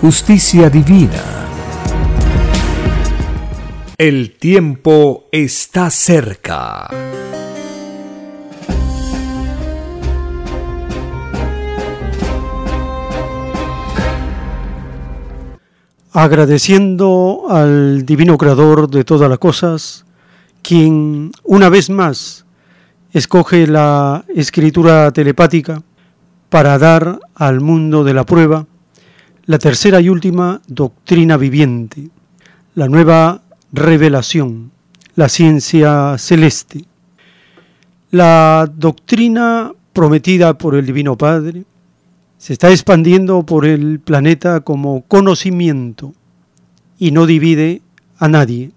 justicia divina. El tiempo está cerca. Agradeciendo al Divino Creador de todas las cosas, quien una vez más escoge la escritura telepática para dar al mundo de la prueba la tercera y última doctrina viviente, la nueva revelación, la ciencia celeste. La doctrina prometida por el Divino Padre se está expandiendo por el planeta como conocimiento y no divide a nadie.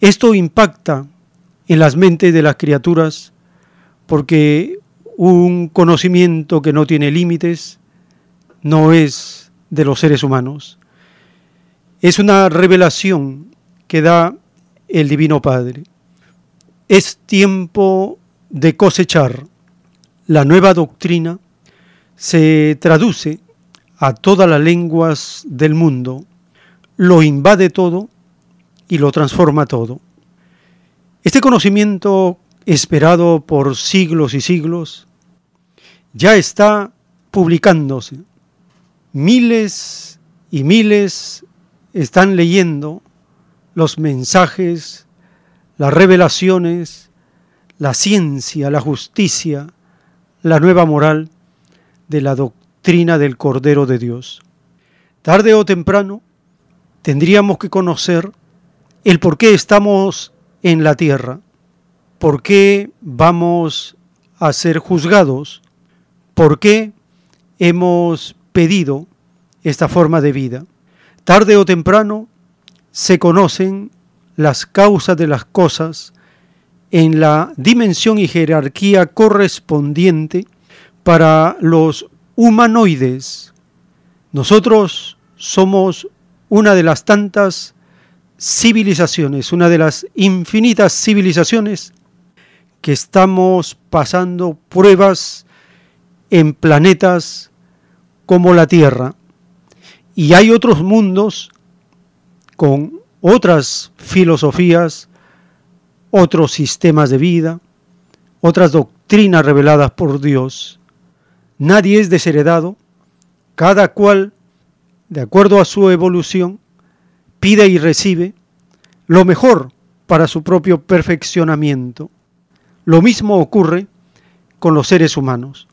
Esto impacta en las mentes de las criaturas porque un conocimiento que no tiene límites, no es de los seres humanos. Es una revelación que da el Divino Padre. Es tiempo de cosechar. La nueva doctrina se traduce a todas las lenguas del mundo, lo invade todo y lo transforma todo. Este conocimiento esperado por siglos y siglos ya está publicándose. Miles y miles están leyendo los mensajes, las revelaciones, la ciencia, la justicia, la nueva moral de la doctrina del Cordero de Dios. Tarde o temprano tendríamos que conocer el por qué estamos en la tierra, por qué vamos a ser juzgados por qué hemos pedido esta forma de vida. Tarde o temprano se conocen las causas de las cosas en la dimensión y jerarquía correspondiente para los humanoides. Nosotros somos una de las tantas civilizaciones, una de las infinitas civilizaciones que estamos pasando pruebas en planetas como la Tierra. Y hay otros mundos con otras filosofías, otros sistemas de vida, otras doctrinas reveladas por Dios. Nadie es desheredado, cada cual, de acuerdo a su evolución, pide y recibe lo mejor para su propio perfeccionamiento. Lo mismo ocurre con los seres humanos.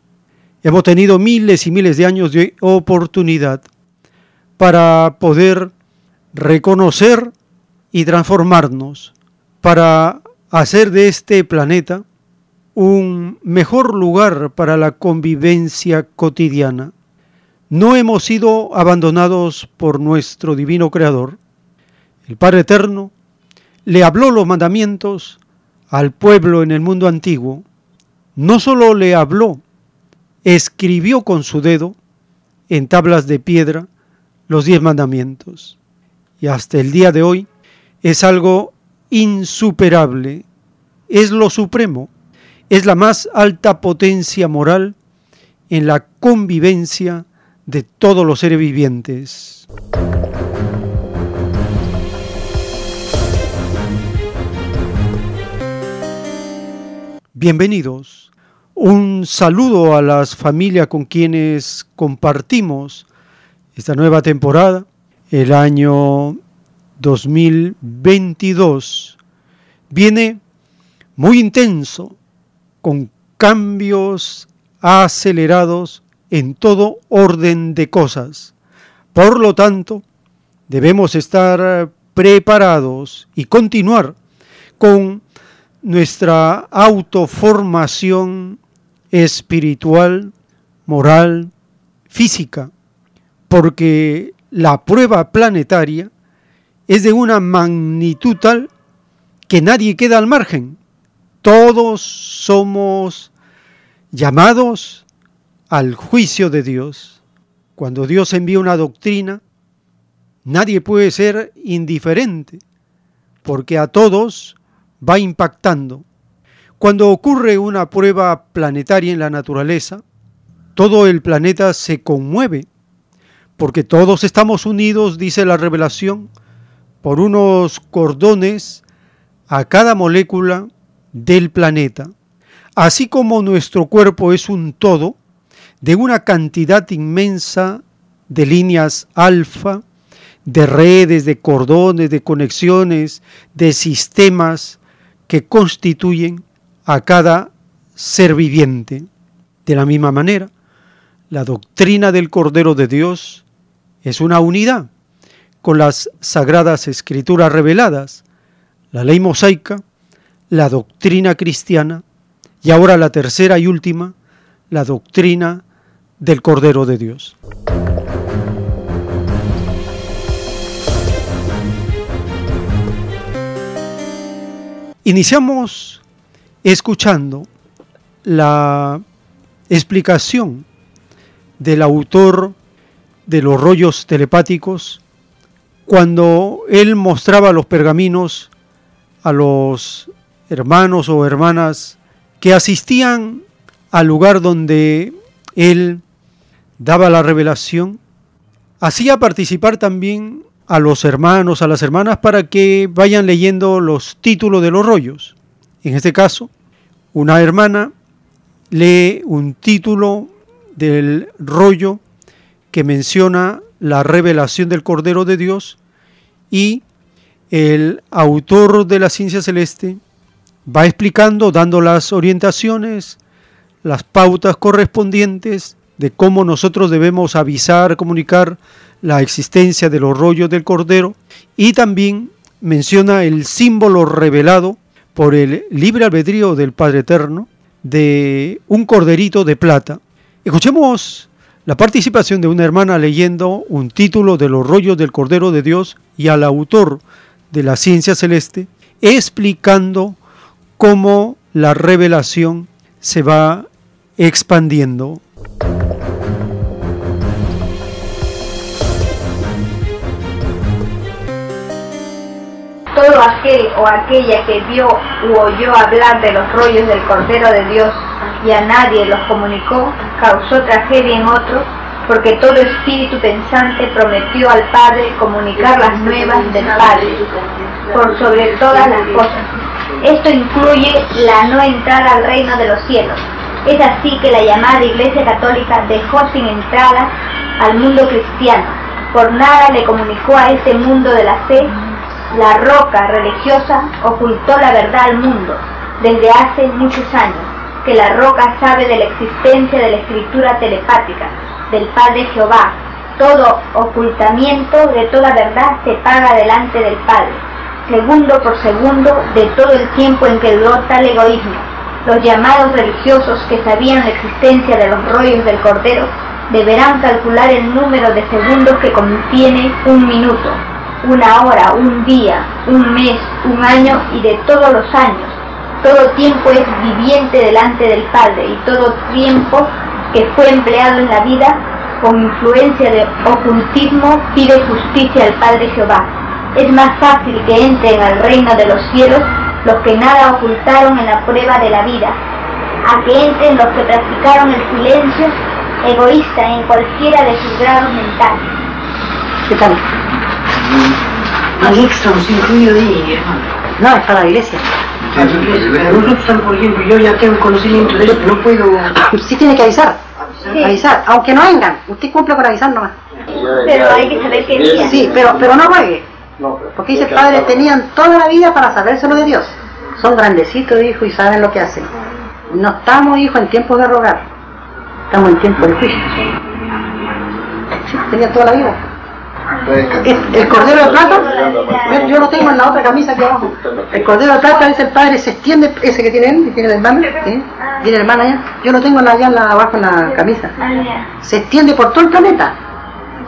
Hemos tenido miles y miles de años de oportunidad para poder reconocer y transformarnos, para hacer de este planeta un mejor lugar para la convivencia cotidiana. No hemos sido abandonados por nuestro divino Creador. El Padre Eterno le habló los mandamientos al pueblo en el mundo antiguo. No solo le habló, escribió con su dedo en tablas de piedra los diez mandamientos. Y hasta el día de hoy es algo insuperable, es lo supremo, es la más alta potencia moral en la convivencia de todos los seres vivientes. Bienvenidos un saludo a las familias con quienes compartimos esta nueva temporada, el año 2022, viene muy intenso, con cambios acelerados en todo orden de cosas. Por lo tanto, debemos estar preparados y continuar con nuestra autoformación espiritual, moral, física, porque la prueba planetaria es de una magnitud tal que nadie queda al margen. Todos somos llamados al juicio de Dios. Cuando Dios envía una doctrina, nadie puede ser indiferente, porque a todos va impactando. Cuando ocurre una prueba planetaria en la naturaleza, todo el planeta se conmueve, porque todos estamos unidos, dice la revelación, por unos cordones a cada molécula del planeta. Así como nuestro cuerpo es un todo, de una cantidad inmensa de líneas alfa, de redes, de cordones, de conexiones, de sistemas que constituyen a cada ser viviente. De la misma manera, la doctrina del Cordero de Dios es una unidad con las sagradas escrituras reveladas, la ley mosaica, la doctrina cristiana y ahora la tercera y última, la doctrina del Cordero de Dios. Iniciamos escuchando la explicación del autor de los rollos telepáticos cuando él mostraba los pergaminos a los hermanos o hermanas que asistían al lugar donde él daba la revelación, hacía participar también a los hermanos, a las hermanas, para que vayan leyendo los títulos de los rollos. En este caso, una hermana lee un título del rollo que menciona la revelación del Cordero de Dios y el autor de la ciencia celeste va explicando, dando las orientaciones, las pautas correspondientes de cómo nosotros debemos avisar, comunicar la existencia de los rollos del Cordero y también menciona el símbolo revelado por el libre albedrío del Padre Eterno de un corderito de plata. Escuchemos la participación de una hermana leyendo un título de los rollos del Cordero de Dios y al autor de la ciencia celeste explicando cómo la revelación se va expandiendo. Todo aquel o aquella que vio u oyó hablar de los rollos del Cordero de Dios y a nadie los comunicó, causó tragedia en otros, porque todo espíritu pensante prometió al Padre comunicar las nuevas del Padre, por sobre todas las cosas. Esto incluye la no entrada al reino de los cielos. Es así que la llamada Iglesia Católica dejó sin entrada al mundo cristiano. Por nada le comunicó a ese mundo de la fe la roca religiosa ocultó la verdad al mundo desde hace muchos años, que la roca sabe de la existencia de la escritura telepática del Padre Jehová. Todo ocultamiento de toda verdad se paga delante del Padre, segundo por segundo de todo el tiempo en que duró tal egoísmo. Los llamados religiosos que sabían la existencia de los rollos del Cordero deberán calcular el número de segundos que contiene un minuto una hora, un día, un mes, un año y de todos los años. Todo tiempo es viviente delante del Padre y todo tiempo que fue empleado en la vida con influencia de ocultismo pide justicia al Padre Jehová. Es más fácil que entren al reino de los cielos los que nada ocultaron en la prueba de la vida, a que entren los que practicaron el silencio egoísta en cualquiera de sus grados mentales. ¿Qué tal? Nos incluido ahí, hermano. No, es para la iglesia. Nosotros, por ejemplo, yo ya tengo conocimiento de eso, no puedo... Sí tiene que avisar. Avisar, aunque no vengan, usted cumple con avisar nomás. Pero hay que saber qué día. Sí, pero, pero no juegue. Porque dice, padre, tenían toda la vida para sabérselo de Dios. Son grandecitos, hijo, y saben lo que hacen. No estamos, hijo, en tiempo de rogar. Estamos en tiempo de juicio. Sí, tenían toda la vida. El cordero de plata, yo lo tengo en la otra camisa aquí abajo. El cordero de plata, dice el padre, se extiende, ese que tiene él, tiene ¿sí? tiene el hermano allá. Yo lo tengo allá la, abajo en la camisa. Se extiende por todo el planeta.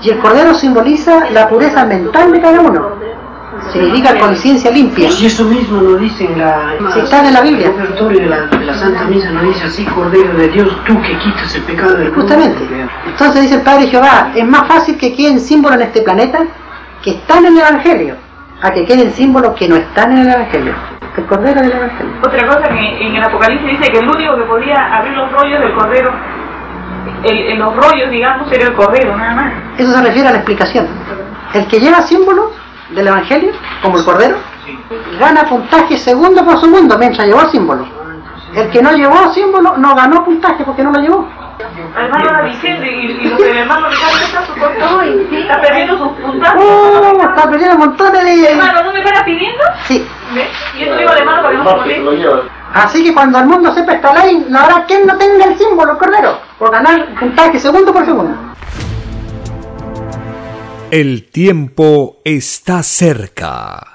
Y el cordero simboliza la pureza mental de cada uno. Significa conciencia limpia. Y eso mismo lo dice en la... Si está en la Biblia. El repertorio de la, de la Santa Misa no dice así, Cordero de Dios, tú que quitas el pecado del mundo. Justamente. Entonces dice el Padre Jehová, es más fácil que queden símbolos en este planeta que están en el Evangelio, a que queden símbolos que no están en el Evangelio. El Cordero del Evangelio. Otra cosa que en el Apocalipsis dice que el único que podía abrir los rollos del Cordero, el, en los rollos, digamos, era el Cordero, nada más. Eso se refiere a la explicación. El que lleva símbolos del Evangelio, como el Cordero, gana puntaje segundo por segundo mientras llevó el símbolo. El que no llevó símbolo no ganó puntaje porque no lo llevó. Hermano la Vicente y, y los del hermano Ricardo está su costo, está perdiendo sus puntajes. ¡Oh! Está perdiendo montones de... Hermano, ¿no me estás pidiendo? Sí. Y eso digo de hermano para que no se moleste. Así que cuando el mundo sepa esta ley, no habrá quien no tenga el símbolo, el Cordero, por ganar puntaje segundo por segundo. El tiempo está cerca.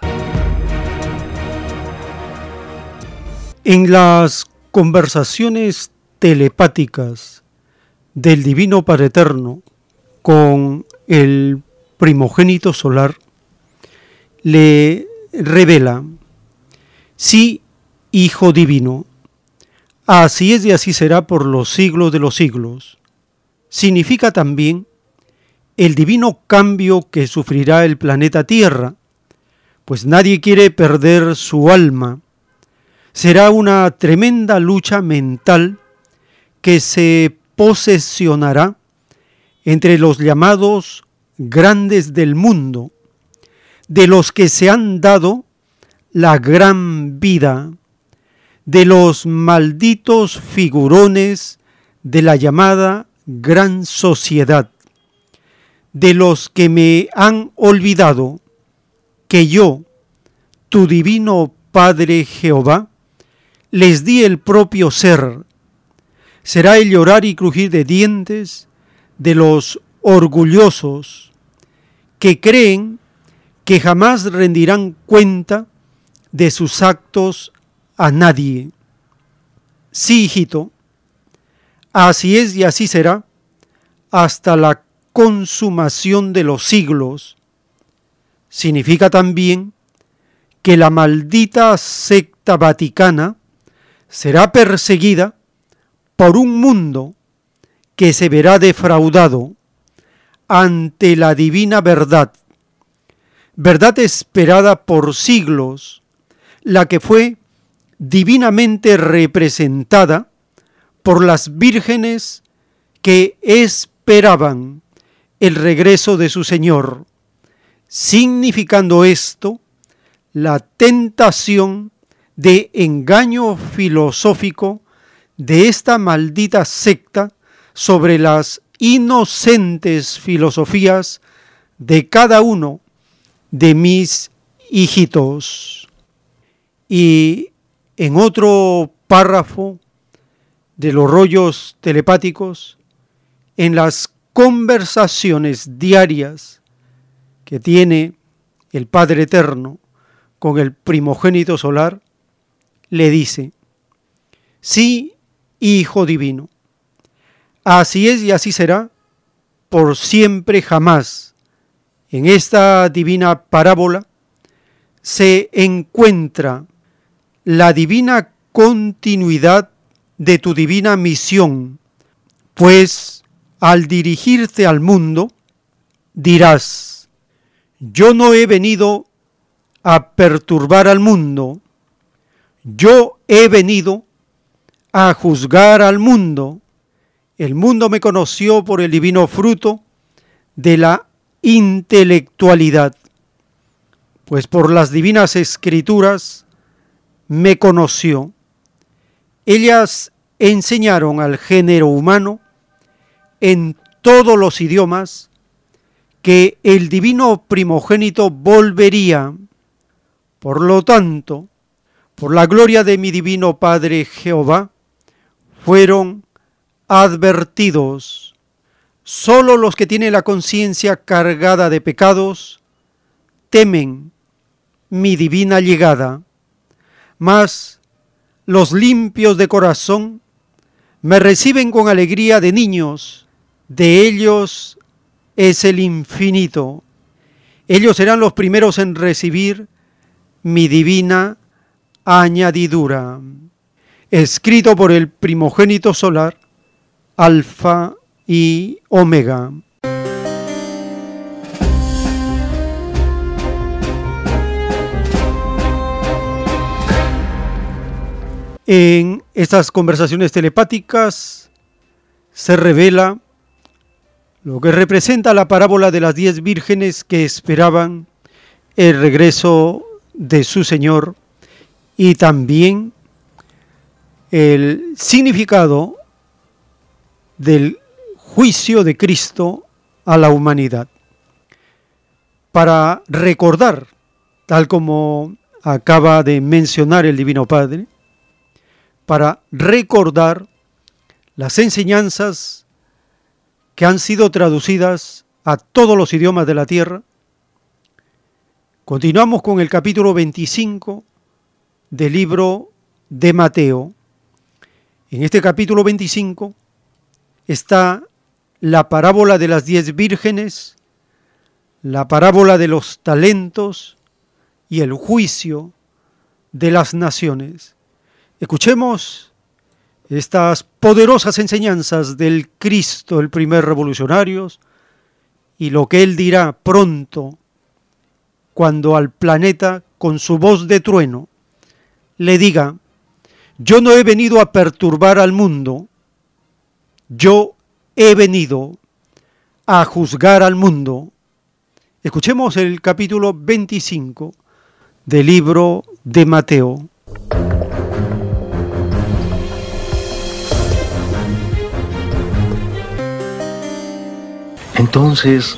En las conversaciones telepáticas del Divino Padre Eterno con el primogénito solar, le revela, sí, Hijo Divino, así es y así será por los siglos de los siglos. Significa también el divino cambio que sufrirá el planeta Tierra, pues nadie quiere perder su alma. Será una tremenda lucha mental que se posesionará entre los llamados grandes del mundo, de los que se han dado la gran vida, de los malditos figurones de la llamada gran sociedad de los que me han olvidado, que yo, tu divino Padre Jehová, les di el propio ser. Será el llorar y crujir de dientes de los orgullosos que creen que jamás rendirán cuenta de sus actos a nadie. Sí, hijito, así es y así será hasta la consumación de los siglos, significa también que la maldita secta vaticana será perseguida por un mundo que se verá defraudado ante la divina verdad, verdad esperada por siglos, la que fue divinamente representada por las vírgenes que esperaban el regreso de su Señor, significando esto la tentación de engaño filosófico de esta maldita secta sobre las inocentes filosofías de cada uno de mis hijitos. Y en otro párrafo de los rollos telepáticos, en las conversaciones diarias que tiene el Padre Eterno con el primogénito solar, le dice, sí, Hijo Divino, así es y así será por siempre jamás. En esta divina parábola se encuentra la divina continuidad de tu divina misión, pues al dirigirte al mundo, dirás, yo no he venido a perturbar al mundo, yo he venido a juzgar al mundo. El mundo me conoció por el divino fruto de la intelectualidad, pues por las divinas escrituras me conoció. Ellas enseñaron al género humano en todos los idiomas que el divino primogénito volvería. Por lo tanto, por la gloria de mi divino Padre Jehová, fueron advertidos. Solo los que tienen la conciencia cargada de pecados temen mi divina llegada, mas los limpios de corazón me reciben con alegría de niños, de ellos es el infinito. Ellos serán los primeros en recibir mi divina añadidura. Escrito por el primogénito solar, Alfa y Omega. En estas conversaciones telepáticas se revela lo que representa la parábola de las diez vírgenes que esperaban el regreso de su Señor y también el significado del juicio de Cristo a la humanidad. Para recordar, tal como acaba de mencionar el Divino Padre, para recordar las enseñanzas que han sido traducidas a todos los idiomas de la tierra. Continuamos con el capítulo 25 del libro de Mateo. En este capítulo 25 está la parábola de las diez vírgenes, la parábola de los talentos y el juicio de las naciones. Escuchemos estas poderosas enseñanzas del Cristo, el primer revolucionario, y lo que Él dirá pronto cuando al planeta, con su voz de trueno, le diga, yo no he venido a perturbar al mundo, yo he venido a juzgar al mundo. Escuchemos el capítulo 25 del libro de Mateo. Entonces,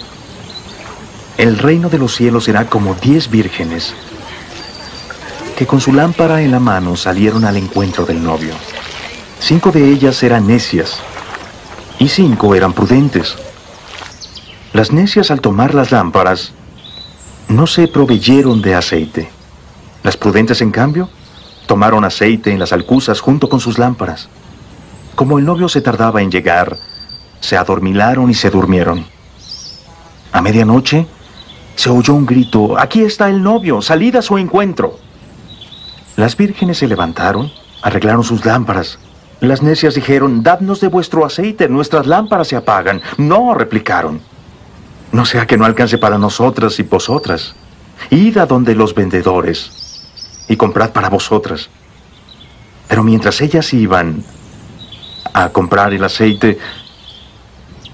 el reino de los cielos será como diez vírgenes que con su lámpara en la mano salieron al encuentro del novio. Cinco de ellas eran necias y cinco eran prudentes. Las necias al tomar las lámparas no se proveyeron de aceite. Las prudentes, en cambio, tomaron aceite en las alcusas junto con sus lámparas. Como el novio se tardaba en llegar, se adormilaron y se durmieron. A medianoche se oyó un grito, aquí está el novio, salid a su encuentro. Las vírgenes se levantaron, arreglaron sus lámparas. Las necias dijeron, dadnos de vuestro aceite, nuestras lámparas se apagan. No, replicaron. No sea que no alcance para nosotras y vosotras. Id a donde los vendedores y comprad para vosotras. Pero mientras ellas iban a comprar el aceite,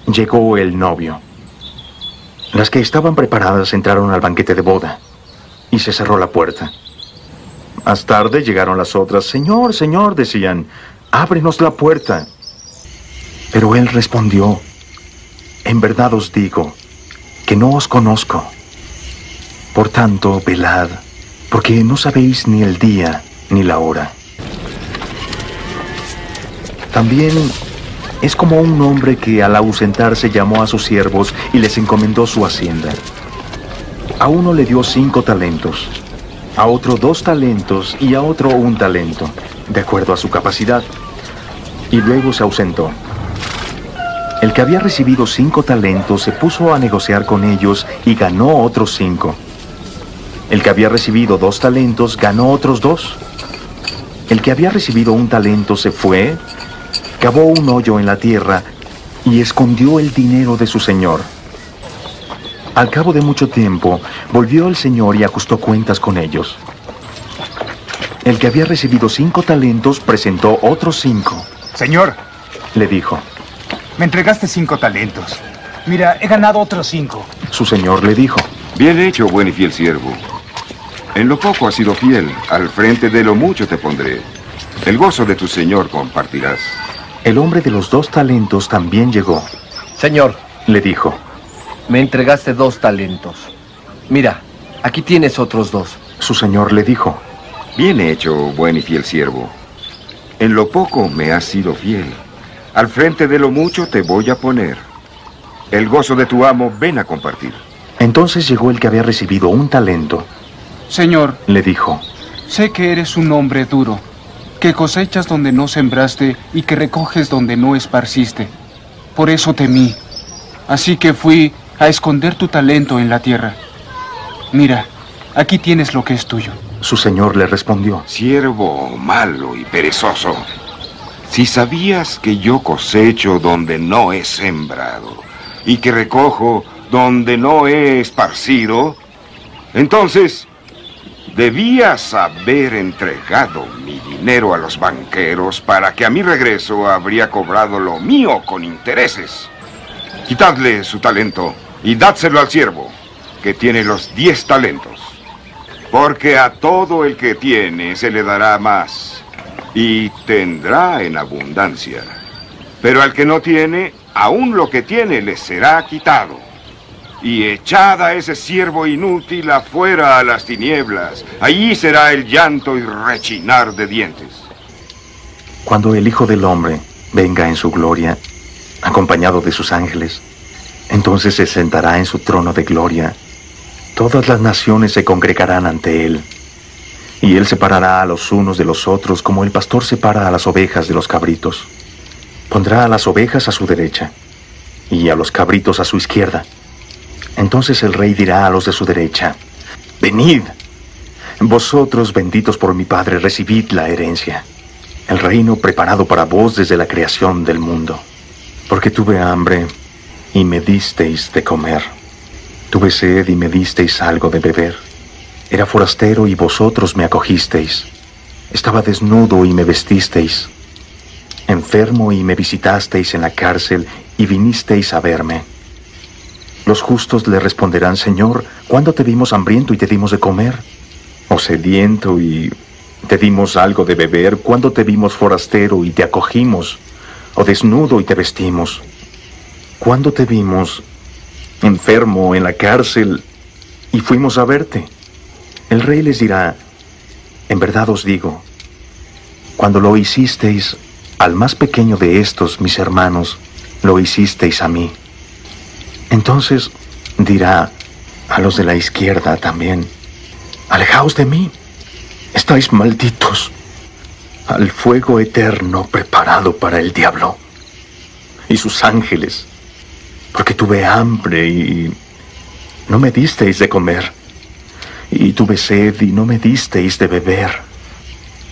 llegó el novio. Las que estaban preparadas entraron al banquete de boda y se cerró la puerta. Más tarde llegaron las otras. Señor, Señor, decían, ábrenos la puerta. Pero él respondió, en verdad os digo que no os conozco. Por tanto, velad, porque no sabéis ni el día ni la hora. También es como un hombre que al ausentarse llamó a sus siervos y les encomendó su hacienda. A uno le dio cinco talentos, a otro dos talentos y a otro un talento, de acuerdo a su capacidad. Y luego se ausentó. El que había recibido cinco talentos se puso a negociar con ellos y ganó otros cinco. El que había recibido dos talentos ganó otros dos. El que había recibido un talento se fue cavó un hoyo en la tierra y escondió el dinero de su señor. Al cabo de mucho tiempo, volvió el señor y ajustó cuentas con ellos. El que había recibido cinco talentos presentó otros cinco. Señor, le dijo, me entregaste cinco talentos. Mira, he ganado otros cinco. Su señor le dijo, Bien hecho, buen y fiel siervo. En lo poco has sido fiel, al frente de lo mucho te pondré. El gozo de tu señor compartirás. El hombre de los dos talentos también llegó. Señor, le dijo, me entregaste dos talentos. Mira, aquí tienes otros dos. Su señor le dijo, Bien hecho, buen y fiel siervo. En lo poco me has sido fiel. Al frente de lo mucho te voy a poner. El gozo de tu amo ven a compartir. Entonces llegó el que había recibido un talento. Señor, le dijo, sé que eres un hombre duro, que cosechas donde no sembraste y que recoges donde no esparciste. Por eso temí. Así que fui a esconder tu talento en la tierra. Mira, aquí tienes lo que es tuyo. Su señor le respondió, Siervo malo y perezoso, si sabías que yo cosecho donde no he sembrado y que recojo donde no he esparcido, entonces debías haber entregado mi dinero a los banqueros para que a mi regreso habría cobrado lo mío con intereses. Quitadle su talento y dádselo al siervo, que tiene los diez talentos. Porque a todo el que tiene se le dará más y tendrá en abundancia. Pero al que no tiene, aún lo que tiene le será quitado. Y echada ese siervo inútil afuera a las tinieblas, allí será el llanto y rechinar de dientes. Cuando el Hijo del Hombre venga en su gloria, acompañado de sus ángeles, entonces se sentará en su trono de gloria. Todas las naciones se congregarán ante él. Y él separará a los unos de los otros como el pastor separa a las ovejas de los cabritos. Pondrá a las ovejas a su derecha y a los cabritos a su izquierda. Entonces el rey dirá a los de su derecha, Venid, vosotros benditos por mi Padre, recibid la herencia, el reino preparado para vos desde la creación del mundo. Porque tuve hambre y me disteis de comer. Tuve sed y me disteis algo de beber. Era forastero y vosotros me acogisteis. Estaba desnudo y me vestisteis. Enfermo y me visitasteis en la cárcel y vinisteis a verme. Los justos le responderán, Señor, ¿cuándo te vimos hambriento y te dimos de comer? ¿O sediento y te dimos algo de beber? ¿Cuándo te vimos forastero y te acogimos? ¿O desnudo y te vestimos? ¿Cuándo te vimos enfermo en la cárcel y fuimos a verte? El rey les dirá, en verdad os digo, cuando lo hicisteis al más pequeño de estos, mis hermanos, lo hicisteis a mí. Entonces dirá a los de la izquierda también, alejaos de mí, estáis malditos. Al fuego eterno preparado para el diablo. Y sus ángeles, porque tuve hambre y no me disteis de comer, y tuve sed y no me disteis de beber,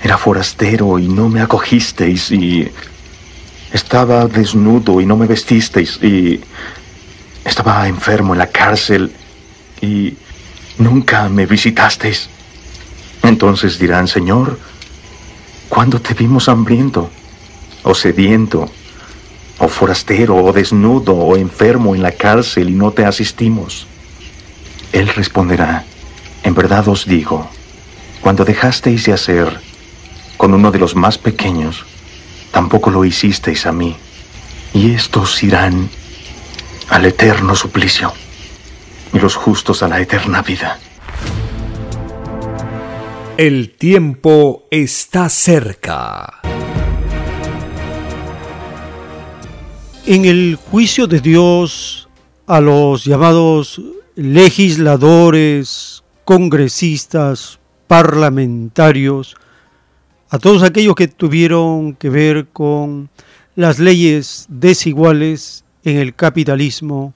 era forastero y no me acogisteis, y estaba desnudo y no me vestisteis, y estaba enfermo en la cárcel y nunca me visitasteis. Entonces dirán, Señor, ¿cuándo te vimos hambriento, o sediento, o forastero, o desnudo, o enfermo en la cárcel y no te asistimos? Él responderá, en verdad os digo, cuando dejasteis de hacer con uno de los más pequeños, tampoco lo hicisteis a mí. Y estos irán al eterno suplicio y los justos a la eterna vida. El tiempo está cerca. En el juicio de Dios a los llamados legisladores, congresistas, parlamentarios, a todos aquellos que tuvieron que ver con las leyes desiguales en el capitalismo,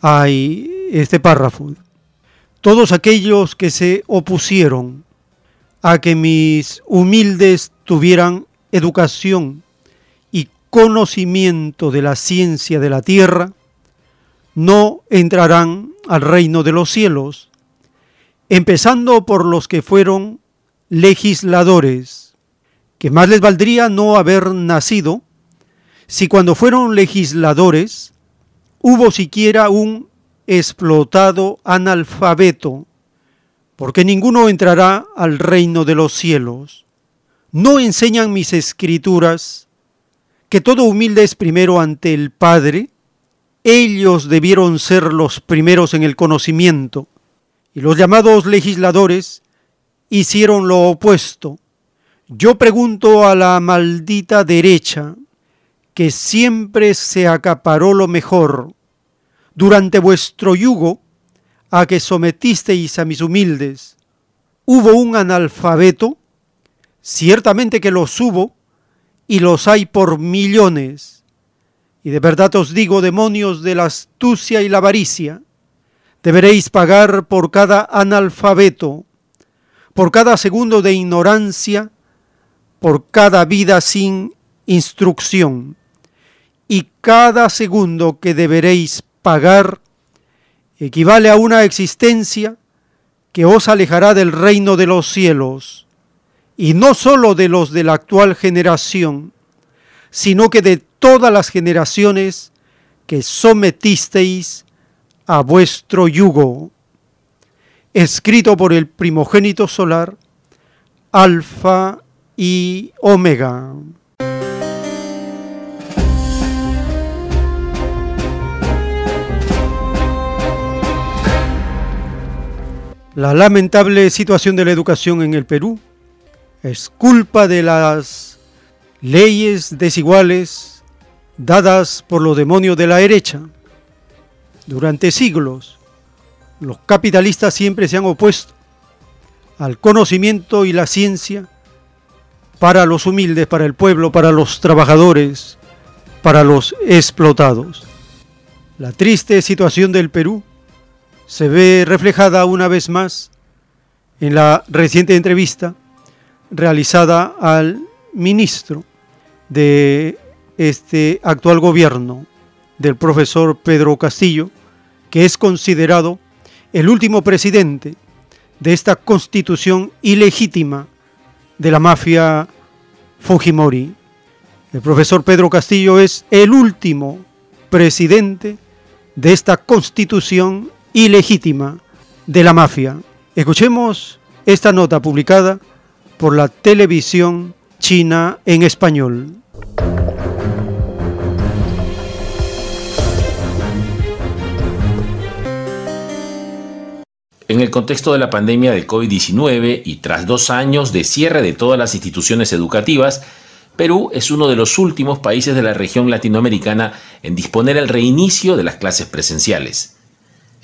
hay este párrafo. Todos aquellos que se opusieron a que mis humildes tuvieran educación y conocimiento de la ciencia de la tierra, no entrarán al reino de los cielos, empezando por los que fueron legisladores, que más les valdría no haber nacido si cuando fueron legisladores hubo siquiera un explotado analfabeto, porque ninguno entrará al reino de los cielos. ¿No enseñan mis escrituras que todo humilde es primero ante el Padre ellos debieron ser los primeros en el conocimiento, y los llamados legisladores hicieron lo opuesto. Yo pregunto a la maldita derecha, que siempre se acaparó lo mejor, durante vuestro yugo, a que sometisteis a mis humildes, ¿hubo un analfabeto? Ciertamente que los hubo, y los hay por millones. Y de verdad os digo, demonios de la astucia y la avaricia, deberéis pagar por cada analfabeto, por cada segundo de ignorancia, por cada vida sin instrucción. Y cada segundo que deberéis pagar equivale a una existencia que os alejará del reino de los cielos, y no sólo de los de la actual generación, sino que de todas las generaciones que sometisteis a vuestro yugo. Escrito por el primogénito solar, Alfa y Omega. La lamentable situación de la educación en el Perú es culpa de las leyes desiguales dadas por los demonios de la derecha. Durante siglos, los capitalistas siempre se han opuesto al conocimiento y la ciencia para los humildes, para el pueblo, para los trabajadores, para los explotados. La triste situación del Perú se ve reflejada una vez más en la reciente entrevista realizada al ministro de este actual gobierno, del profesor Pedro Castillo, que es considerado el último presidente de esta constitución ilegítima de la mafia Fujimori. El profesor Pedro Castillo es el último presidente de esta constitución ilegítima de la mafia. Escuchemos esta nota publicada por la televisión china en español. En el contexto de la pandemia del COVID-19 y tras dos años de cierre de todas las instituciones educativas, Perú es uno de los últimos países de la región latinoamericana en disponer el reinicio de las clases presenciales.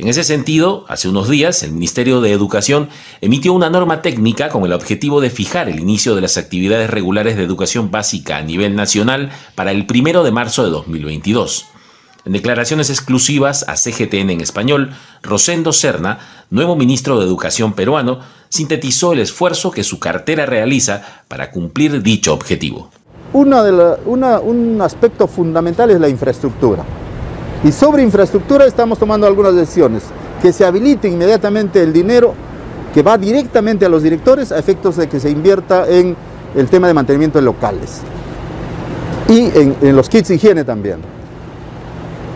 En ese sentido, hace unos días, el Ministerio de Educación emitió una norma técnica con el objetivo de fijar el inicio de las actividades regulares de educación básica a nivel nacional para el primero de marzo de 2022. En declaraciones exclusivas a CGTN en español, Rosendo Serna, nuevo ministro de Educación peruano, sintetizó el esfuerzo que su cartera realiza para cumplir dicho objetivo. un aspecto fundamental es la infraestructura. Y sobre infraestructura estamos tomando algunas decisiones. Que se habilite inmediatamente el dinero que va directamente a los directores a efectos de que se invierta en el tema de mantenimiento de locales. Y en, los kits de higiene también.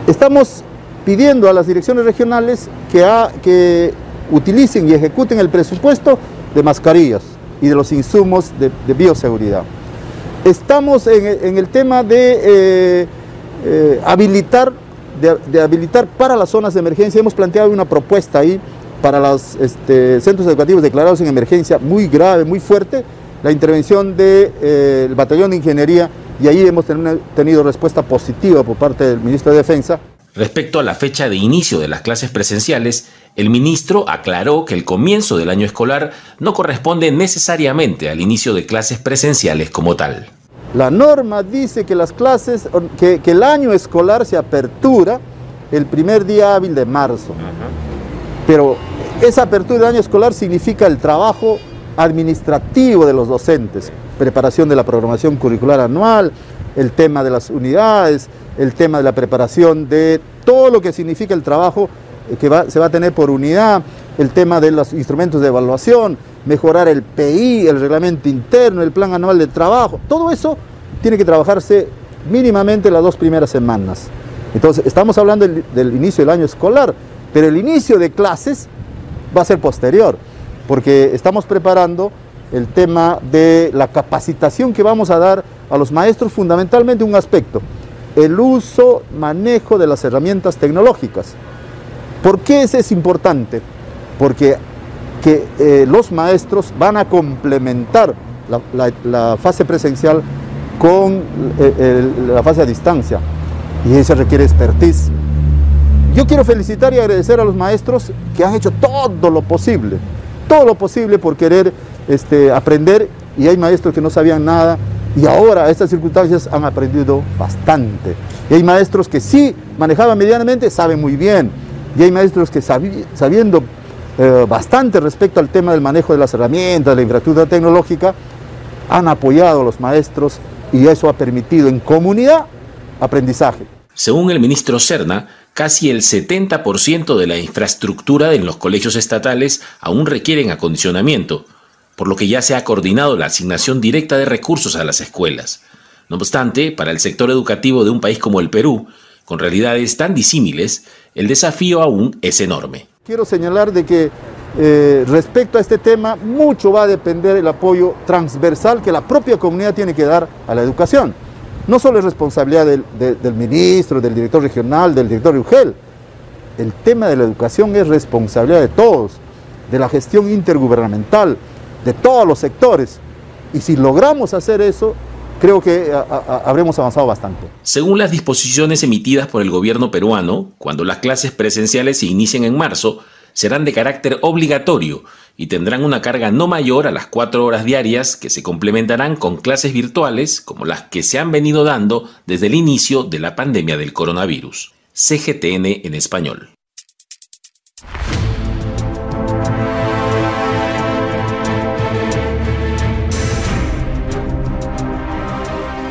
Estamos pidiendo a las direcciones regionales que, utilicen y ejecuten el presupuesto de mascarillas y de los insumos de, bioseguridad. Estamos en, el tema de eh, eh, habilitar de, habilitar para las zonas de emergencia. Hemos planteado una propuesta ahí para los este, centros educativos declarados en emergencia muy grave, muy fuerte, la intervención del de, eh, batallón de ingeniería y ahí hemos tenido respuesta positiva por parte del ministro de Defensa. Respecto a la fecha de inicio de las clases presenciales, el ministro aclaró que el comienzo del año escolar no corresponde necesariamente al inicio de clases presenciales como tal. La norma dice que las clases, que, el año escolar se apertura el primer día hábil de marzo. Pero esa apertura del año escolar significa el trabajo administrativo de los docentes, preparación de la programación curricular anual, el tema de las unidades, el tema de la preparación de todo lo que significa el trabajo eh, que se va a tener por unidad, el tema de los instrumentos de evaluación, mejorar el PI, el reglamento interno, el plan anual de trabajo, todo eso tiene que trabajarse mínimamente las dos primeras semanas. Entonces, estamos hablando del, inicio del año escolar, pero el inicio de clases va a ser posterior, porque estamos preparando el tema de la capacitación que vamos a dar a los maestros, fundamentalmente un aspecto, el uso, manejo de las herramientas tecnológicas. ¿Por qué eso es importante? Porque que, eh, los maestros van a complementar la, fase presencial con eh, la fase a distancia y eso requiere expertise. Yo quiero felicitar y agradecer a los maestros que han hecho todo lo posible, todo lo posible por querer este, aprender y hay maestros que no sabían nada y ahora estas circunstancias han aprendido bastante. Y hay maestros que sí manejaban medianamente, saben muy bien. Y hay maestros que sabiendo eh, bastante respecto al tema del manejo de las herramientas, de la infraestructura tecnológica, han apoyado a los maestros y eso ha permitido en comunidad aprendizaje. Según el ministro Serna, casi el 70% de la infraestructura en los colegios estatales aún requieren acondicionamiento por lo que ya se ha coordinado la asignación directa de recursos a las escuelas. No obstante, para el sector educativo de un país como el Perú, con realidades tan disímiles, el desafío aún es enorme. Quiero señalar de que eh, respecto a este tema, mucho va a depender el apoyo transversal que la propia comunidad tiene que dar a la educación. No solo es responsabilidad del, del ministro, del director regional, del director de UGEL. El tema de la educación es responsabilidad de todos, de la gestión intergubernamental, de todos los sectores. Y si logramos hacer eso, creo que habremos avanzado bastante. Según las disposiciones emitidas por el gobierno peruano, cuando las clases presenciales se inicien en marzo, serán de carácter obligatorio y tendrán una carga no mayor a las cuatro horas diarias que se complementarán con clases virtuales como las que se han venido dando desde el inicio de la pandemia del coronavirus. CGTN en español.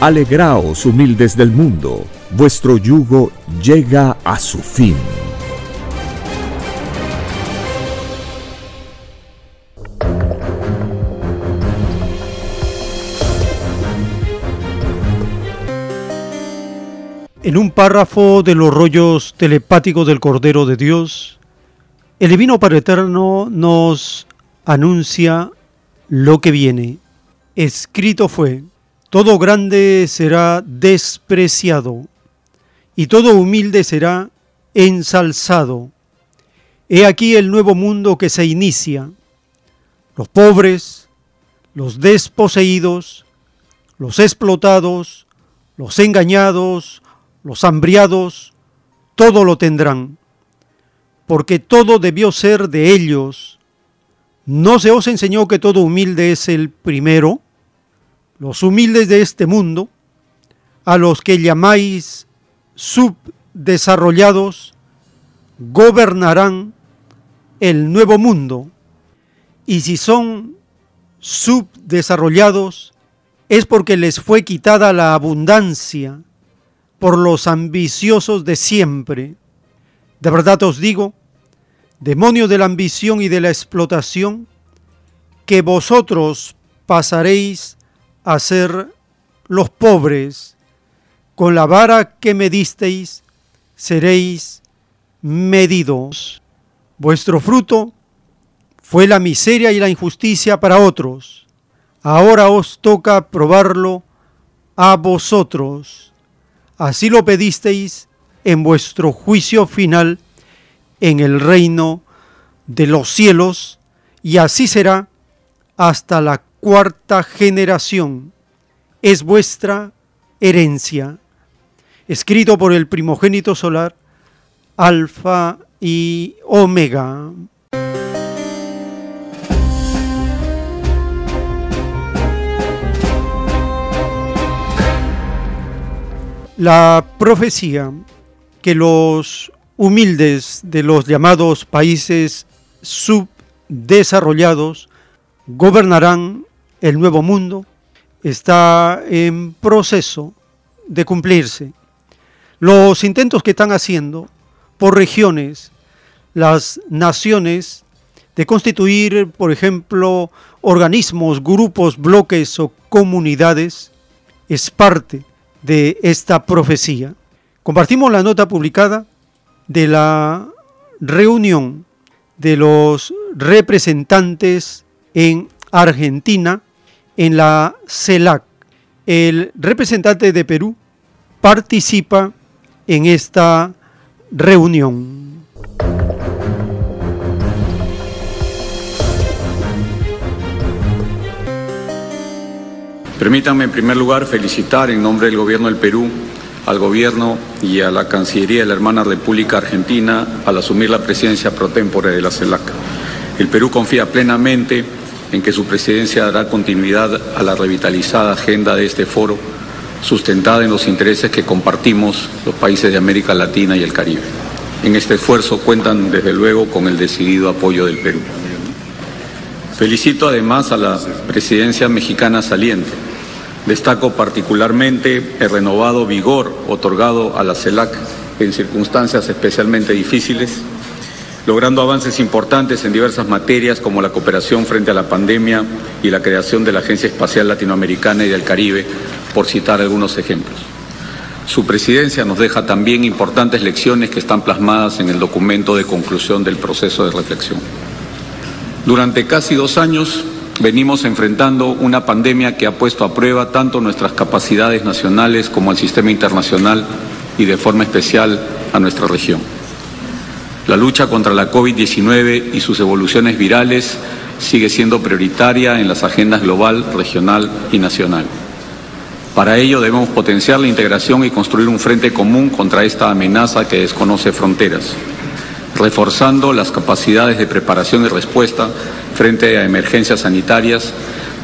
Alegraos humildes del mundo, vuestro yugo llega a su fin. En un párrafo de los rollos telepáticos del Cordero de Dios, el Divino Padre Eterno nos anuncia lo que viene. Escrito fue, todo grande será despreciado y todo humilde será ensalzado. He aquí el nuevo mundo que se inicia. Los pobres, los desposeídos, los explotados, los engañados, los hambriados, todo lo tendrán, porque todo debió ser de ellos. ¿No se os enseñó que todo humilde es el primero? Los humildes de este mundo, a los que llamáis subdesarrollados, gobernarán el nuevo mundo. Y si son subdesarrollados, es porque les fue quitada la abundancia por los ambiciosos de siempre. De verdad os digo, demonio de la ambición y de la explotación, que vosotros pasaréis a ser los pobres, con la vara que me disteis seréis medidos. Vuestro fruto fue la miseria y la injusticia para otros. Ahora os toca probarlo a vosotros. Así lo pedisteis en vuestro juicio final en el reino de los cielos, y así será hasta la cuarta generación. Es vuestra herencia. Escrito por el primogénito solar, Alfa y Omega. La profecía que los humildes de los llamados países subdesarrollados gobernarán el nuevo mundo está en proceso de cumplirse. Los intentos que están haciendo por regiones las naciones de constituir, por ejemplo, organismos, grupos, bloques o comunidades, es parte de esta profecía. Compartimos la nota publicada de la reunión de los representantes en Argentina en la CELAC. El representante de Perú participa en esta reunión. Permítanme en primer lugar felicitar en nombre del Gobierno del Perú al Gobierno y a la Cancillería de la hermana República Argentina al asumir la presidencia pro tempore de la CELAC. El Perú confía plenamente en que su presidencia dará continuidad a la revitalizada agenda de este foro, sustentada en los intereses que compartimos los países de América Latina y el Caribe. En este esfuerzo cuentan desde luego con el decidido apoyo del Perú. Felicito además a la presidencia mexicana saliente. Destaco particularmente el renovado vigor otorgado a la CELAC en circunstancias especialmente difíciles, logrando avances importantes en diversas materias como la cooperación frente a la pandemia y la creación de la Agencia Espacial Latinoamericana y del Caribe, por citar algunos ejemplos. Su presidencia nos deja también importantes lecciones que están plasmadas en el documento de conclusión del proceso de reflexión. Durante casi dos años venimos enfrentando una pandemia que ha puesto a prueba tanto nuestras capacidades nacionales como al sistema internacional y de forma especial a nuestra región. La lucha contra la COVID-19 y sus evoluciones virales sigue siendo prioritaria en las agendas global, regional y nacional. Para ello debemos potenciar la integración y construir un frente común contra esta amenaza que desconoce fronteras reforzando las capacidades de preparación y respuesta frente a emergencias sanitarias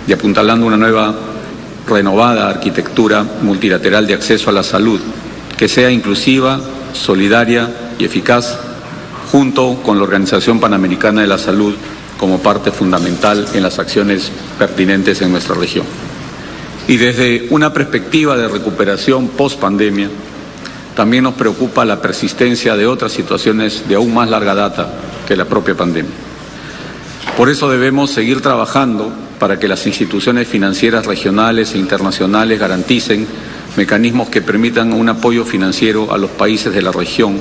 y apuntalando una nueva, renovada arquitectura multilateral de acceso a la salud, que sea inclusiva, solidaria y eficaz, junto con la Organización Panamericana de la Salud como parte fundamental en las acciones pertinentes en nuestra región. Y desde una perspectiva de recuperación post-pandemia, también nos preocupa la persistencia de otras situaciones de aún más larga data que la propia pandemia. Por eso debemos seguir trabajando para que las instituciones financieras regionales e internacionales garanticen mecanismos que permitan un apoyo financiero a los países de la región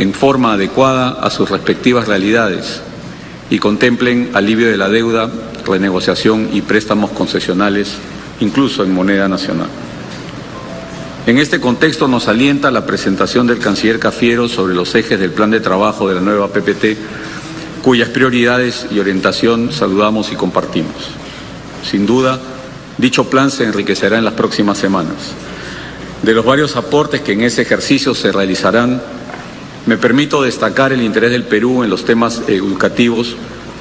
en forma adecuada a sus respectivas realidades y contemplen alivio de la deuda, renegociación y préstamos concesionales, incluso en moneda nacional. En este contexto nos alienta la presentación del canciller Cafiero sobre los ejes del plan de trabajo de la nueva PPT, cuyas prioridades y orientación saludamos y compartimos. Sin duda, dicho plan se enriquecerá en las próximas semanas. De los varios aportes que en ese ejercicio se realizarán, me permito destacar el interés del Perú en los temas educativos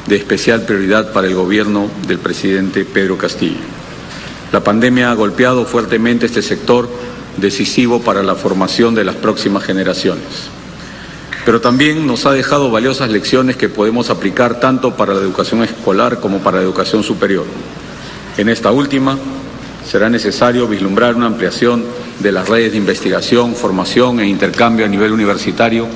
de especial prioridad para el gobierno del presidente Pedro Castillo. La pandemia ha golpeado fuertemente este sector decisivo para la formación de las próximas generaciones. Pero también nos ha dejado valiosas lecciones que podemos aplicar tanto para la educación escolar como para la educación superior. En esta última, será necesario vislumbrar una ampliación de las redes de investigación, formación e intercambio a nivel universitario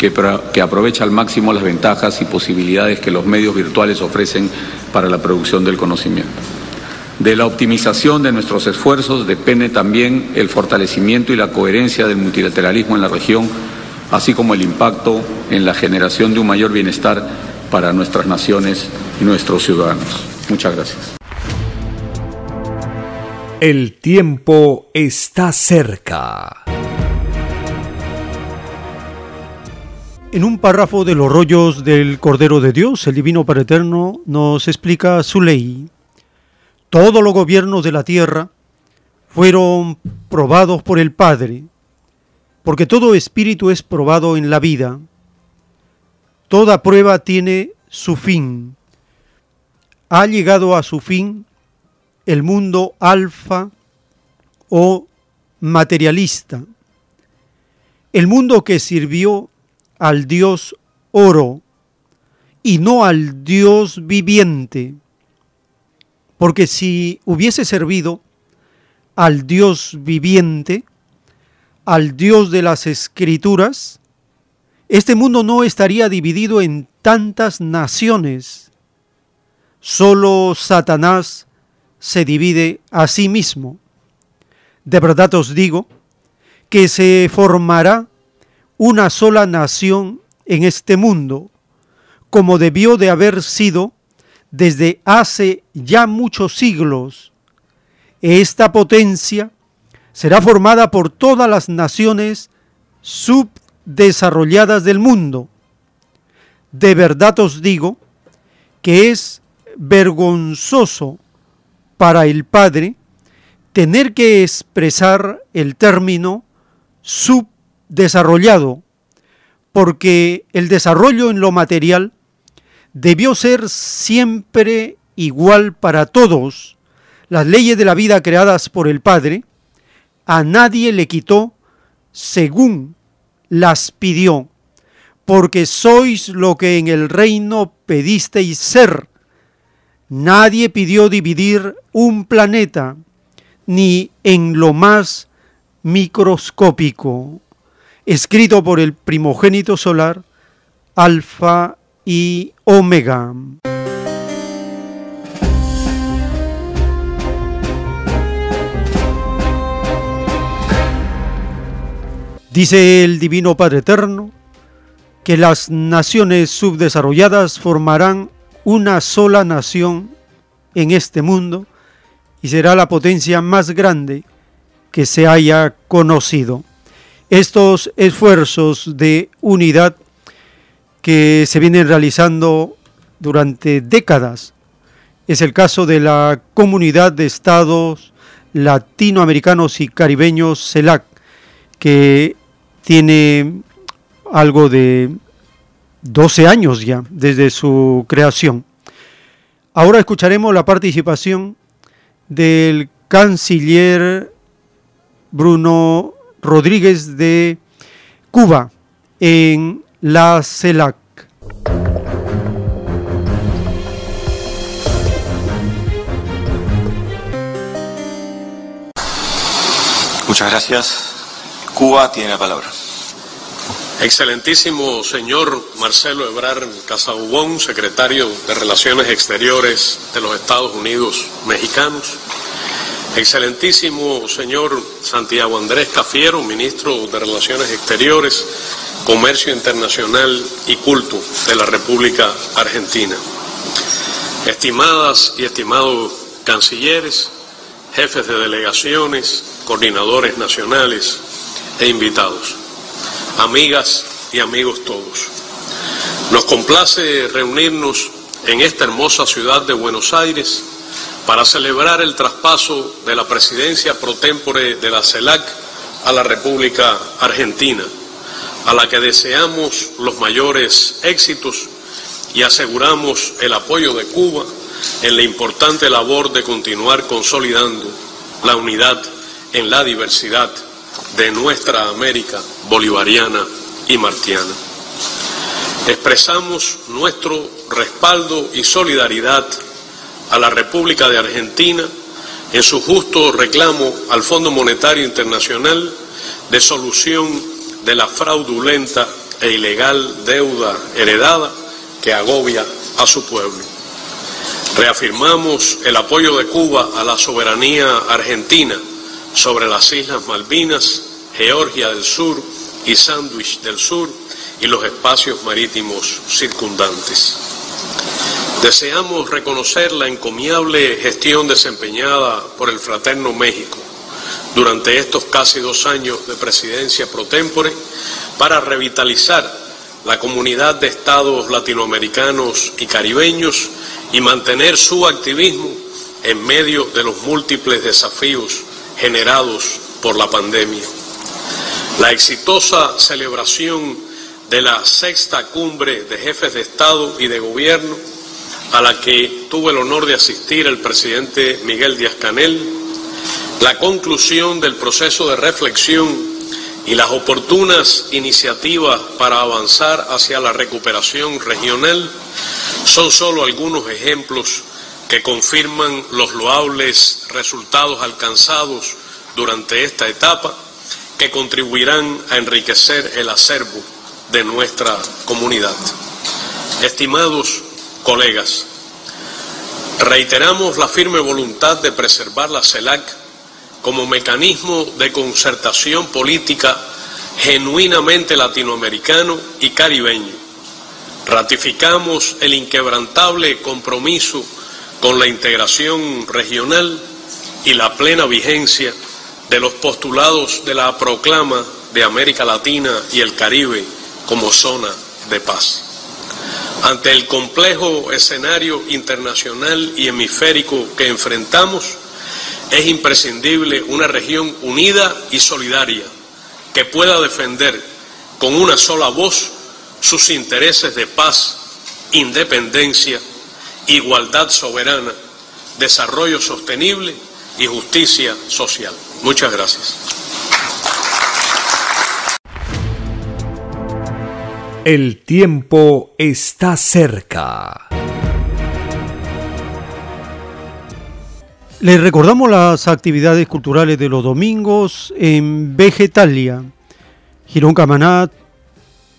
que, aprovecha al máximo las ventajas y posibilidades que los medios virtuales ofrecen para la producción del conocimiento. De la optimización de nuestros esfuerzos depende también el fortalecimiento y la coherencia del multilateralismo en la región, así como el impacto en la generación de un mayor bienestar para nuestras naciones y nuestros ciudadanos. Muchas gracias. El tiempo está cerca. En un párrafo de los rollos del Cordero de Dios, el Divino Padre Eterno nos explica su ley. Todos los gobiernos de la tierra fueron probados por el Padre, porque todo espíritu es probado en la vida. Toda prueba tiene su fin. Ha llegado a su fin el mundo alfa o materialista, el mundo que sirvió al Dios oro y no al Dios viviente, porque si hubiese servido al Dios viviente, al Dios de las escrituras, este mundo no estaría dividido en tantas naciones. Solo Satanás se divide a sí mismo. De verdad os digo que se formará una sola nación en este mundo, como debió de haber sido desde hace ya muchos siglos. Esta potencia será formada por todas las naciones subdesarrolladas del mundo. De verdad os digo que es vergonzoso para el Padre tener que expresar el término subdesarrollado, porque el desarrollo en lo material debió ser siempre igual para todos. Las leyes de la vida creadas por el Padre, a nadie le quitó según las pidió, porque sois lo que en el reino pedisteis ser, Nadie pidió dividir un planeta, ni en lo más microscópico. Escrito por el primogénito solar, Alfa y Omega. Dice el Divino Padre Eterno que las naciones subdesarrolladas formarán una sola nación en este mundo y será la potencia más grande que se haya conocido. Estos esfuerzos de unidad que se vienen realizando durante décadas es el caso de la Comunidad de Estados Latinoamericanos y Caribeños CELAC, que tiene algo de 12 años ya desde su creación. Ahora escucharemos la participación del canciller Bruno Rodríguez de Cuba en la CELAC. Muchas gracias. Cuba tiene la palabra. Excelentísimo señor Marcelo Ebrard Casaubón, secretario de Relaciones Exteriores de los Estados Unidos Mexicanos. Excelentísimo señor Santiago Andrés Cafiero, ministro de Relaciones Exteriores, Comercio Internacional y Culto de la República Argentina. Estimadas y estimados cancilleres, jefes de delegaciones, coordinadores nacionales e invitados amigas y amigos todos. Nos complace reunirnos en esta hermosa ciudad de Buenos Aires para celebrar el traspaso de la presidencia pro tempore de la CELAC a la República Argentina, a la que deseamos los mayores éxitos y aseguramos el apoyo de Cuba en la importante labor de continuar consolidando la unidad en la diversidad de nuestra América bolivariana y martiana. Expresamos nuestro respaldo y solidaridad a la República de Argentina en su justo reclamo al Fondo Monetario Internacional de solución de la fraudulenta e ilegal deuda heredada que agobia a su pueblo. Reafirmamos el apoyo de Cuba a la soberanía argentina sobre las Islas Malvinas, Georgia del Sur y Sandwich del Sur y los espacios marítimos circundantes. Deseamos reconocer la encomiable gestión desempeñada por el Fraterno México durante estos casi dos años de presidencia pro tempore para revitalizar la comunidad de estados latinoamericanos y caribeños y mantener su activismo en medio de los múltiples desafíos generados por la pandemia. La exitosa celebración de la sexta cumbre de jefes de Estado y de Gobierno, a la que tuvo el honor de asistir el presidente Miguel Díaz Canel, la conclusión del proceso de reflexión y las oportunas iniciativas para avanzar hacia la recuperación regional son solo algunos ejemplos que confirman los loables resultados alcanzados durante esta etapa que contribuirán a enriquecer el acervo de nuestra comunidad. Estimados colegas, reiteramos la firme voluntad de preservar la CELAC como mecanismo de concertación política genuinamente latinoamericano y caribeño. Ratificamos el inquebrantable compromiso con la integración regional y la plena vigencia de los postulados de la proclama de América Latina y el Caribe como zona de paz. Ante el complejo escenario internacional y hemisférico que enfrentamos, es imprescindible una región unida y solidaria que pueda defender con una sola voz sus intereses de paz, independencia, igualdad soberana, desarrollo sostenible y justicia social. Muchas gracias. El tiempo está cerca. Les recordamos las actividades culturales de los domingos en Vegetalia, Girón Camaná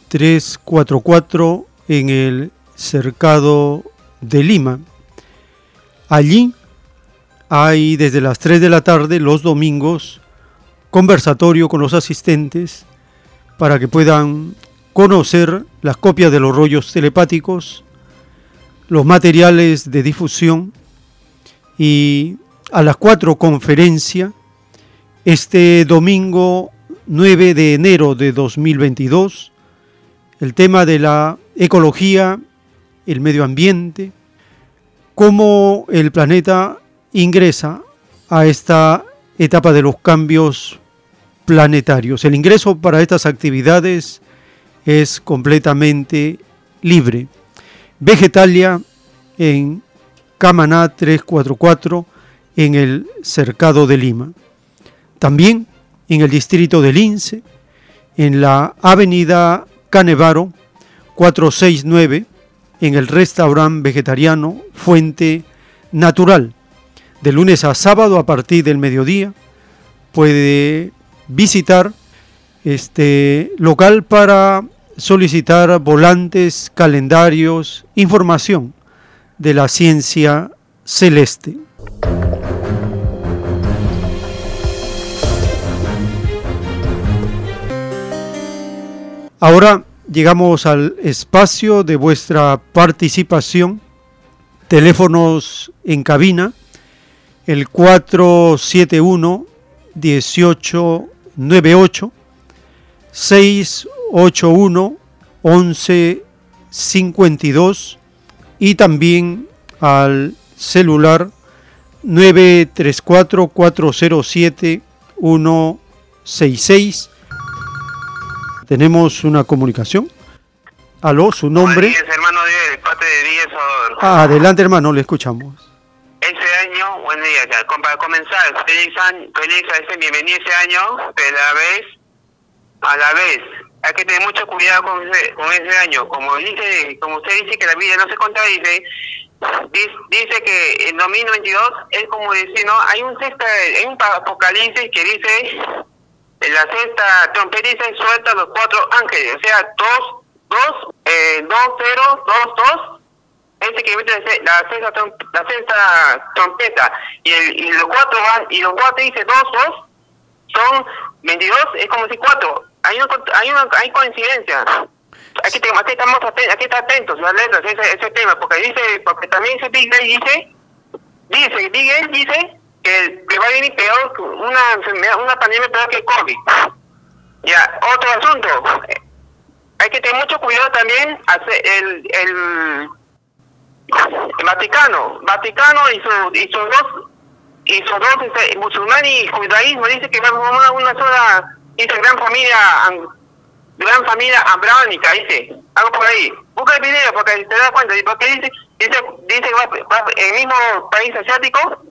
344 en el Cercado de Lima. Allí hay desde las 3 de la tarde los domingos conversatorio con los asistentes para que puedan conocer las copias de los rollos telepáticos, los materiales de difusión y a las 4 conferencia este domingo 9 de enero de 2022 el tema de la ecología, el medio ambiente, cómo el planeta ingresa a esta etapa de los cambios planetarios. El ingreso para estas actividades es completamente libre. Vegetalia en Camaná 344 en el Cercado de Lima. También en el distrito de Lince, en la avenida Canevaro 469, en el restaurante vegetariano Fuente Natural. De lunes a sábado a partir del mediodía puede visitar este local para solicitar volantes, calendarios, información de la ciencia celeste. Ahora llegamos al espacio de vuestra participación. Teléfonos en cabina, el 471 1898 681 1152 y también al celular 934 407 166 tenemos una comunicación. Aló, su nombre. Díez, hermano de parte de Díez Ah, adelante, hermano, le escuchamos. Ese año, buen día, ya, para comenzar, feliz año, feliz ese, bienvenido ese año, pero a la vez, a la vez, hay que tener mucho cuidado con ese, con ese año. Como dice, como usted dice que la vida no se contradice, dice, dice que en 2022 es como decir, ¿no? Hay un sexta, hay un apocalipsis que dice la sexta trompeta y suelta los cuatro ángeles, o sea, dos, dos, eh, dos, cero, dos, dos, ese que mete la sexta, la sexta trompeta, y, el, los cuatro van, y los cuatro dice dos, dos, son 22, es como si cuatro, hay, hay, una, hay coincidencia. Aquí, aquí estamos atentos, aquí está atentos las letras, ese, ese tema, porque dice, porque también Big dice, dice, Big dice que, va a venir peor, una enfermedad, una pandemia peor que COVID. Ya, otro asunto, hay que tener mucho cuidado también hacer el, el, Vaticano, Vaticano y, su, y sus dos y sus dos este, musulmanes y judaísmo. Dice que vamos a una sola gran familia gran familia abrahámica dice. Algo por ahí. Busca el video porque te das cuenta. Porque dice dice dice que va, el mismo país asiático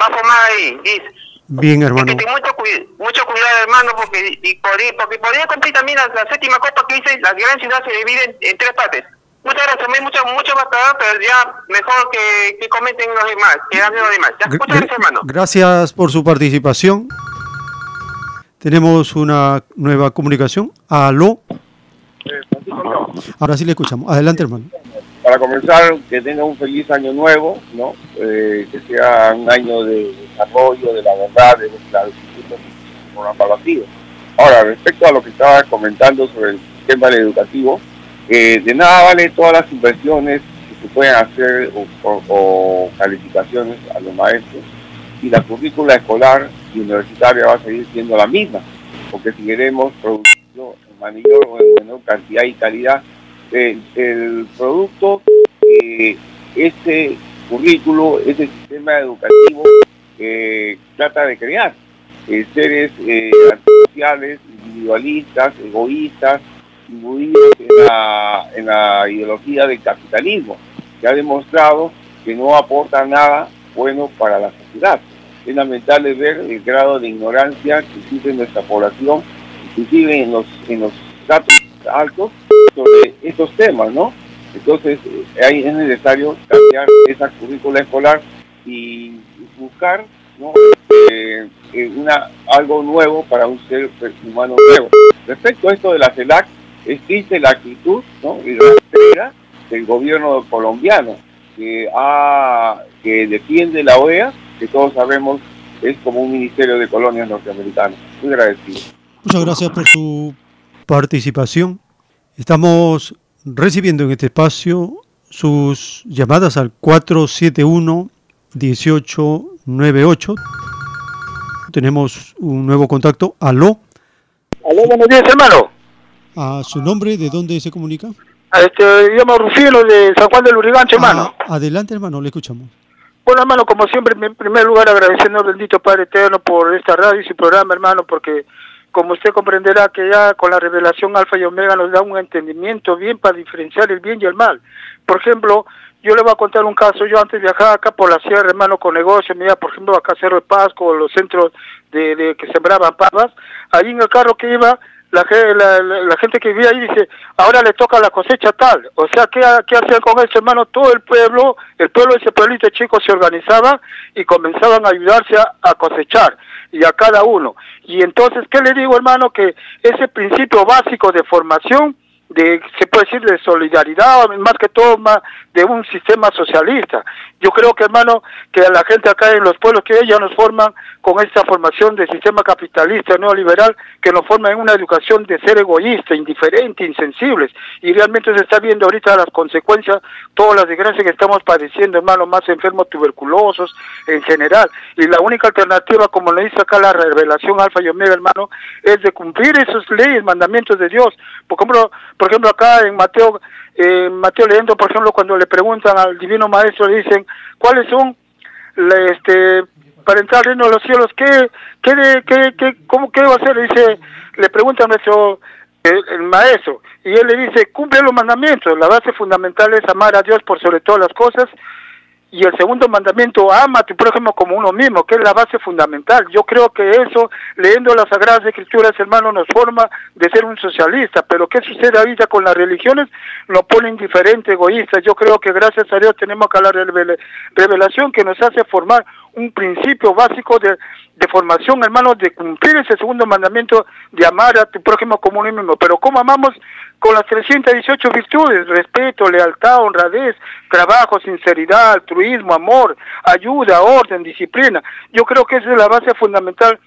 va a formar ahí dice Bien, hermano. Que mucho, mucho cuidado, hermano, porque, y por, porque podría cumplir también la, séptima copa que dice, la gran ciudad se divide en, tres partes. Muchas gracias, hay mucho, mucho más pero ya mejor que, que comenten los demás, que hablen los demás. muchas gracias, hermano. Gracias por su participación. Tenemos una nueva comunicación. Aló. Ahora sí le escuchamos. Adelante, hermano. Para comenzar, que tenga un feliz año nuevo, ¿no? Eh, que sea un año de desarrollo, de la verdad, de la evaluativo. Ahora, respecto a lo que estaba comentando sobre el sistema educativo, eh, de nada vale todas las inversiones que se pueden hacer o, o calificaciones a los maestros y la currícula escolar y universitaria va a seguir siendo la misma, porque si queremos producirlo en mayor o en menor cantidad y calidad, el, producto, eh, este currículo, este sistema educativo eh, trata de crear eh, seres artificiales, individualistas, egoístas, imbuidos en la, en la ideología del capitalismo, que ha demostrado que no aporta nada bueno para la sociedad. Es lamentable ver el grado de ignorancia que existe en nuestra población, inclusive en los, en los datos altos sobre estos temas, ¿no? Entonces, eh, ahí es necesario cambiar esa currícula escolar y buscar ¿no? Eh, eh, una, algo nuevo para un ser humano nuevo. Respecto a esto de la CELAC, existe la actitud ¿no? y la del gobierno colombiano que, ha, que defiende la OEA que todos sabemos es como un ministerio de colonias norteamericanas. Muy agradecido. Muchas gracias por su participación. Estamos recibiendo en este espacio sus llamadas al 471-1898. Tenemos un nuevo contacto. Aló. Aló, buenos días, hermano. ¿A su nombre? ¿De dónde se comunica? Este, llamo Rufino de San Juan del Urigancho, hermano. Ah, adelante, hermano, le escuchamos. Bueno, hermano, como siempre, en primer lugar agradeciendo al bendito Padre Eterno por esta radio y su programa, hermano, porque como usted comprenderá que ya con la revelación Alfa y Omega nos da un entendimiento bien para diferenciar el bien y el mal. Por ejemplo, yo le voy a contar un caso, yo antes viajaba acá por la sierra, hermano, con negocios, me iba, por ejemplo, acá Cerro de Pasco, los centros de, de que sembraban papas, allí en el carro que iba, la, la, gente que vivía ahí dice, ahora le toca la cosecha tal. O sea, ¿qué, qué hacían con eso, hermano? Todo el pueblo, el pueblo de ese pueblito chico se organizaba y comenzaban a ayudarse a, cosechar y a cada uno. Y entonces, ¿qué le digo, hermano? Que ese principio básico de formación, de se puede decir de solidaridad, más que todo más de un sistema socialista. Yo creo que, hermano, que a la gente acá en los pueblos que ellos nos forman con esta formación del sistema capitalista neoliberal, que nos forma en una educación de ser egoísta, indiferente, insensibles. Y realmente se está viendo ahorita las consecuencias, todas las desgracias que estamos padeciendo, hermano, más enfermos tuberculosos en general. Y la única alternativa, como le dice acá la revelación Alfa y Omega, hermano, es de cumplir esos leyes, mandamientos de Dios. Por ejemplo, por ejemplo acá en Mateo eh, Mateo leyendo, por ejemplo, cuando le preguntan al Divino Maestro, le dicen, ¿cuáles son, este, para entrar al reino de los cielos, qué, qué, qué, qué, cómo, qué va a hacer? Dice, le pregunta a nuestro el, maestro, y él le dice, cumple los mandamientos, la base fundamental es amar a Dios por sobre todas las cosas, y el segundo mandamiento, ama a tu prójimo como uno mismo, que es la base fundamental. Yo creo que eso, leyendo las Sagradas Escrituras, hermano, nos forma de ser un socialista. Pero ¿qué sucede ahorita con las religiones? Nos pone indiferente, egoísta. Yo creo que gracias a Dios tenemos acá la revelación que nos hace formar un principio básico de, de formación, hermano, de cumplir ese segundo mandamiento de amar a tu prójimo como uno mismo. Pero ¿cómo amamos? Con las 318 virtudes, respeto, lealtad, honradez, trabajo, sinceridad, altruismo, amor, ayuda, orden, disciplina. Yo creo que esa es la base fundamental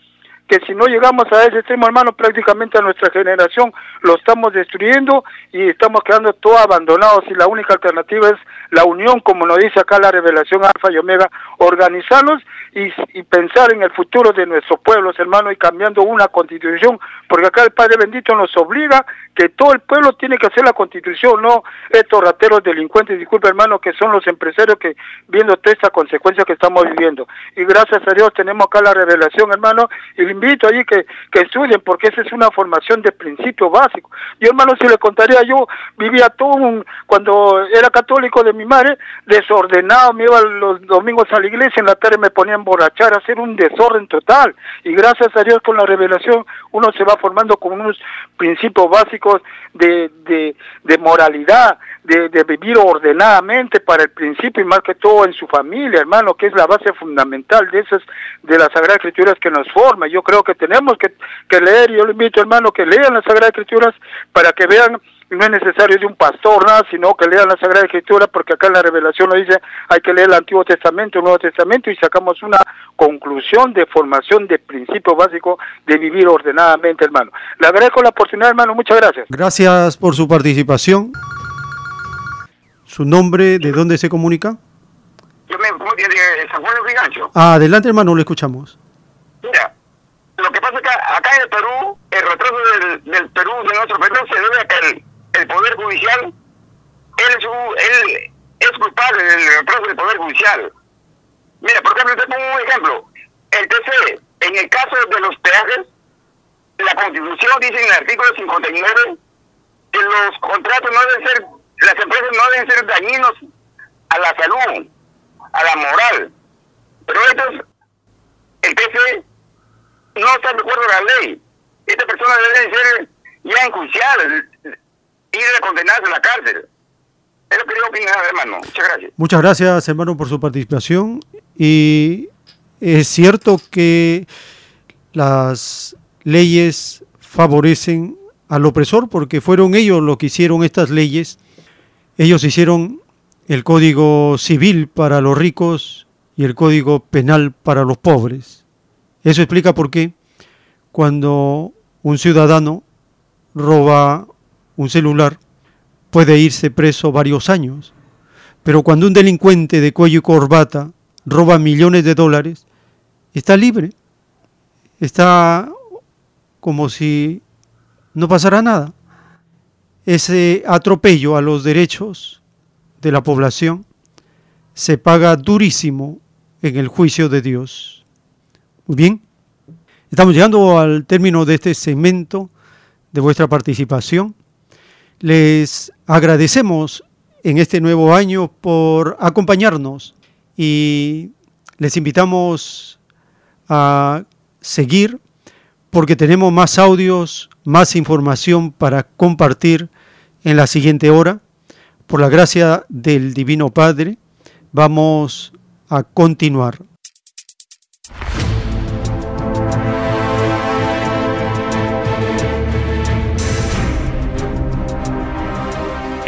que si no llegamos a ese extremo, hermano, prácticamente a nuestra generación lo estamos destruyendo y estamos quedando todos abandonados y la única alternativa es la unión, como nos dice acá la revelación Alfa y Omega, organizarlos y, pensar en el futuro de nuestros pueblos, hermano, y cambiando una constitución, porque acá el Padre bendito nos obliga que todo el pueblo tiene que hacer la constitución, no estos rateros delincuentes, disculpe hermano, que son los empresarios que viendo toda esta consecuencia que estamos viviendo. Y gracias a Dios tenemos acá la revelación, hermano, y le invito allí que, que estudien, porque esa es una formación de principio básico. Yo, hermano, si le contaría, yo vivía todo un, cuando era católico de mi madre, desordenado, me iba los domingos a la iglesia, en la tarde me ponía emborrachar, hacer un desorden total. Y gracias a Dios con la revelación uno se va formando con unos principios básicos de, de, moralidad, de, de, vivir ordenadamente para el principio y más que todo en su familia, hermano, que es la base fundamental de esas, de las Sagradas Escrituras que nos forma. Yo creo que tenemos que, que leer, yo le invito, hermano, que lean las Sagradas Escrituras para que vean no es necesario de un pastor, nada, sino que lean la Sagrada Escritura, porque acá en la revelación lo dice, hay que leer el Antiguo Testamento, el Nuevo Testamento, y sacamos una conclusión de formación de principio básico de vivir ordenadamente, hermano. Le agradezco la oportunidad, hermano, muchas gracias. Gracias por su participación. ¿Su nombre, de dónde se comunica? Yo me de San Juan de. Ah, adelante, hermano, lo escuchamos. Mira, lo que pasa es que acá en el Perú, el retraso del, del Perú, de nuestro Perú, se debe a que el, el Poder Judicial, él es, culpable del retraso del Poder Judicial. Mira, por ejemplo, te pongo un ejemplo. El TC, en el caso de los peajes, la Constitución dice en el artículo 59 que los contratos no deben ser, las empresas no deben ser dañinos a la salud, a la moral. Pero estos, el TC no está de acuerdo con la ley. Esta persona debe ser ya enjuiciada y debe condenarse a la cárcel. Es lo que yo opino, hermano. Muchas gracias. Muchas gracias, hermano, por su participación. Y es cierto que las leyes favorecen al opresor porque fueron ellos los que hicieron estas leyes. Ellos hicieron el código civil para los ricos y el código penal para los pobres. Eso explica por qué cuando un ciudadano roba un celular puede irse preso varios años, pero cuando un delincuente de cuello y corbata roba millones de dólares, está libre, está como si no pasara nada. Ese atropello a los derechos de la población se paga durísimo en el juicio de Dios. Muy bien, estamos llegando al término de este segmento de vuestra participación. Les agradecemos en este nuevo año por acompañarnos y les invitamos a seguir porque tenemos más audios, más información para compartir en la siguiente hora. Por la gracia del Divino Padre, vamos a continuar.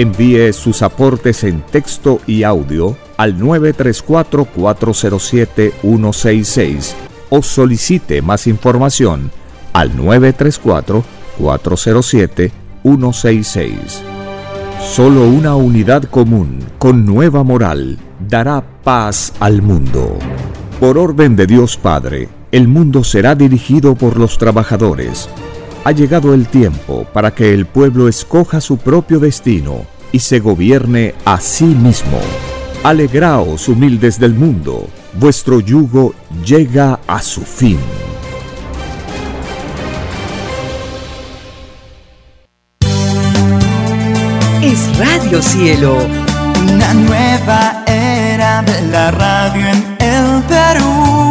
Envíe sus aportes en texto y audio al 934-407-166 o solicite más información al 934-407-166. Solo una unidad común con nueva moral dará paz al mundo. Por orden de Dios Padre, el mundo será dirigido por los trabajadores. Ha llegado el tiempo para que el pueblo escoja su propio destino y se gobierne a sí mismo. Alegraos humildes del mundo, vuestro yugo llega a su fin. Es Radio Cielo. Una nueva era de la radio en el Perú.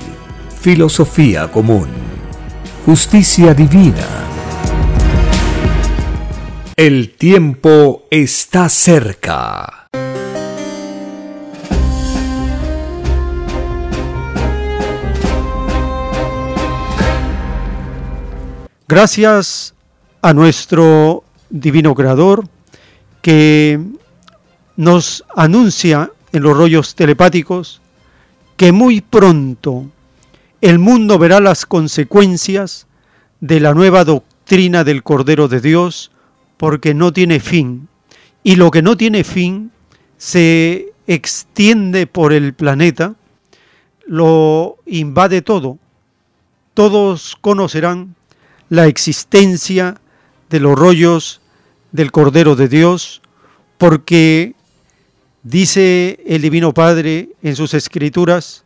filosofía común justicia divina. El tiempo está cerca. Gracias a nuestro divino creador que nos anuncia en los rollos telepáticos que muy pronto el mundo verá las consecuencias de la nueva doctrina del Cordero de Dios porque no tiene fin. Y lo que no tiene fin se extiende por el planeta, lo invade todo. Todos conocerán la existencia de los rollos del Cordero de Dios porque dice el Divino Padre en sus escrituras,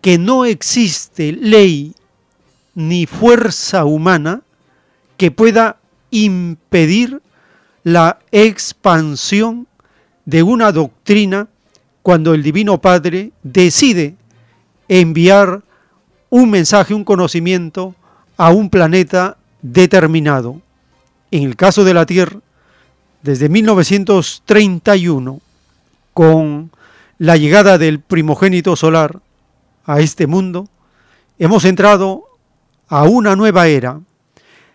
que no existe ley ni fuerza humana que pueda impedir la expansión de una doctrina cuando el Divino Padre decide enviar un mensaje, un conocimiento a un planeta determinado. En el caso de la Tierra, desde 1931, con la llegada del primogénito solar, a este mundo, hemos entrado a una nueva era,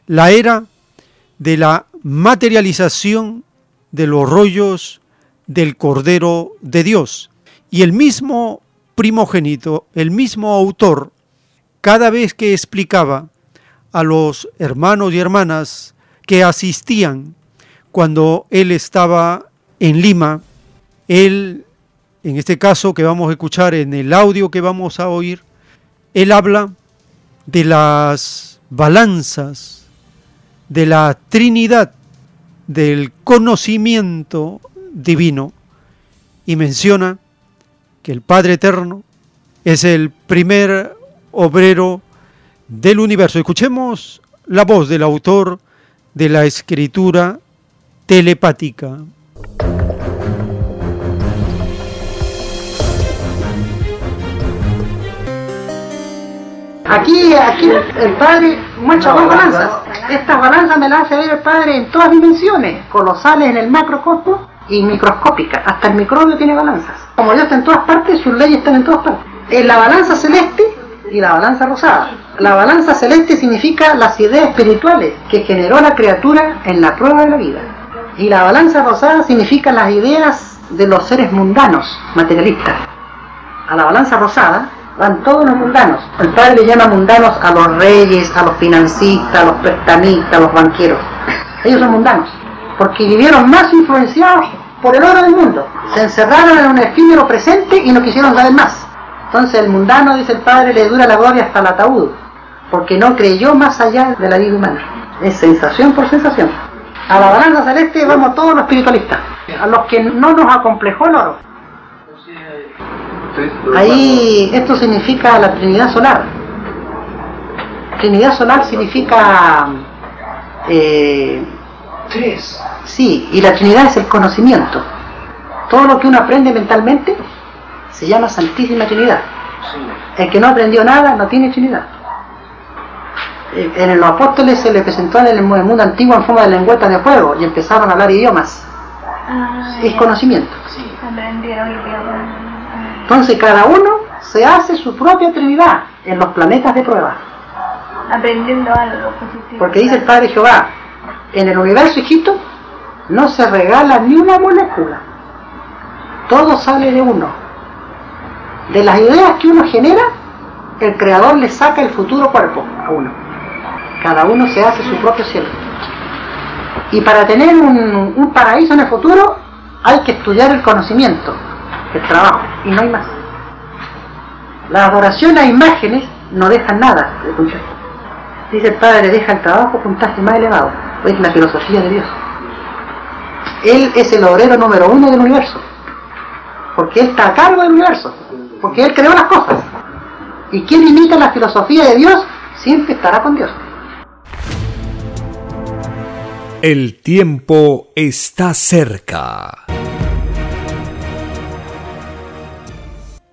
la era de la materialización de los rollos del Cordero de Dios. Y el mismo primogénito, el mismo autor, cada vez que explicaba a los hermanos y hermanas que asistían cuando él estaba en Lima, él en este caso que vamos a escuchar en el audio que vamos a oír, él habla de las balanzas, de la Trinidad, del conocimiento divino y menciona que el Padre Eterno es el primer obrero del universo. Escuchemos la voz del autor de la escritura telepática. Aquí, aquí el padre muestra dos balanzas. Estas balanzas me las hace ver el padre en todas dimensiones, colosales en el macrocosmos y microscópicas. Hasta el microbio tiene balanzas. Como Dios está en todas partes, sus leyes están en todas partes. En la balanza celeste y la balanza rosada. La balanza celeste significa las ideas espirituales que generó la criatura en la prueba de la vida. Y la balanza rosada significa las ideas de los seres mundanos, materialistas. A la balanza rosada van todos los mundanos. El padre llama mundanos a los reyes, a los financistas, a los prestamistas, a los banqueros. Ellos son mundanos, porque vivieron más influenciados por el oro del mundo. Se encerraron en un efímero presente y no quisieron saber más. Entonces el mundano, dice el padre, le dura la gloria hasta el ataúd, porque no creyó más allá de la vida humana. Es sensación por sensación. A la balanza celeste vamos todos los espiritualistas, a los que no nos acomplejó el oro. Ahí esto significa la Trinidad Solar. Trinidad Solar significa... Eh, Tres. Sí, y la Trinidad es el conocimiento. Todo lo que uno aprende mentalmente se llama Santísima Trinidad. El que no aprendió nada no tiene Trinidad. Eh, En los apóstoles se le presentó en el mundo antiguo en forma de lengüeta de fuego y empezaron a hablar idiomas. Es conocimiento. Aprendieron idiomas. Entonces cada uno se hace su propia Trinidad en los planetas de prueba. Aprendiendo algo positivo. Porque dice el Padre Jehová, en el universo hijito no se regala ni una molécula. Todo sale de uno. De las ideas que uno genera, el Creador le saca el futuro cuerpo a uno. Cada uno se hace su propio cielo. Y para tener un, un paraíso en el futuro, hay que estudiar el conocimiento, el trabajo, y no hay más. La adoración a imágenes no deja nada de función. Dice el Padre, deja el trabajo puntaje más elevado. Es la filosofía de Dios. Él es el obrero número uno del universo. Porque Él está a cargo del universo. Porque Él creó las cosas. Y quien imita la filosofía de Dios, siempre estará con Dios. El tiempo está cerca.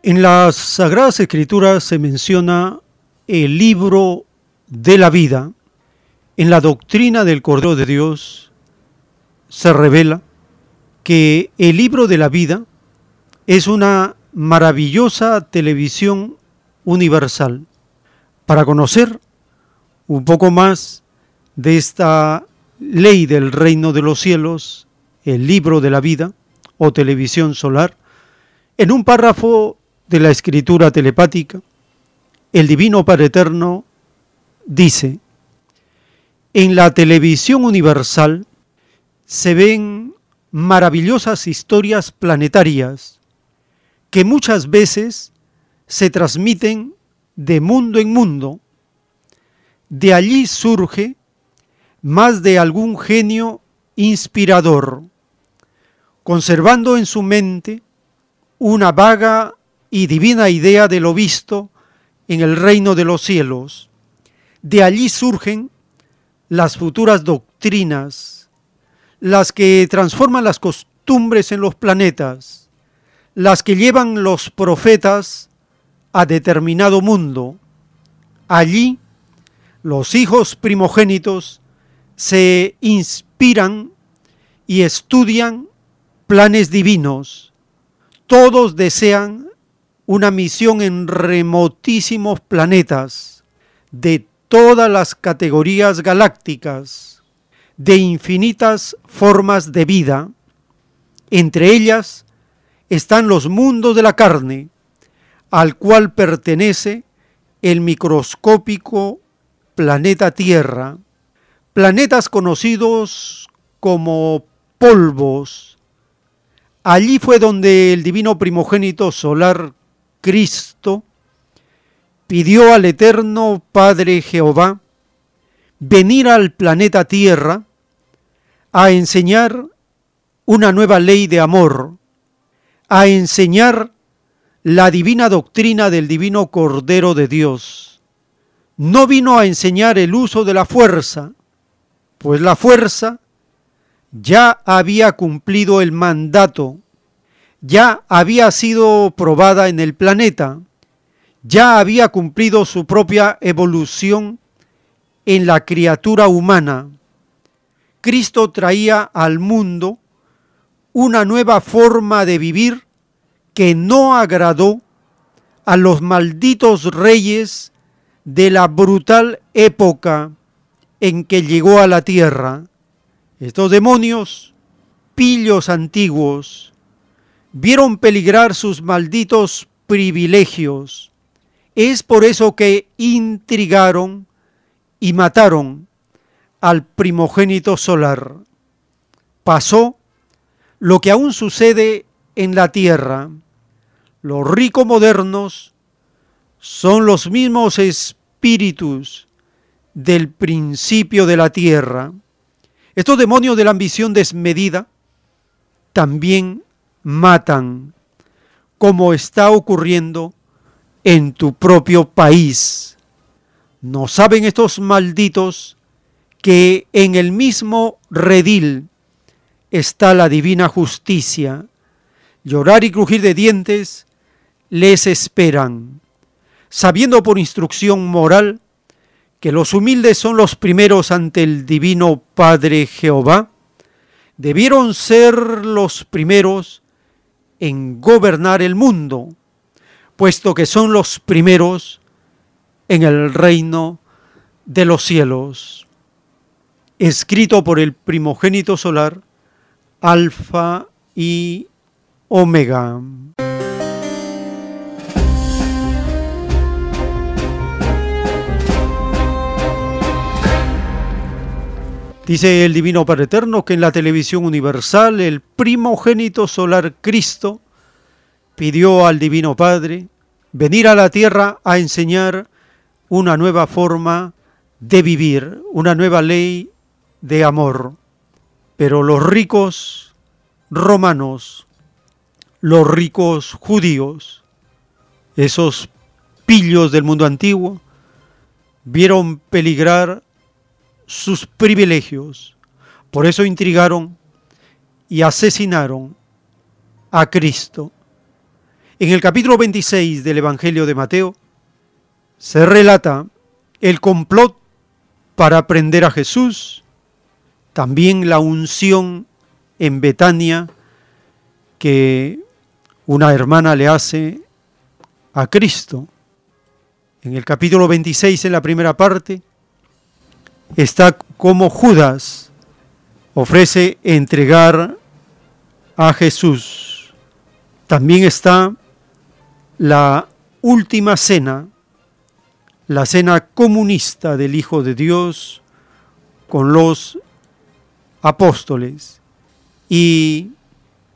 En las Sagradas Escrituras se menciona el libro de la vida. En la doctrina del Cordero de Dios se revela que el libro de la vida es una maravillosa televisión universal. Para conocer un poco más de esta ley del reino de los cielos, el libro de la vida o televisión solar, en un párrafo de la escritura telepática, el Divino Padre Eterno dice, en la televisión universal se ven maravillosas historias planetarias que muchas veces se transmiten de mundo en mundo. De allí surge más de algún genio inspirador, conservando en su mente una vaga y divina idea de lo visto en el reino de los cielos. De allí surgen las futuras doctrinas, las que transforman las costumbres en los planetas, las que llevan los profetas a determinado mundo. Allí los hijos primogénitos se inspiran y estudian planes divinos. Todos desean una misión en remotísimos planetas de todas las categorías galácticas, de infinitas formas de vida. Entre ellas están los mundos de la carne, al cual pertenece el microscópico planeta Tierra, planetas conocidos como polvos. Allí fue donde el divino primogénito solar Cristo pidió al eterno Padre Jehová venir al planeta Tierra a enseñar una nueva ley de amor, a enseñar la divina doctrina del divino Cordero de Dios. no vino a enseñar el uso de la fuerza, pues la fuerza ya había cumplido el mandato, ya había sido probada en el planeta, ya había cumplido su propia evolución en la criatura humana. Cristo traía al mundo una nueva forma de vivir que no agradó a los malditos reyes de la brutal época en que llegó a la tierra. Estos demonios, pillos antiguos, vieron peligrar sus malditos privilegios. Es por eso que intrigaron y mataron al primogénito solar. Pasó lo que aún sucede en la tierra. Los ricos modernos son los mismos espíritus del principio de la tierra. Estos demonios de la ambición desmedida también matan, como está ocurriendo en tu propio país. ¿No saben estos malditos que en el mismo redil está la divina justicia? Llorar y crujir de dientes les esperan, sabiendo por instrucción moral que los humildes son los primeros ante el divino Padre Jehová, debieron ser los primeros en gobernar el mundo, puesto que son los primeros en el reino de los cielos. Escrito por el primogénito solar, Alfa y Omega. Dice el Divino Padre Eterno que en la televisión universal el primogénito solar Cristo pidió al Divino Padre venir a la tierra a enseñar una nueva forma de vivir, una nueva ley de amor. Pero los ricos romanos, los ricos judíos, esos pillos del mundo antiguo, vieron peligrar sus privilegios. Por eso intrigaron y asesinaron a Cristo. En el capítulo 26 del Evangelio de Mateo se relata el complot para prender a Jesús, también la unción en Betania que una hermana le hace a Cristo. En el capítulo 26, en la primera parte, está como Judas ofrece entregar a Jesús. También está la última cena, la cena comunista del Hijo de Dios con los apóstoles. Y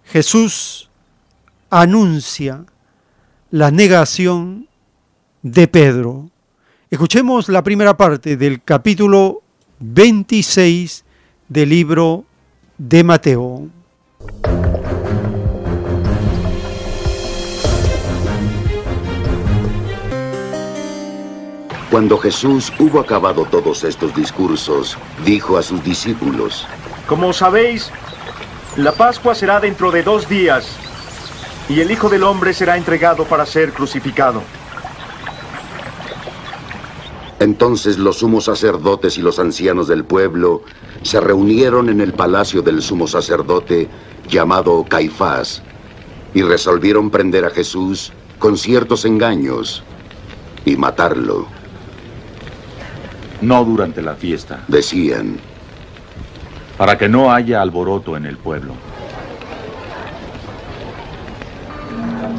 Jesús anuncia la negación de Pedro. Escuchemos la primera parte del capítulo 26 del libro de Mateo. Cuando Jesús hubo acabado todos estos discursos, dijo a sus discípulos, Como sabéis, la Pascua será dentro de dos días, y el Hijo del Hombre será entregado para ser crucificado. Entonces los sumos sacerdotes y los ancianos del pueblo se reunieron en el palacio del sumo sacerdote llamado Caifás y resolvieron prender a Jesús con ciertos engaños y matarlo. No durante la fiesta. Decían. Para que no haya alboroto en el pueblo.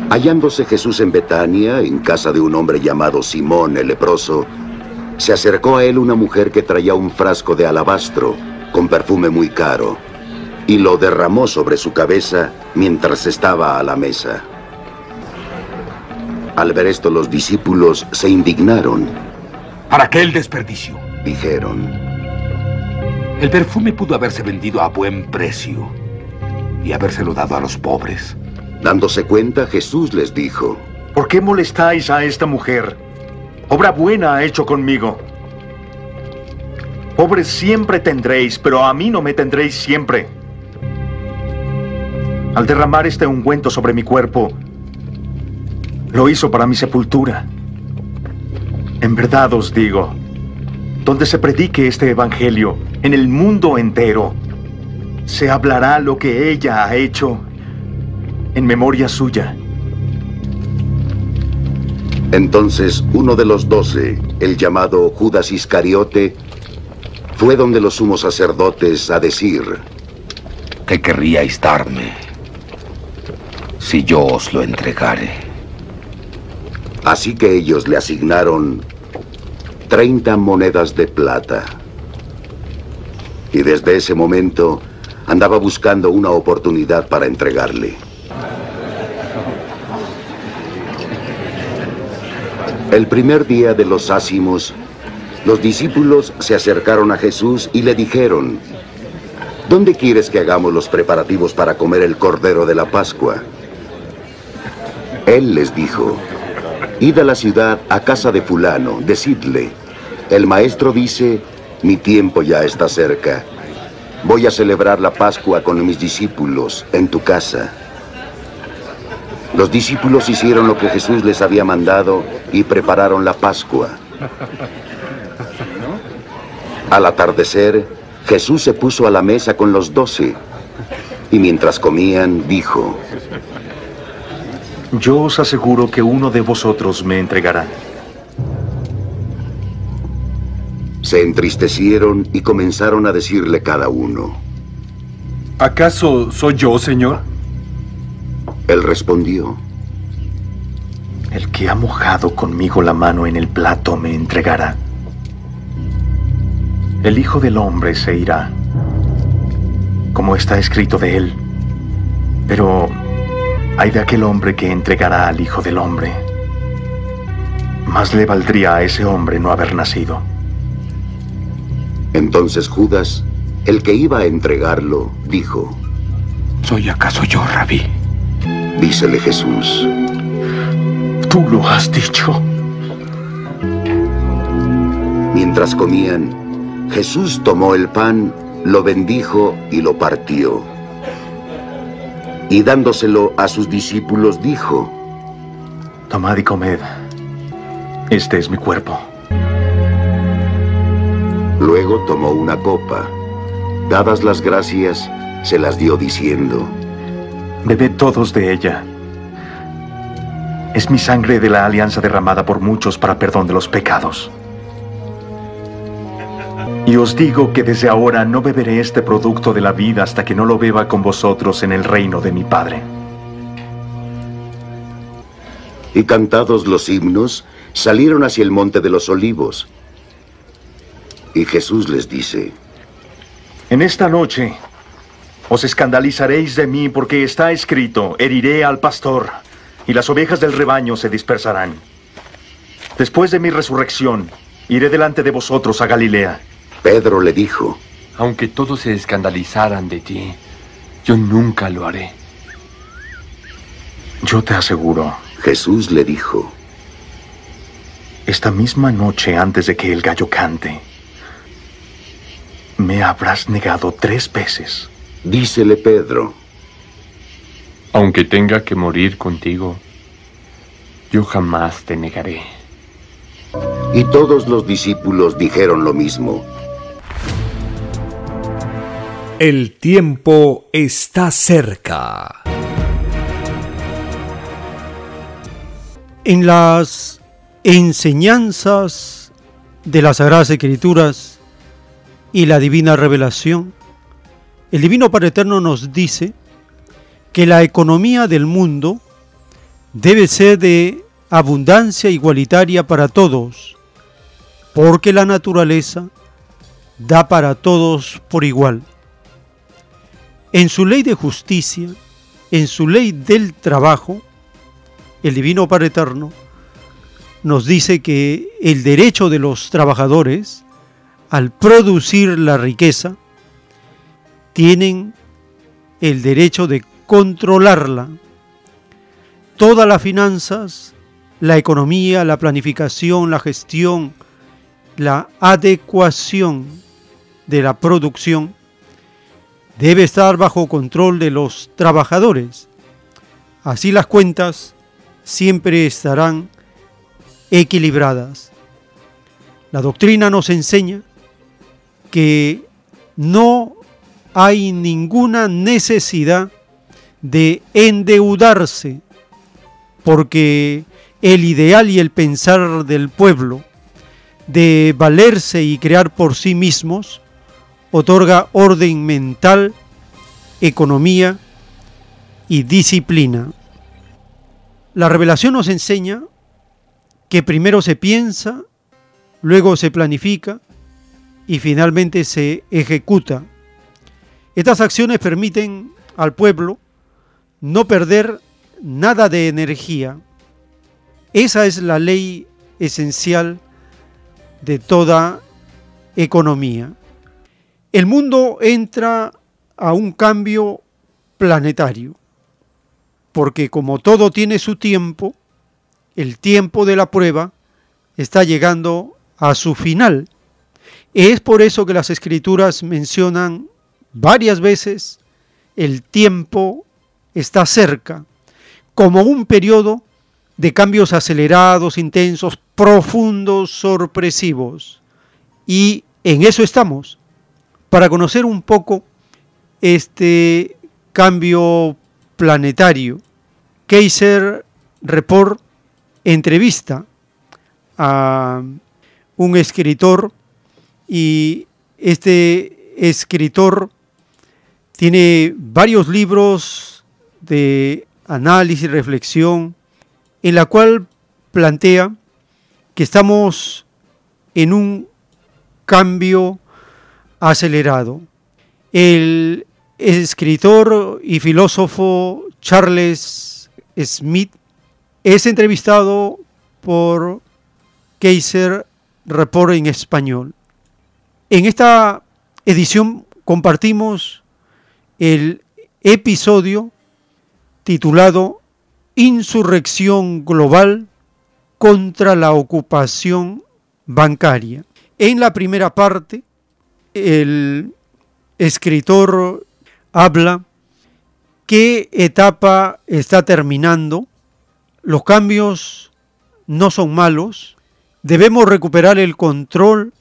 Hallándose Jesús en Betania, en casa de un hombre llamado Simón el leproso, se acercó a él una mujer que traía un frasco de alabastro con perfume muy caro y lo derramó sobre su cabeza mientras estaba a la mesa. Al ver esto los discípulos se indignaron. ¿Para qué el desperdicio? Dijeron. El perfume pudo haberse vendido a buen precio y habérselo dado a los pobres. Dándose cuenta, Jesús les dijo, ¿Por qué molestáis a esta mujer? Obra buena ha hecho conmigo. Pobres siempre tendréis, pero a mí no me tendréis siempre. Al derramar este ungüento sobre mi cuerpo, lo hizo para mi sepultura. En verdad os digo, donde se predique este evangelio en el mundo entero, se hablará lo que ella ha hecho en memoria suya. Entonces uno de los doce, el llamado Judas Iscariote, fue donde los sumos sacerdotes a decir, ¿qué querríais darme si yo os lo entregare? Así que ellos le asignaron 30 monedas de plata. Y desde ese momento andaba buscando una oportunidad para entregarle. El primer día de los ácimos, los discípulos se acercaron a Jesús y le dijeron, ¿Dónde quieres que hagamos los preparativos para comer el cordero de la Pascua? Él les dijo, Id a la ciudad, a casa de fulano, decidle, el maestro dice, mi tiempo ya está cerca. Voy a celebrar la Pascua con mis discípulos en tu casa. Los discípulos hicieron lo que Jesús les había mandado y prepararon la Pascua. Al atardecer, Jesús se puso a la mesa con los doce y mientras comían dijo, Yo os aseguro que uno de vosotros me entregará. Se entristecieron y comenzaron a decirle cada uno. ¿Acaso soy yo, Señor? Él respondió. El que ha mojado conmigo la mano en el plato me entregará. El Hijo del Hombre se irá, como está escrito de él. Pero hay de aquel hombre que entregará al Hijo del Hombre. Más le valdría a ese hombre no haber nacido. Entonces Judas, el que iba a entregarlo, dijo, ¿Soy acaso yo, rabí? Dícele Jesús, Tú lo has dicho. Mientras comían, Jesús tomó el pan, lo bendijo y lo partió. Y dándoselo a sus discípulos dijo, Tomad y comed. Este es mi cuerpo. Luego tomó una copa. Dadas las gracias, se las dio diciendo, Bebed todos de ella. Es mi sangre de la alianza derramada por muchos para perdón de los pecados. Y os digo que desde ahora no beberé este producto de la vida hasta que no lo beba con vosotros en el reino de mi Padre. Y cantados los himnos, salieron hacia el monte de los olivos. Y Jesús les dice, En esta noche os escandalizaréis de mí porque está escrito, heriré al pastor y las ovejas del rebaño se dispersarán. Después de mi resurrección, iré delante de vosotros a Galilea. Pedro le dijo, Aunque todos se escandalizaran de ti, yo nunca lo haré. Yo te aseguro, Jesús le dijo, esta misma noche antes de que el gallo cante, me habrás negado tres veces. Dícele Pedro, Aunque tenga que morir contigo, yo jamás te negaré. y todos los discípulos dijeron lo mismo. El tiempo está cerca. En las enseñanzas de las Sagradas Escrituras y la divina revelación, el Divino Padre Eterno nos dice que la economía del mundo debe ser de abundancia igualitaria para todos, porque la naturaleza da para todos por igual. En su ley de justicia, en su ley del trabajo, el Divino Padre Eterno nos dice que el derecho de los trabajadores al producir la riqueza tienen el derecho de controlarla. Todas las finanzas la economía, la planificación, la gestión, la adecuación de la producción debe estar bajo control de los trabajadores. Así las cuentas siempre estarán equilibradas. La doctrina nos enseña que no hay ninguna necesidad de endeudarse, porque el ideal y el pensar del pueblo de valerse y crear por sí mismos otorga orden mental, economía y disciplina. La revelación nos enseña que primero se piensa, luego se planifica y finalmente se ejecuta. Estas acciones permiten al pueblo no perder nada de energía. Esa es la ley esencial de toda economía. El mundo entra a un cambio planetario, porque como todo tiene su tiempo, el tiempo de la prueba está llegando a su final. Es por eso que las escrituras mencionan varias veces el tiempo está cerca, como un periodo de cambios acelerados, intensos, profundos, sorpresivos. Y en eso estamos, para conocer un poco este cambio planetario. Kaiser Report entrevista a un escritor y este escritor tiene varios libros de análisis y reflexión en la cual plantea que estamos en un cambio acelerado. El escritor y filósofo Charles Smith es entrevistado por Kaiser Report en español. En esta edición compartimos el episodio titulado Insurrección Global contra la ocupación bancaria. En la primera parte, el escritor habla qué etapa está terminando, los cambios no son malos, debemos recuperar el control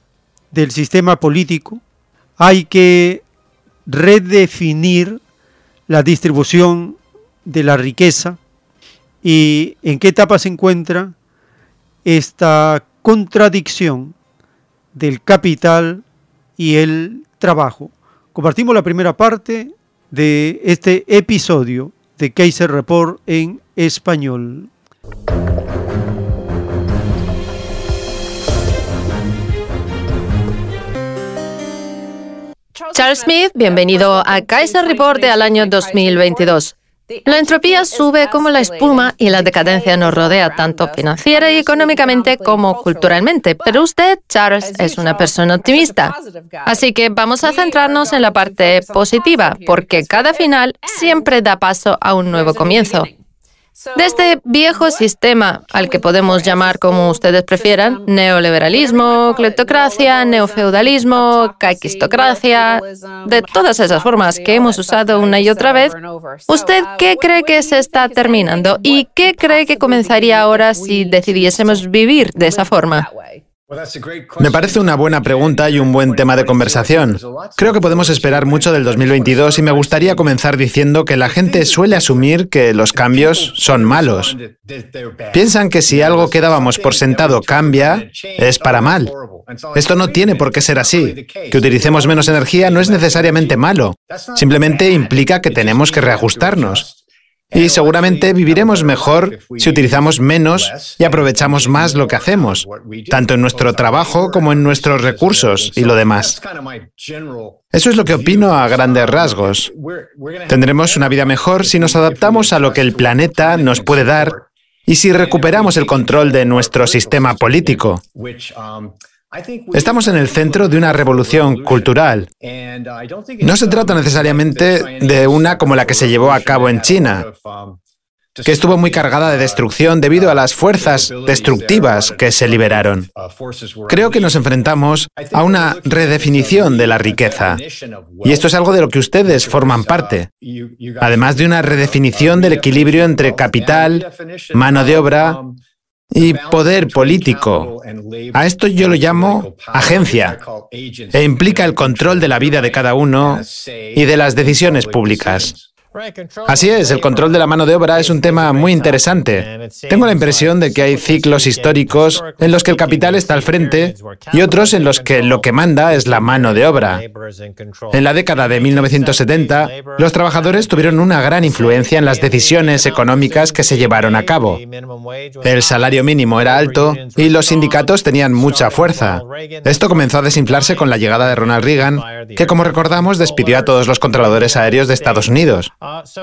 del sistema político, hay que redefinir la distribución de la riqueza y en qué etapa se encuentra esta contradicción del capital y el trabajo. Compartimos la primera parte de este episodio de Kaiser Report en español. Charles Smith, bienvenido a Kaiser Report del año 2022. La entropía sube como la espuma y la decadencia nos rodea tanto financiera y económicamente como culturalmente. Pero usted, Charles, es una persona optimista. Así que vamos a centrarnos en la parte positiva, porque cada final siempre da paso a un nuevo comienzo. De este viejo sistema, al que podemos llamar como ustedes prefieran, neoliberalismo, cleptocracia, neofeudalismo, caquistocracia, de todas esas formas que hemos usado una y otra vez, ¿usted qué cree que se está terminando y qué cree que comenzaría ahora si decidiésemos vivir de esa forma? Me parece una buena pregunta y un buen tema de conversación. Creo que podemos esperar mucho del 2022 y me gustaría comenzar diciendo que la gente suele asumir que los cambios son malos. Piensan que si algo que dábamos por sentado cambia, es para mal. Esto no tiene por qué ser así. Que utilicemos menos energía no es necesariamente malo. Simplemente implica que tenemos que reajustarnos. Y seguramente viviremos mejor si utilizamos menos y aprovechamos más lo que hacemos, tanto en nuestro trabajo como en nuestros recursos y lo demás. Eso es lo que opino a grandes rasgos. Tendremos una vida mejor si nos adaptamos a lo que el planeta nos puede dar y si recuperamos el control de nuestro sistema político. Estamos en el centro de una revolución cultural. No se trata necesariamente de una como la que se llevó a cabo en China. que estuvo muy cargada de destrucción debido a las fuerzas destructivas que se liberaron. Creo que nos enfrentamos a una redefinición de la riqueza. Y esto es algo de lo que ustedes forman parte. Además de una redefinición del equilibrio entre capital, mano de obra y poder político. A esto yo lo llamo agencia e implica el control de la vida de cada uno y de las decisiones públicas. Así es, el control de la mano de obra es un tema muy interesante. Tengo la impresión de que hay ciclos históricos en los que el capital está al frente y otros en los que lo que manda es la mano de obra. En la década de 1970, los trabajadores tuvieron una gran influencia en las decisiones económicas que se llevaron a cabo. El salario mínimo era alto y los sindicatos tenían mucha fuerza. Esto comenzó a desinflarse con la llegada de Ronald Reagan, que como recordamos despidió a todos los controladores aéreos de Estados Unidos.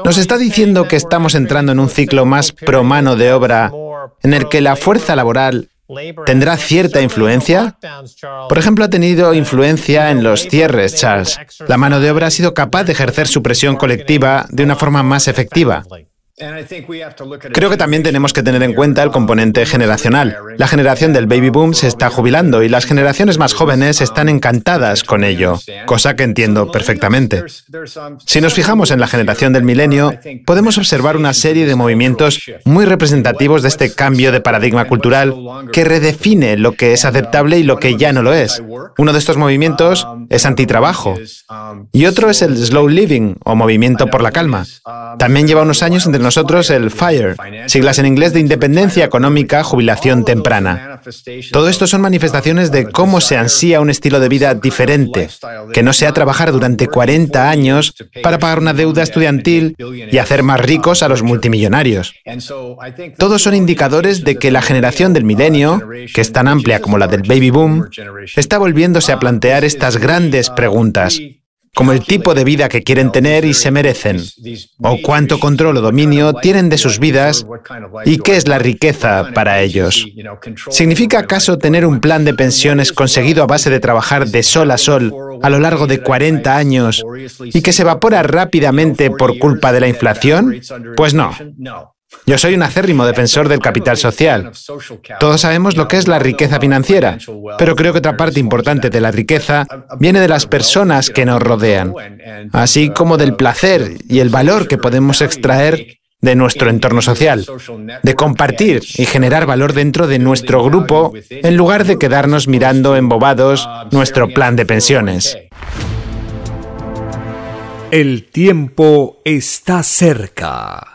¿Nos está diciendo que estamos entrando en un ciclo más pro mano de obra en el que la fuerza laboral tendrá cierta influencia? Por ejemplo, ha tenido influencia en los cierres, Charles. La mano de obra ha sido capaz de ejercer su presión colectiva de una forma más efectiva. Creo que también tenemos que tener en cuenta el componente generacional. La generación del baby boom se está jubilando y las generaciones más jóvenes están encantadas con ello, cosa que entiendo perfectamente. Si nos fijamos en la generación del milenio, podemos observar una serie de movimientos muy representativos de este cambio de paradigma cultural que redefine lo que es aceptable y lo que ya no lo es. Uno de estos movimientos es antitrabajo y otro es el slow living o movimiento por la calma. También lleva unos años entre nosotros el FIRE, siglas en inglés de Independencia Económica, Jubilación Temprana. Todo esto son manifestaciones de cómo se ansía un estilo de vida diferente, que no sea trabajar durante 40 años para pagar una deuda estudiantil y hacer más ricos a los multimillonarios. Todos son indicadores de que la generación del milenio, que es tan amplia como la del baby boom, está volviéndose a plantear estas grandes preguntas como el tipo de vida que quieren tener y se merecen, o cuánto control o dominio tienen de sus vidas y qué es la riqueza para ellos. ¿Significa acaso tener un plan de pensiones conseguido a base de trabajar de sol a sol a lo largo de 40 años y que se evapora rápidamente por culpa de la inflación? Pues no. Yo soy un acérrimo defensor del capital social. Todos sabemos lo que es la riqueza financiera, pero creo que otra parte importante de la riqueza viene de las personas que nos rodean, así como del placer y el valor que podemos extraer de nuestro entorno social, de compartir y generar valor dentro de nuestro grupo en lugar de quedarnos mirando embobados nuestro plan de pensiones. El tiempo está cerca.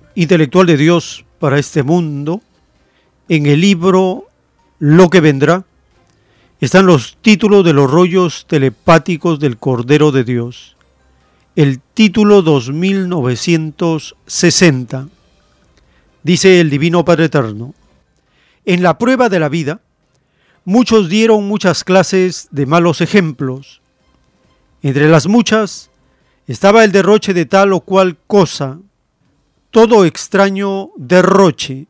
intelectual de Dios para este mundo, en el libro Lo que vendrá, están los títulos de los rollos telepáticos del Cordero de Dios. El título 2960 dice el Divino Padre Eterno, en la prueba de la vida, muchos dieron muchas clases de malos ejemplos. Entre las muchas, estaba el derroche de tal o cual cosa. Todo extraño derroche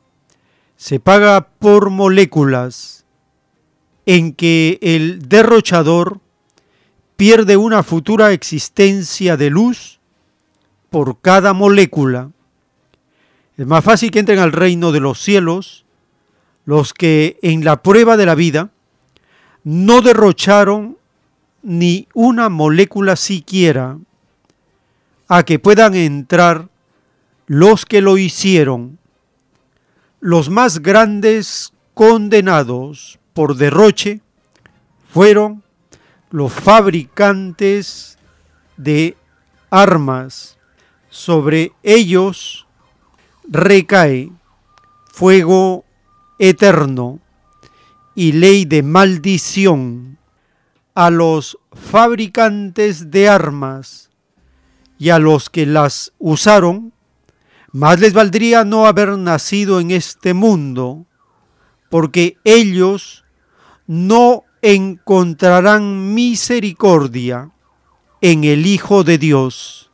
se paga por moléculas en que el derrochador pierde una futura existencia de luz por cada molécula. Es más fácil que entren al reino de los cielos los que en la prueba de la vida no derrocharon ni una molécula siquiera, a que puedan entrar los que lo hicieron, los más grandes condenados por derroche fueron los fabricantes de armas. Sobre ellos recae fuego eterno y ley de maldición a los fabricantes de armas y a los que las usaron, más les valdría no haber nacido en este mundo, porque ellos no encontrarán misericordia en el Hijo de Dios,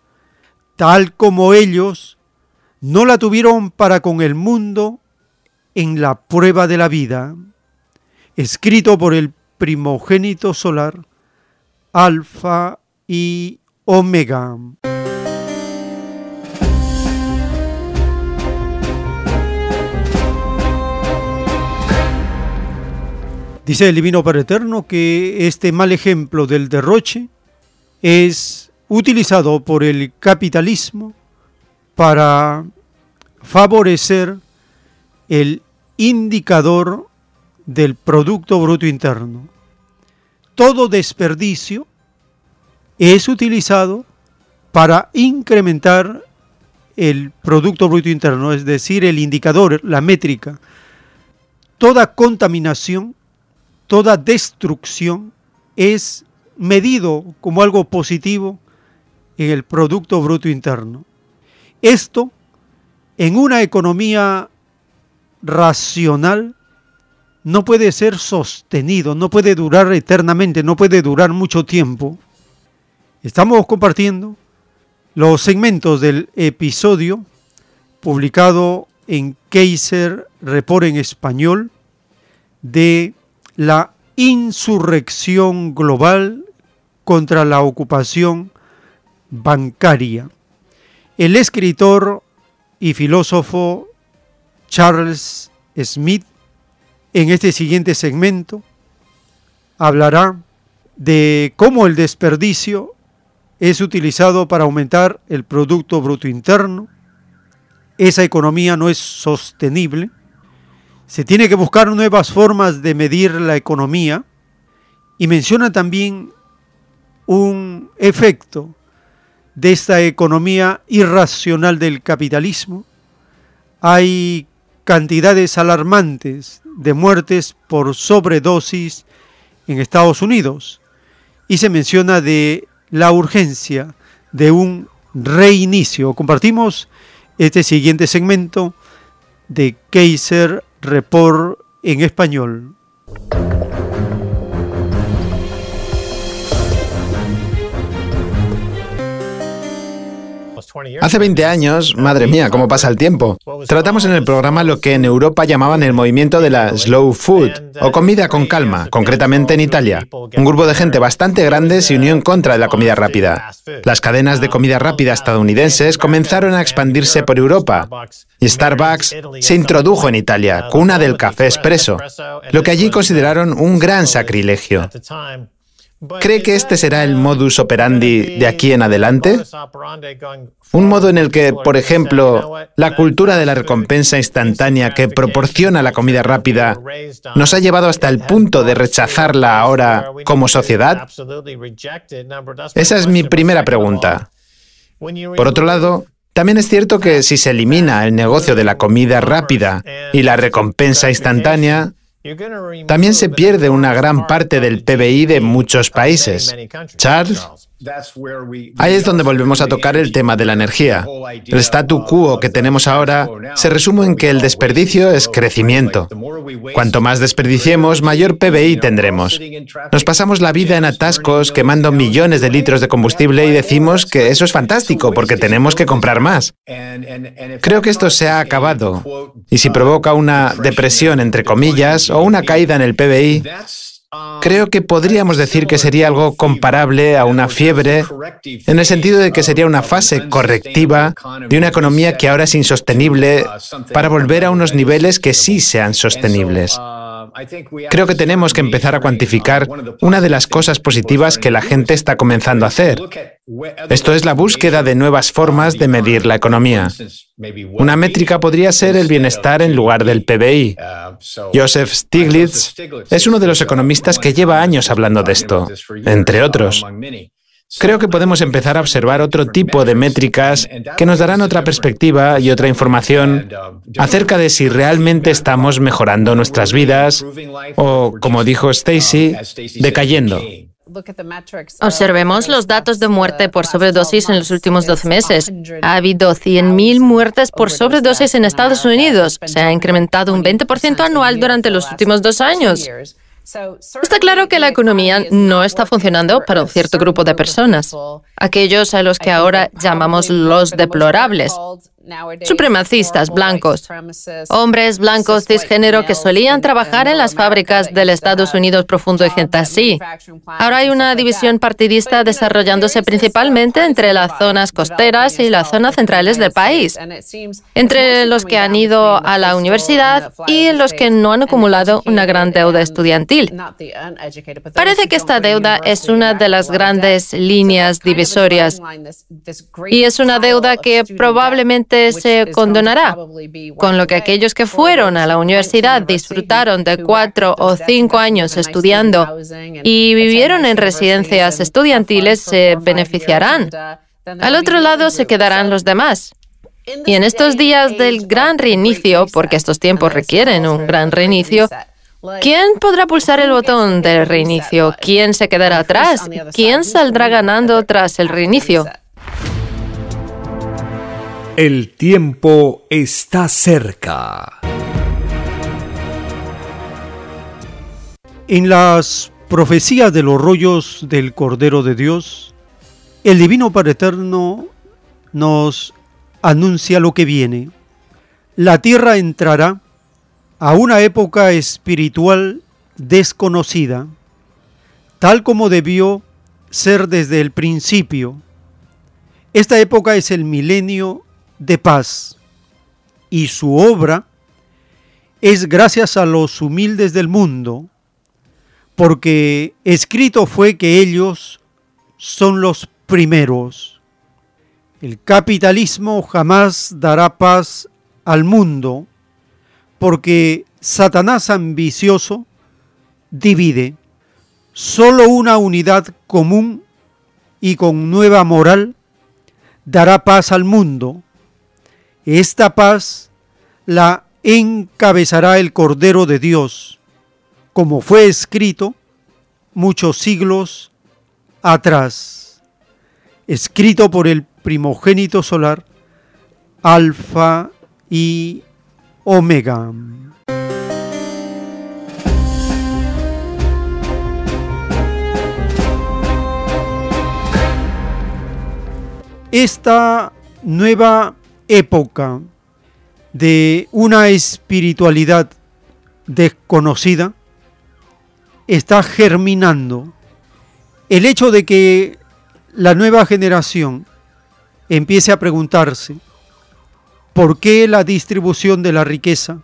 tal como ellos no la tuvieron para con el mundo en la prueba de la vida, escrito por el primogénito solar, Alfa y Omega. Dice el Divino Padre Eterno que este mal ejemplo del derroche es utilizado por el capitalismo para favorecer el indicador del Producto Bruto Interno. Todo desperdicio es utilizado para incrementar el Producto Bruto Interno, es decir, el indicador, la métrica. Toda contaminación, toda destrucción es medido como algo positivo en el Producto Bruto Interno. Esto en una economía racional no puede ser sostenido, no puede durar eternamente, no puede durar mucho tiempo. Estamos compartiendo los segmentos del episodio publicado en Kaiser Report en español de la insurrección global contra la ocupación bancaria. El escritor y filósofo Charles Smith en este siguiente segmento hablará de cómo el desperdicio es utilizado para aumentar el Producto Bruto Interno. Esa economía no es sostenible. Se tiene que buscar nuevas formas de medir la economía y menciona también un efecto de esta economía irracional del capitalismo. Hay cantidades alarmantes de muertes por sobredosis en Estados Unidos y se menciona de la urgencia de un reinicio. Compartimos este siguiente segmento de Kaiser Report en español. Hace 20 años, madre mía, cómo pasa el tiempo, tratamos en el programa lo que en Europa llamaban el movimiento de la slow food o comida con calma, concretamente en Italia. Un grupo de gente bastante grande se unió en contra de la comida rápida. Las cadenas de comida rápida estadounidenses comenzaron a expandirse por Europa y Starbucks se introdujo en Italia, cuna del café expreso, lo que allí consideraron un gran sacrilegio. ¿Cree que este será el modus operandi de aquí en adelante? Un modo en el que, por ejemplo, la cultura de la recompensa instantánea que proporciona la comida rápida nos ha llevado hasta el punto de rechazarla ahora como sociedad? Esa es mi primera pregunta. Por otro lado, también es cierto que si se elimina el negocio de la comida rápida y la recompensa instantánea, también se pierde una gran parte del PBI de muchos países. Charles. Ahí es donde volvemos a tocar el tema de la energía. El statu quo que tenemos ahora se resume en que el desperdicio es crecimiento. Cuanto más desperdiciemos, mayor PBI tendremos. Nos pasamos la vida en atascos quemando millones de litros de combustible y decimos que eso es fantástico porque tenemos que comprar más. Creo que esto se ha acabado y si provoca una depresión entre comillas o una caída en el PBI, Creo que podríamos decir que sería algo comparable a una fiebre en el sentido de que sería una fase correctiva de una economía que ahora es insostenible para volver a unos niveles que sí sean sostenibles. Creo que tenemos que empezar a cuantificar una de las cosas positivas que la gente está comenzando a hacer. Esto es la búsqueda de nuevas formas de medir la economía. Una métrica podría ser el bienestar en lugar del PBI. Joseph Stiglitz es uno de los economistas que lleva años hablando de esto, entre otros. Creo que podemos empezar a observar otro tipo de métricas que nos darán otra perspectiva y otra información acerca de si realmente estamos mejorando nuestras vidas o, como dijo Stacy, decayendo. Observemos los datos de muerte por sobredosis en los últimos 12 meses. Ha habido 100.000 muertes por sobredosis en Estados Unidos. Se ha incrementado un 20% anual durante los últimos dos años. Está claro que la economía no está funcionando para un cierto grupo de personas, aquellos a los que ahora llamamos los deplorables, supremacistas blancos, hombres blancos cisgénero que solían trabajar en las fábricas del Estados Unidos profundo y gente así. Ahora hay una división partidista desarrollándose principalmente entre las zonas costeras y las zonas centrales del país, entre los que han ido a la universidad y los que no han acumulado una gran deuda estudiantil. Parece que esta deuda es una de las grandes líneas divisorias y es una deuda que probablemente se condonará, con lo que aquellos que fueron a la universidad disfrutaron de cuatro o cinco años estudiando y vivieron en residencias estudiantiles se beneficiarán. Al otro lado se quedarán los demás. Y en estos días del gran reinicio, porque estos tiempos requieren un gran reinicio, ¿Quién podrá pulsar el botón del reinicio? ¿Quién se quedará atrás? ¿Quién saldrá ganando tras el reinicio? El tiempo está cerca. En las profecías de los rollos del Cordero de Dios, el Divino Padre Eterno nos anuncia lo que viene. La tierra entrará a una época espiritual desconocida, tal como debió ser desde el principio. Esta época es el milenio de paz y su obra es gracias a los humildes del mundo, porque escrito fue que ellos son los primeros. El capitalismo jamás dará paz al mundo, porque Satanás ambicioso divide. Solo una unidad común y con nueva moral dará paz al mundo esta paz la encabezará el Cordero de Dios, como fue escrito muchos siglos atrás, escrito por el primogénito solar, Alfa y Omega. Esta nueva época de una espiritualidad desconocida está germinando. El hecho de que la nueva generación empiece a preguntarse por qué la distribución de la riqueza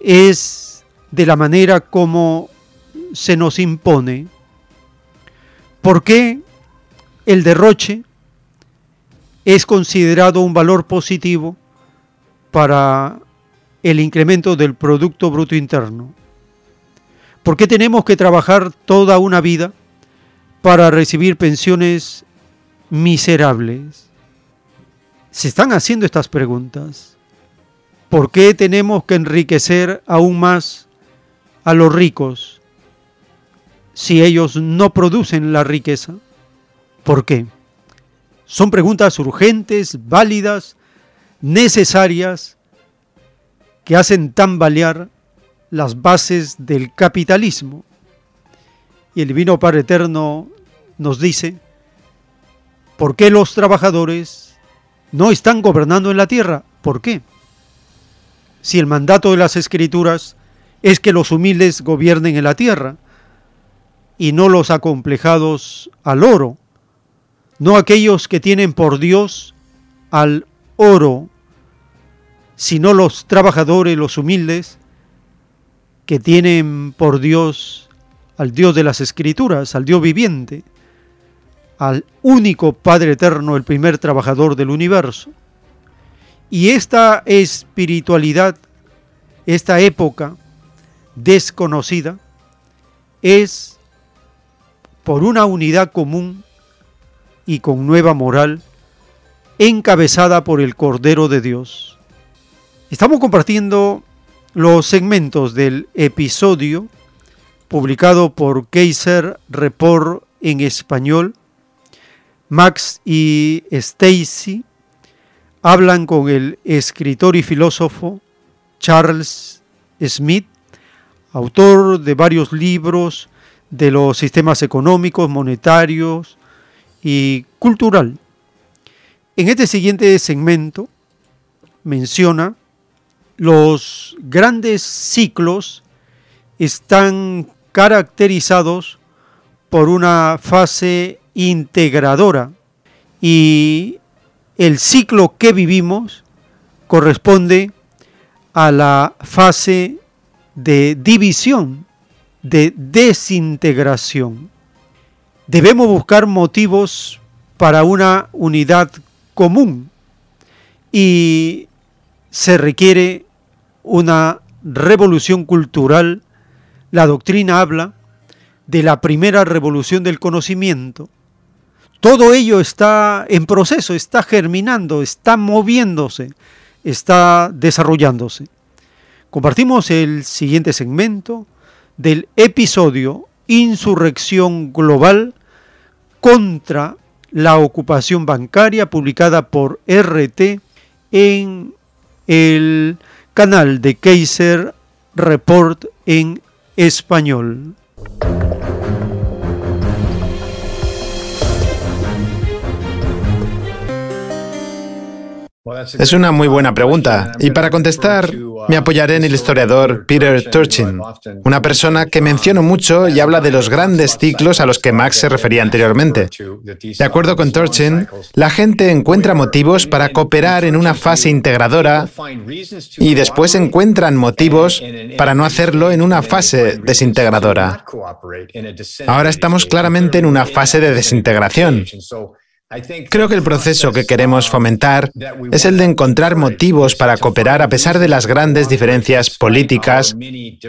es de la manera como se nos impone, por qué el derroche es considerado un valor positivo para el incremento del Producto Bruto Interno. ¿Por qué tenemos que trabajar toda una vida para recibir pensiones miserables? Se están haciendo estas preguntas. ¿Por qué tenemos que enriquecer aún más a los ricos si ellos no producen la riqueza? ¿Por qué? Son preguntas urgentes, válidas, necesarias, que hacen tambalear las bases del capitalismo. Y el Divino Padre Eterno nos dice, ¿por qué los trabajadores no están gobernando en la tierra? ¿Por qué? Si el mandato de las escrituras es que los humildes gobiernen en la tierra y no los acomplejados al oro, no aquellos que tienen por Dios al oro, sino los trabajadores, los humildes, que tienen por Dios al Dios de las Escrituras, al Dios viviente, al único Padre Eterno, el primer trabajador del universo. Y esta espiritualidad, esta época desconocida, es por una unidad común y con nueva moral, encabezada por el Cordero de Dios. Estamos compartiendo los segmentos del episodio publicado por Kaiser Report en español. Max y Stacy hablan con el escritor y filósofo Charles Smith, autor de varios libros de los sistemas económicos, monetarios y cultural. En este siguiente segmento menciona los grandes ciclos están caracterizados por una fase integradora y el ciclo que vivimos corresponde a la fase de división, de desintegración. Debemos buscar motivos para una unidad común y se requiere una revolución cultural. La doctrina habla de la primera revolución del conocimiento. Todo ello está en proceso, está germinando, está moviéndose, está desarrollándose. Compartimos el siguiente segmento del episodio Insurrección Global contra la ocupación bancaria publicada por RT en el canal de Kaiser Report en español. Es una muy buena pregunta. Y para contestar, me apoyaré en el historiador Peter Turchin, una persona que menciono mucho y habla de los grandes ciclos a los que Max se refería anteriormente. De acuerdo con Turchin, la gente encuentra motivos para cooperar en una fase integradora y después encuentran motivos para no hacerlo en una fase desintegradora. Ahora estamos claramente en una fase de desintegración. Creo que el proceso que queremos fomentar es el de encontrar motivos para cooperar a pesar de las grandes diferencias políticas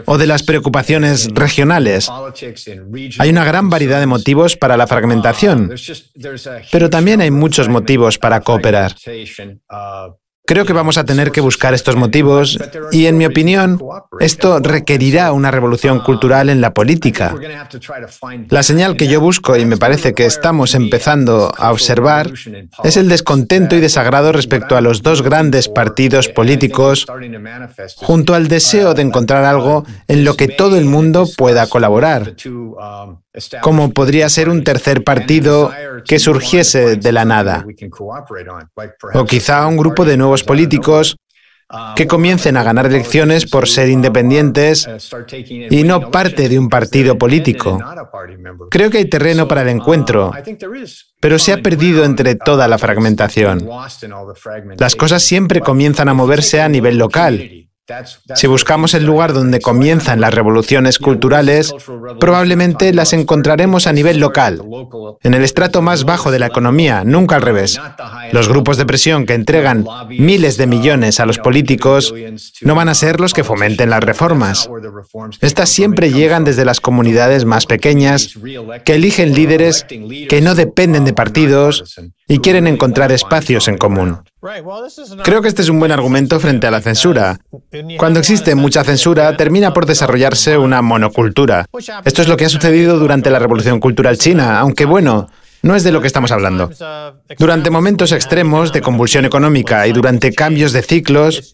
o de las preocupaciones regionales. Hay una gran variedad de motivos para la fragmentación, pero también hay muchos motivos para cooperar. Creo que vamos a tener que buscar estos motivos y, en mi opinión, esto requerirá una revolución cultural en la política. La señal que yo busco y me parece que estamos empezando a observar es el descontento y desagrado respecto a los dos grandes partidos políticos junto al deseo de encontrar algo en lo que todo el mundo pueda colaborar como podría ser un tercer partido que surgiese de la nada, o quizá un grupo de nuevos políticos que comiencen a ganar elecciones por ser independientes y no parte de un partido político. Creo que hay terreno para el encuentro, pero se ha perdido entre toda la fragmentación. Las cosas siempre comienzan a moverse a nivel local si buscamos el lugar donde comienzan las revoluciones culturales, probablemente las encontraremos a nivel local, en el estrato más bajo de la economía, nunca al revés. Los grupos de presión que entregan miles de millones a los políticos no van a ser los que fomenten las reformas. Estas siempre llegan desde las comunidades más pequeñas, que eligen líderes que no dependen de partidos y quieren encontrar espacios en común. Creo que este es un buen argumento frente a la censura. Cuando existe mucha censura, termina por desarrollarse una monocultura. Esto es lo que ha sucedido durante la Revolución Cultural China, aunque bueno, No es de lo que estamos hablando. Durante momentos extremos de convulsión económica y durante cambios de ciclos,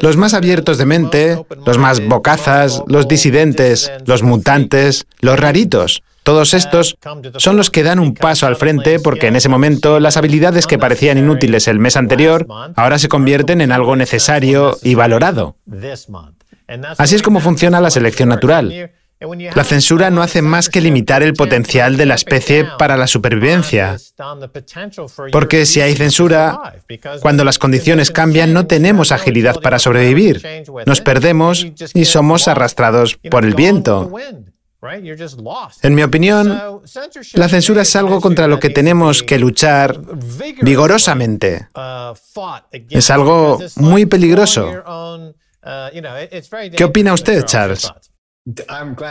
los más abiertos de mente, los más bocazas, los disidentes, los mutantes, los raritos, todos estos son los que dan un paso al frente porque en ese momento las habilidades que parecían inútiles el mes anterior ahora se convierten en algo necesario y valorado. Así es como funciona la selección natural. La censura no hace más que limitar el potencial de la especie para la supervivencia. Porque si hay censura, cuando las condiciones cambian no tenemos agilidad para sobrevivir. Nos perdemos y somos arrastrados por el viento. En mi opinión, la censura es algo contra lo que tenemos que luchar vigorosamente. Es algo muy peligroso. ¿Qué opina usted, Charles?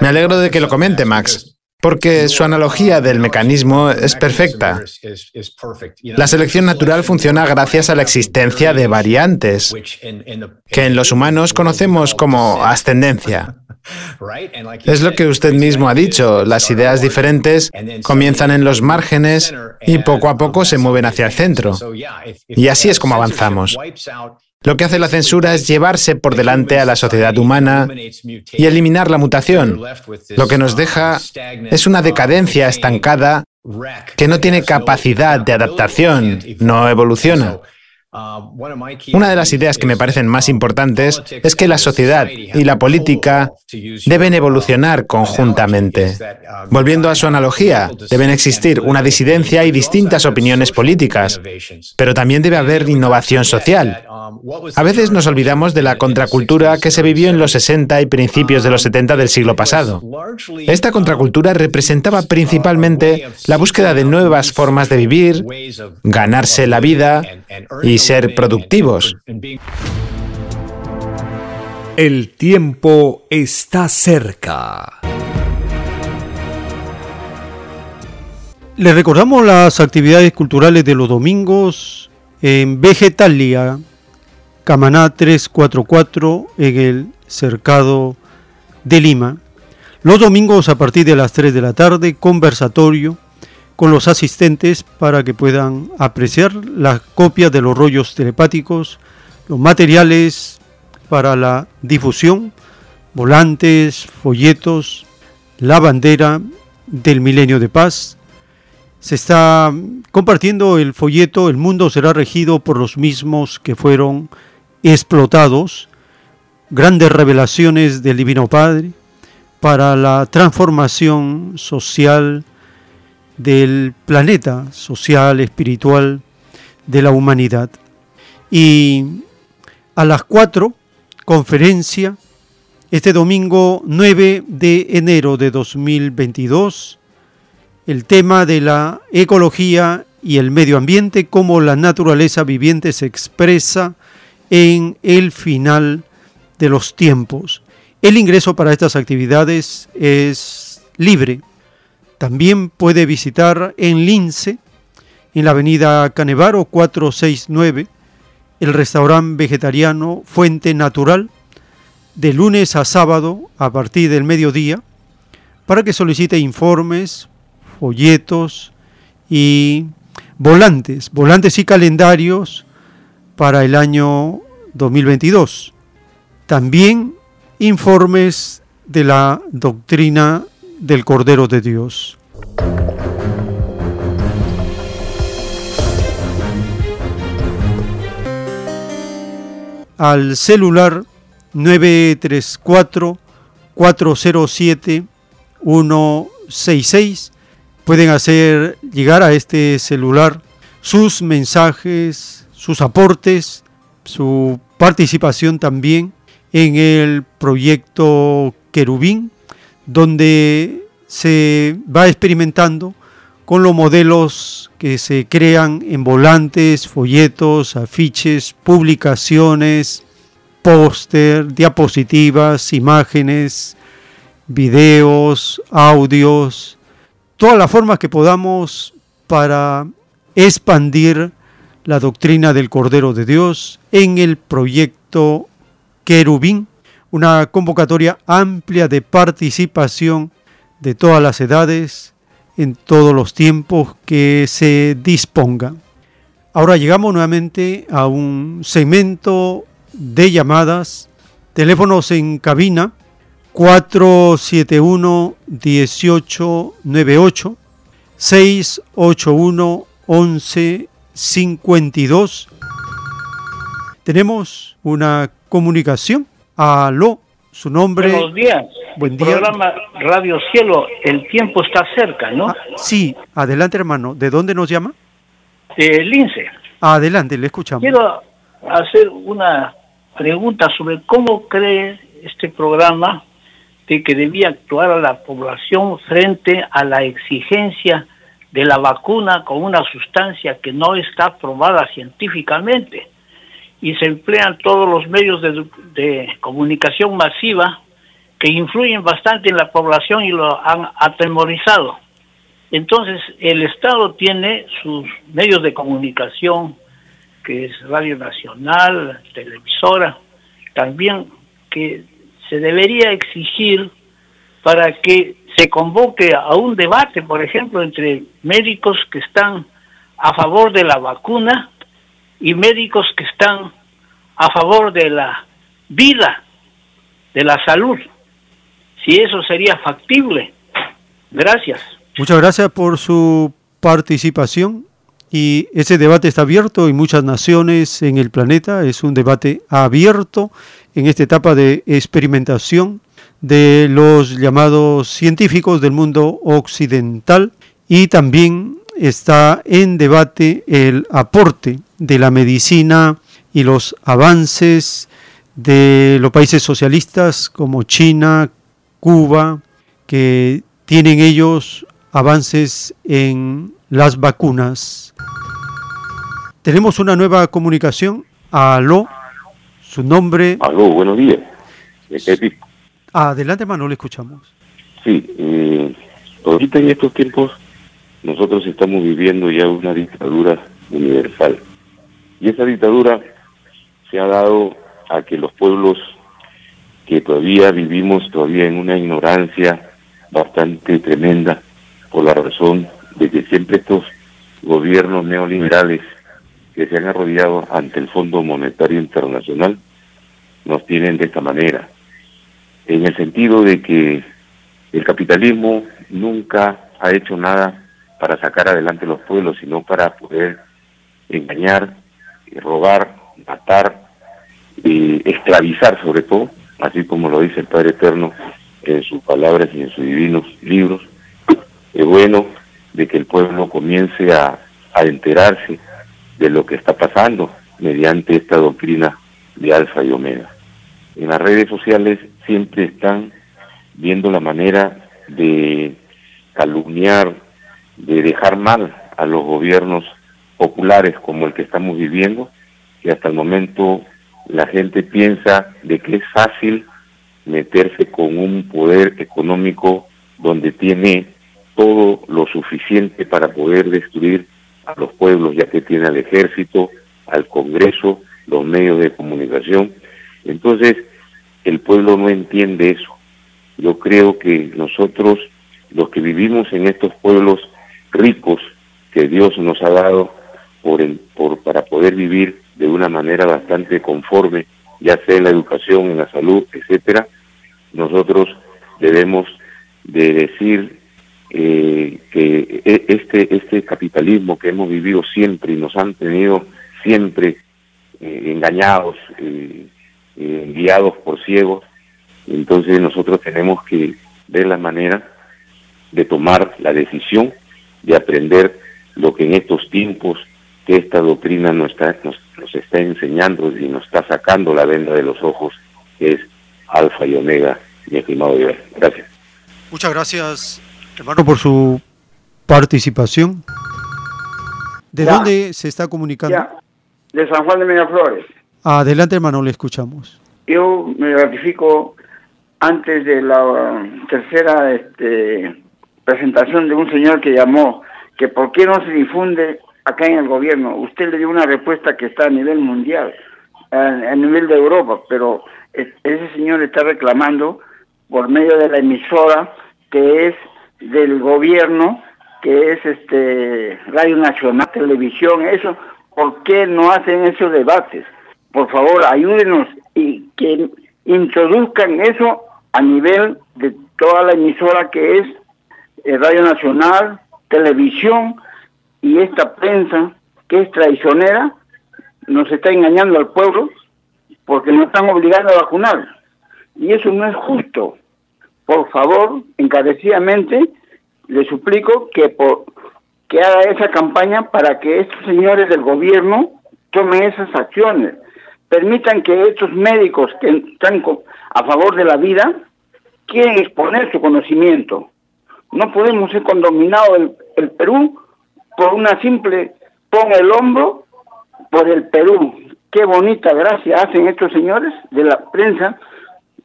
Me alegro de que lo comente, Max, porque su analogía del mecanismo es perfecta. La selección natural funciona gracias a la existencia de variantes, que en los humanos conocemos como ascendencia. Es lo que usted mismo ha dicho, las ideas diferentes comienzan en los márgenes y poco a poco se mueven hacia el centro. Y así es como avanzamos. Lo que hace la censura es llevarse por delante a la sociedad humana y eliminar la mutación. Lo que nos deja es una decadencia estancada que no tiene capacidad de adaptación, no evoluciona. Una de las ideas que me parecen más importantes es que la sociedad y la política deben evolucionar conjuntamente. Volviendo a su analogía, deben existir una disidencia y distintas opiniones políticas, pero también debe haber innovación social. A veces nos olvidamos de la contracultura que se vivió en los 60 y principios de los 70 del siglo pasado. Esta contracultura representaba principalmente la búsqueda de nuevas formas de vivir, ganarse la vida y ser productivos. El tiempo está cerca. Le recordamos las actividades culturales de los domingos en Vegetalia, Camaná 344, en el Cercado de Lima. Los domingos a partir de las 3 de la tarde, conversatorio con los asistentes para que puedan apreciar las copias de los rollos telepáticos, los materiales para la difusión, volantes, folletos, la bandera del milenio de paz. Se está compartiendo el folleto El mundo será regido por los mismos que fueron explotados, grandes revelaciones del Divino Padre para la transformación social, del planeta social, espiritual, de la humanidad. Y a las 4, conferencia, este domingo 9 de enero de 2022, el tema de la ecología y el medio ambiente, cómo la naturaleza viviente se expresa en el final de los tiempos. El ingreso para estas actividades es libre también puede visitar en Lince, en la avenida Canevaro 469, el restaurante vegetariano Fuente Natural, de lunes a sábado a partir del mediodía, para que solicite informes, folletos y volantes, volantes y calendarios para el año 2022. También informes de la doctrina del Cordero de Dios. Al celular 934 407 166 pueden hacer llegar a este celular sus mensajes, sus aportes, su participación también en el proyecto Querubín donde se va experimentando con los modelos que se crean en volantes, folletos, afiches, publicaciones, póster, diapositivas, imágenes, videos, audios, todas las formas que podamos para expandir la doctrina del Cordero de Dios en el proyecto Querubín una convocatoria amplia de participación de todas las edades en todos los tiempos que se disponga. Ahora llegamos nuevamente a un segmento de llamadas, teléfonos en cabina 471 1898 681 1152 Tenemos una comunicación. Aló, su nombre. Buenos días. Buen día. Programa Radio Cielo, el tiempo está cerca, ¿no? Ah, sí, adelante hermano. ¿De dónde nos llama? De Lince. Adelante, le escuchamos. Quiero hacer una pregunta sobre cómo cree este programa de que debía actuar a la población frente a la exigencia de la vacuna con una sustancia que no está probada científicamente y se emplean todos los medios de, comunicación masiva que influyen bastante en la población y lo han atemorizado. Entonces, el Estado tiene sus medios de comunicación, que es Radio Nacional, televisora, también que se debería exigir para que se convoque a un debate, por ejemplo, entre médicos que están a favor de la vacuna y médicos que están a favor de la vida, de la salud, si eso sería factible. Gracias. Muchas gracias por su participación y ese debate está abierto en muchas naciones en el planeta, es un debate abierto en esta etapa de experimentación de los llamados científicos del mundo occidental y también está en debate el aporte de la medicina y los avances de los países socialistas como China, Cuba, que tienen ellos avances en las vacunas. Tenemos una nueva comunicación. Aló, su nombre. Aló, buenos días. Adelante, le escuchamos. Sí, eh, ahorita en estos tiempos nosotros estamos viviendo ya una dictadura universal. Y esa dictadura se ha dado a que los pueblos que todavía vivimos todavía en una ignorancia bastante tremenda por la razón de que siempre estos gobiernos neoliberales que se han arrodillado ante el Fondo Monetario Internacional nos tienen de esta manera, en el sentido de que el capitalismo nunca ha hecho nada para sacar adelante los pueblos, sino para poder engañar, robar, matar, y esclavizar sobre todo, así como lo dice el Padre Eterno en sus palabras y en sus divinos libros. Es bueno de que el pueblo comience a, a enterarse de lo que está pasando mediante esta doctrina de alfa y omega. En las redes sociales siempre están viendo la manera de calumniar, de dejar mal a los gobiernos populares como el que estamos viviendo, y hasta el momento la gente piensa de que es fácil meterse con un poder económico donde tiene todo lo suficiente para poder destruir a los pueblos, ya que tiene al ejército, al Congreso, los medios de comunicación. Entonces, el pueblo no entiende eso. Yo creo que nosotros, los que vivimos en estos pueblos ricos que Dios nos ha dado por, el, por para poder vivir de una manera bastante conforme, ya sea en la educación, en la salud, etcétera, nosotros debemos de decir eh, que e, este, este capitalismo que hemos vivido siempre y nos han tenido siempre eh, engañados, eh, guiados por ciegos, entonces nosotros tenemos que ver la manera de tomar la decisión de aprender lo que en estos tiempos que esta doctrina nos está, nos, nos está enseñando y nos está sacando la venda de los ojos, que es alfa y omega, mi estimado Dios. Gracias. Muchas gracias, hermano, por su participación. ¿De Ya. dónde se está comunicando? Ya, de San Juan de Miraflores. Adelante, hermano, le escuchamos. Yo me ratifico antes de la tercera este, presentación de un señor que llamó que por qué no se difunde acá en el gobierno. Usted le dio una respuesta que está a nivel mundial, a, nivel de Europa, pero es- ese señor está reclamando por medio de la emisora que es del gobierno que es este Radio Nacional, Televisión, eso, ¿por qué no hacen esos debates? Por favor, ayúdenos y que introduzcan eso a nivel de toda la emisora que es eh, Radio Nacional, Televisión y esta prensa que es traicionera, nos está engañando al pueblo porque nos están obligando a vacunar. Y eso no es justo. Por favor, encarecidamente, le suplico que, por, que haga esa campaña para que estos señores del gobierno tomen esas acciones. Permitan que estos médicos que están a favor de la vida quieren exponer su conocimiento. No podemos ser condominados el, el Perú por una simple pon el hombro por el Perú. Qué bonita gracia hacen estos señores de la prensa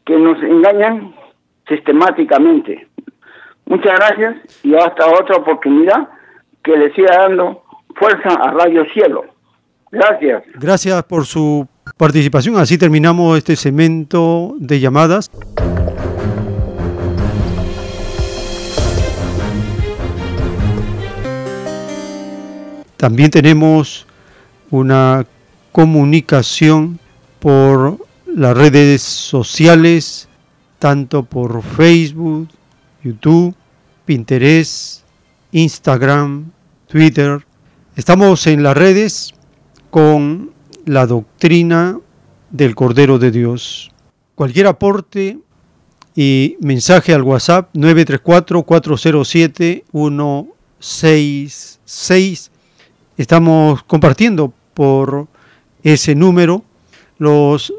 que nos engañan sistemáticamente. Muchas gracias y hasta otra oportunidad que le siga dando fuerza a Radio Cielo. Gracias. Gracias por su participación. Así terminamos este segmento de llamadas. También tenemos una comunicación por las redes sociales, tanto por Facebook, YouTube, Pinterest, Instagram, Twitter. Estamos en las redes con la doctrina del Cordero de Dios. Cualquier aporte y mensaje al WhatsApp 934-407-166. Estamos compartiendo por ese número los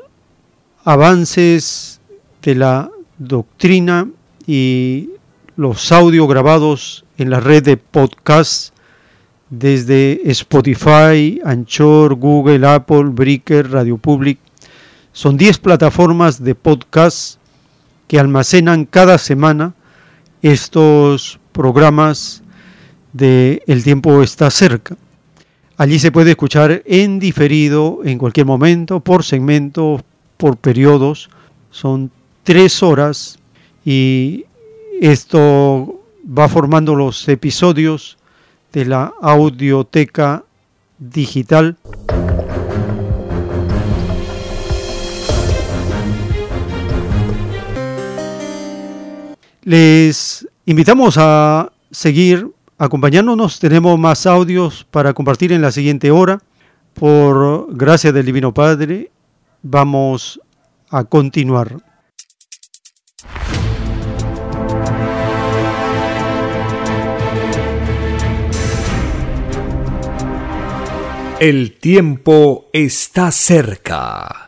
avances de la doctrina y los audios grabados en la red de podcast desde Spotify, Anchor, Google, Apple, Breaker, Radio Public. Son 10 plataformas de podcast que almacenan cada semana estos programas de El tiempo está cerca. Allí se puede escuchar en diferido en cualquier momento, por segmentos, por periodos. Son tres horas y esto va formando los episodios de la audioteca digital. Les invitamos a seguir acompañándonos. Tenemos más audios para compartir en la siguiente hora. Por gracia del Divino Padre, vamos a continuar. El tiempo está cerca.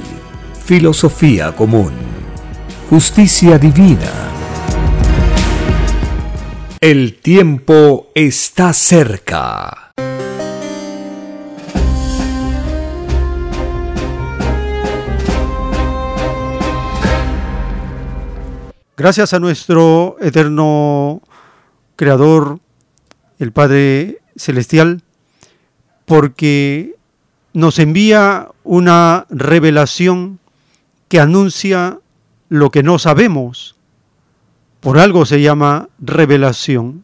filosofía común, justicia divina. El tiempo está cerca. Gracias a nuestro eterno Creador, el Padre Celestial, porque nos envía una revelación que anuncia lo que no sabemos. Por algo se llama revelación.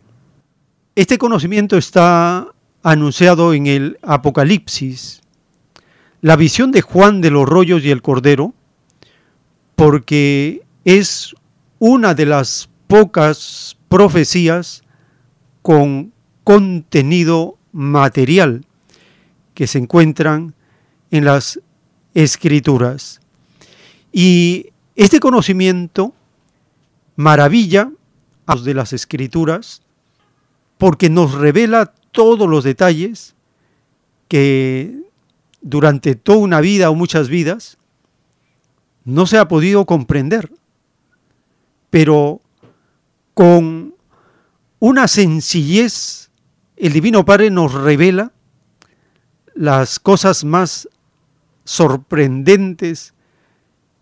Este conocimiento está anunciado en el Apocalipsis, la visión de Juan de los rollos y el cordero, porque es una de las pocas profecías con contenido material que se encuentran en las escrituras. Y este conocimiento maravilla a los de las escrituras porque nos revela todos los detalles que durante toda una vida o muchas vidas no se ha podido comprender, pero con una sencillez el Divino Padre nos revela las cosas más sorprendentes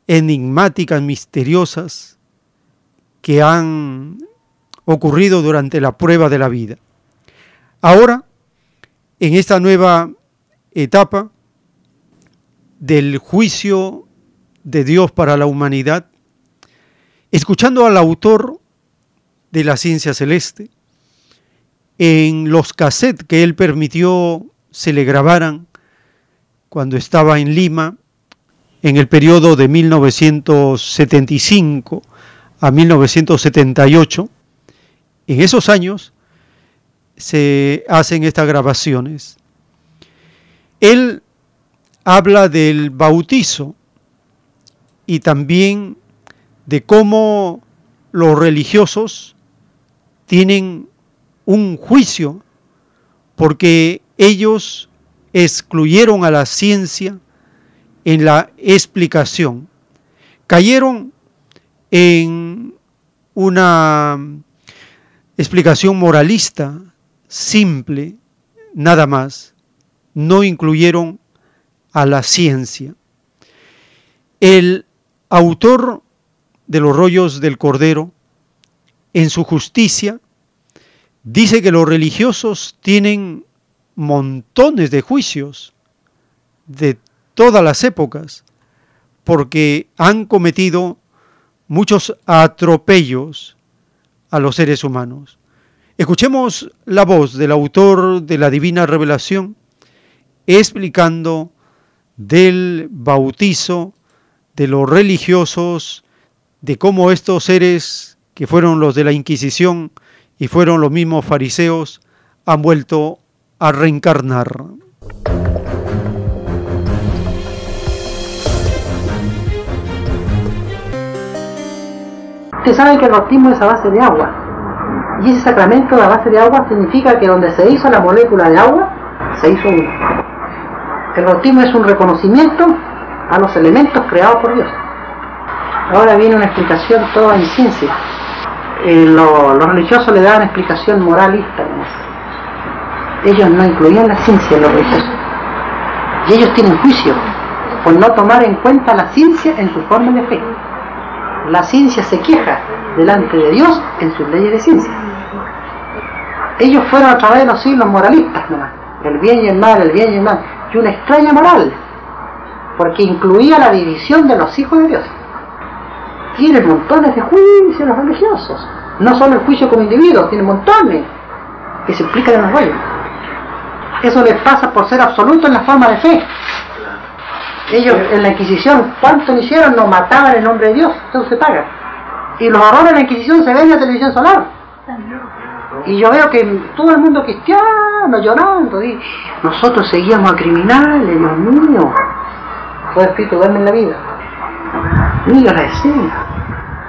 enigmáticas, misteriosas, que han ocurrido durante la prueba de la vida. Ahora, en esta nueva etapa del juicio de Dios para la humanidad, escuchando al autor de la ciencia celeste, en los cassettes que él permitió se le grabaran cuando estaba en Lima, en el periodo de 1975 a 1978, en esos años se hacen estas grabaciones. Él habla del bautizo y también de cómo los religiosos tienen un juicio porque ellos excluyeron a la ciencia en la explicación. Cayeron en una explicación moralista, simple, nada más. No incluyeron a la ciencia. El autor de los rollos del Cordero, en su justicia, dice que los religiosos tienen montones de juicios de todas las épocas, porque han cometido muchos atropellos a los seres humanos. Escuchemos la voz del autor de la Divina Revelación explicando del bautizo de los religiosos, de cómo estos seres que fueron los de la Inquisición y fueron los mismos fariseos han vuelto a reencarnar. Ustedes saben que el bautismo es a base de agua. Y ese sacramento a base de agua significa que donde se hizo la molécula de agua, se hizo uno. El bautismo es un reconocimiento a los elementos creados por Dios. Ahora viene una explicación toda en ciencia. Eh, lo- los religiosos le daban explicación moralista. Ellos no incluían la ciencia en los religiosos. Y ellos tienen juicio por no tomar en cuenta la ciencia en su forma de fe. La ciencia se queja delante de Dios en sus leyes de ciencia. Ellos fueron a través de los siglos moralistas nomás. El bien y el mal, el bien y el mal. Y una extraña moral. Porque incluía la división de los hijos de Dios. Tienen montones de juicios los religiosos. No solo el juicio como individuo, tienen montones que se explican en los rollos. Eso les pasa por ser absoluto en la forma de fe. Ellos en la Inquisición, ¿cuánto no hicieron? No mataban en nombre de Dios, eso se paga. Y los horrores de la Inquisición se ven en la televisión solar. Y yo veo que todo el mundo cristiano llorando. Y nosotros seguíamos a criminales, Dios mío. Espíritu duerme en la vida. La escena.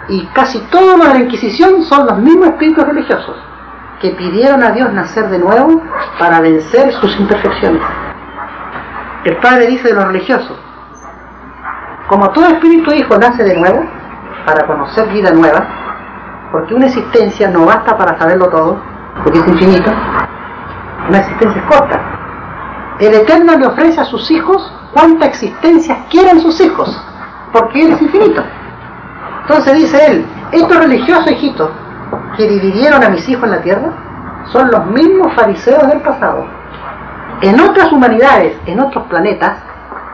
Y casi todos los de la Inquisición son los mismos espíritus religiosos que pidieron a Dios nacer de nuevo para vencer sus imperfecciones. El Padre dice de los religiosos, como todo espíritu hijo nace de nuevo, para conocer vida nueva, porque una existencia no basta para saberlo todo, porque es infinito, una existencia es corta. El Eterno le ofrece a sus hijos cuánta existencia quieren sus hijos, porque Él es infinito. Entonces dice Él, estos religiosos hijitos que dividieron a mis hijos en la tierra, son los mismos fariseos del pasado. En otras humanidades, en otros planetas,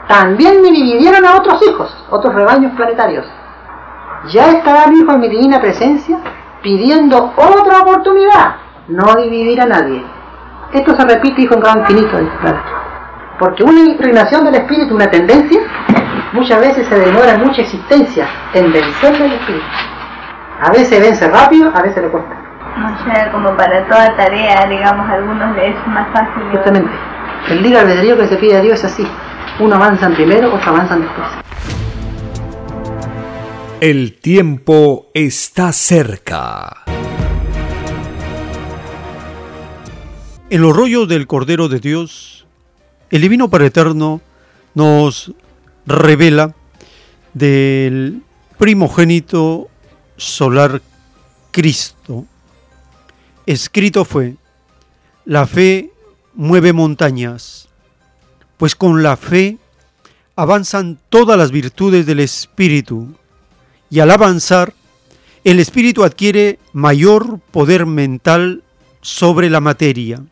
también me dividieron a otros hijos, otros rebaños planetarios. Ya estará mi hijo en mi divina presencia pidiendo otra oportunidad, no dividir a nadie. Esto se repite, hijo, en grado infinito. Porque una inclinación del espíritu, una tendencia, muchas veces se demora mucha existencia en vencer del espíritu. A veces vence rápido, a veces le cuesta. O sea, como para toda tarea, digamos, a algunos les es más fácil. Justamente. El libre albedrío que se pide a Dios es así. Uno avanzan primero, otros avanzan después. El tiempo está cerca. En los rollos del Cordero de Dios, el Divino Padre Eterno nos revela del primogénito solar Cristo. Escrito fue, la fe mueve montañas, pues con la fe avanzan todas las virtudes del Espíritu, y al avanzar, el Espíritu adquiere mayor poder mental sobre la materia.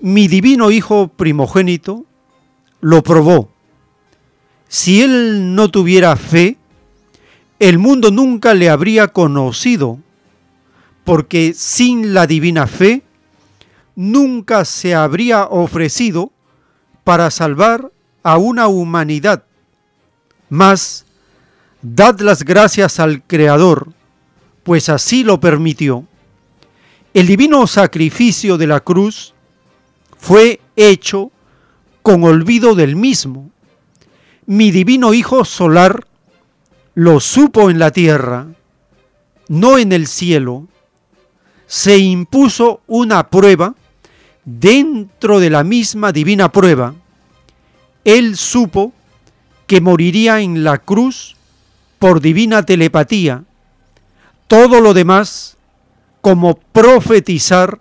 Mi divino Hijo primogénito lo probó. Si él no tuviera fe, el mundo nunca le habría conocido, porque sin la divina fe nunca se habría ofrecido para salvar a una humanidad. Mas, dad las gracias al Creador, pues así lo permitió. El divino sacrificio de la cruz fue hecho con olvido del mismo. Mi divino Hijo solar lo supo en la tierra, no en el cielo. Se impuso una prueba dentro de la misma divina prueba. Él supo que moriría en la cruz por divina telepatía. Todo lo demás, como profetizar,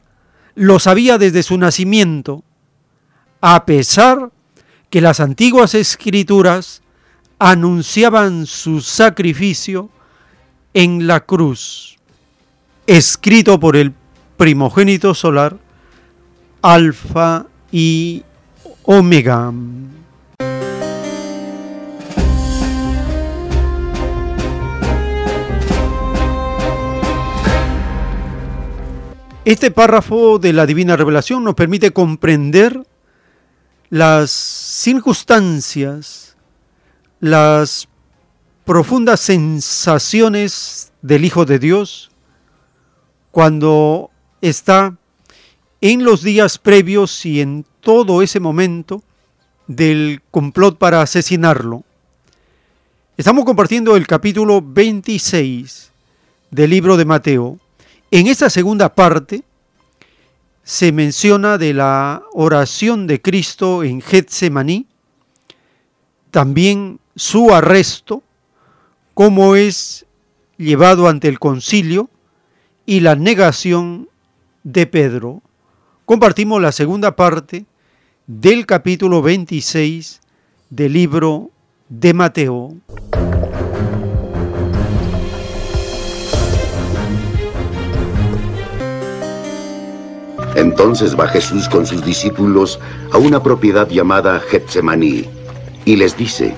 lo sabía desde su nacimiento, a pesar que las antiguas escrituras anunciaban su sacrificio en la cruz, escrito por el primogénito solar, Alfa y Omega. Este párrafo de la Divina Revelación nos permite comprender las circunstancias, las profundas sensaciones del Hijo de Dios cuando está en los días previos y en todo ese momento del complot para asesinarlo. Estamos compartiendo el capítulo 26 del libro de Mateo. En esta segunda parte se menciona de la oración de Cristo en Getsemaní, también su arresto, cómo es llevado ante el concilio y la negación de Pedro. Compartimos la segunda parte del capítulo 26 del libro de Mateo. Entonces va Jesús con sus discípulos a una propiedad llamada Getsemaní y les dice,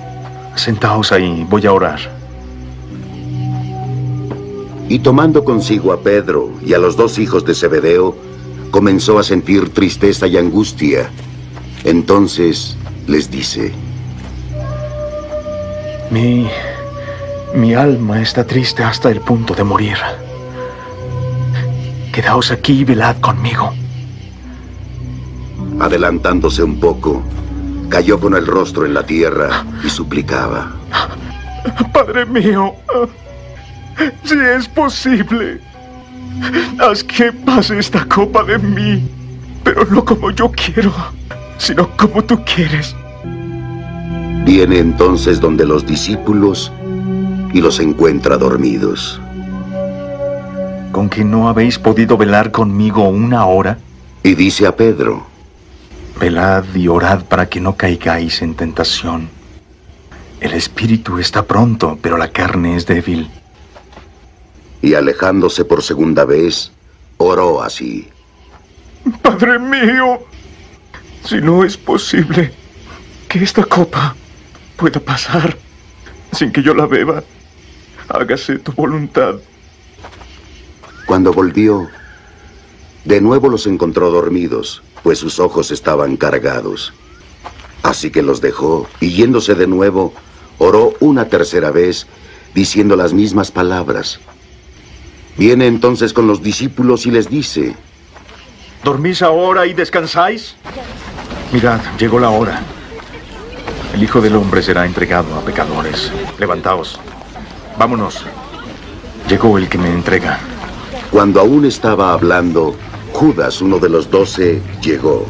Sentaos ahí, voy a orar. Y tomando consigo a Pedro y a los dos hijos de Zebedeo, comenzó a sentir tristeza y angustia. Entonces les dice, Mi, mi alma está triste hasta el punto de morir. Quedaos aquí y velad conmigo. Adelantándose un poco, cayó con el rostro en la tierra y suplicaba. Padre mío, si es posible, haz que pase esta copa de mí, pero no como yo quiero, sino como tú quieres. Viene entonces donde los discípulos y los encuentra dormidos. ¿Con que no habéis podido velar conmigo una hora? Y dice a Pedro, Velad y orad para que no caigáis en tentación. El espíritu está pronto, pero la carne es débil. Y alejándose por segunda vez, oró así. Padre mío, si no es posible que esta copa pueda pasar sin que yo la beba, hágase tu voluntad. Cuando volvió, de nuevo los encontró dormidos, pues sus ojos estaban cargados. Así que los dejó y yéndose de nuevo, oró una tercera vez, diciendo las mismas palabras. Viene entonces con los discípulos y les dice, ¿Dormís ahora y descansáis? Mirad, llegó la hora. El Hijo del Hombre será entregado a pecadores. Levantaos. Vámonos. Llegó el que me entrega. Cuando aún estaba hablando, Judas, uno de los doce, llegó.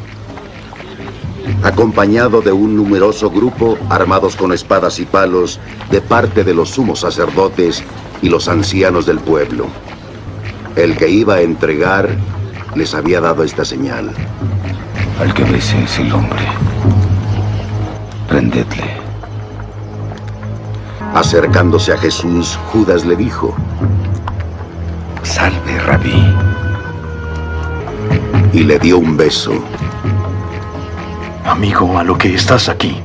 Acompañado de un numeroso grupo armados con espadas y palos de parte de los sumos sacerdotes y los ancianos del pueblo. El que iba a entregar les había dado esta señal. Al que bese es el hombre. Prendedle. Acercándose a Jesús, Judas le dijo, Salve, rabí. Y le dio un beso. Amigo, a lo que estás aquí.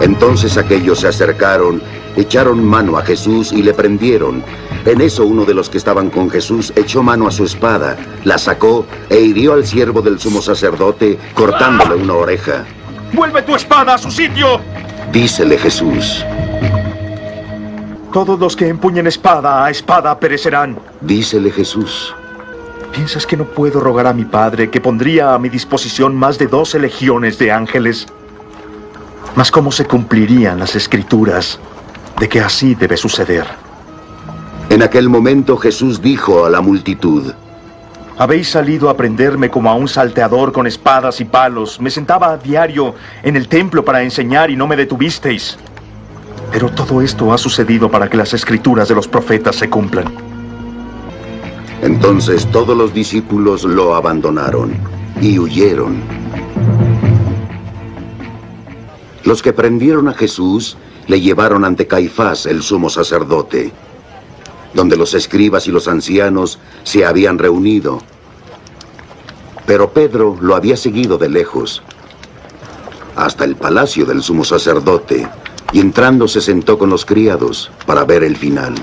Entonces aquellos se acercaron, echaron mano a Jesús y le prendieron. En eso uno de los que estaban con Jesús echó mano a su espada, la sacó e hirió al siervo del sumo sacerdote, cortándole una oreja. ¡Vuelve tu espada a su sitio! Dícele Jesús. Todos los que empuñen espada a espada perecerán. Dícele Jesús. ¿Piensas que no puedo rogar a mi Padre que pondría a mi disposición más de doce legiones de ángeles? Mas cómo se cumplirían las escrituras de que así debe suceder. En aquel momento Jesús dijo a la multitud, Habéis salido a prenderme como a un salteador con espadas y palos. Me sentaba a diario en el templo para enseñar y no me detuvisteis. Pero todo esto ha sucedido para que las escrituras de los profetas se cumplan. Entonces todos los discípulos lo abandonaron y huyeron. Los que prendieron a Jesús le llevaron ante Caifás, el sumo sacerdote, donde los escribas y los ancianos se habían reunido. Pero Pedro lo había seguido de lejos, hasta el palacio del sumo sacerdote, y entrando se sentó con los criados para ver el final.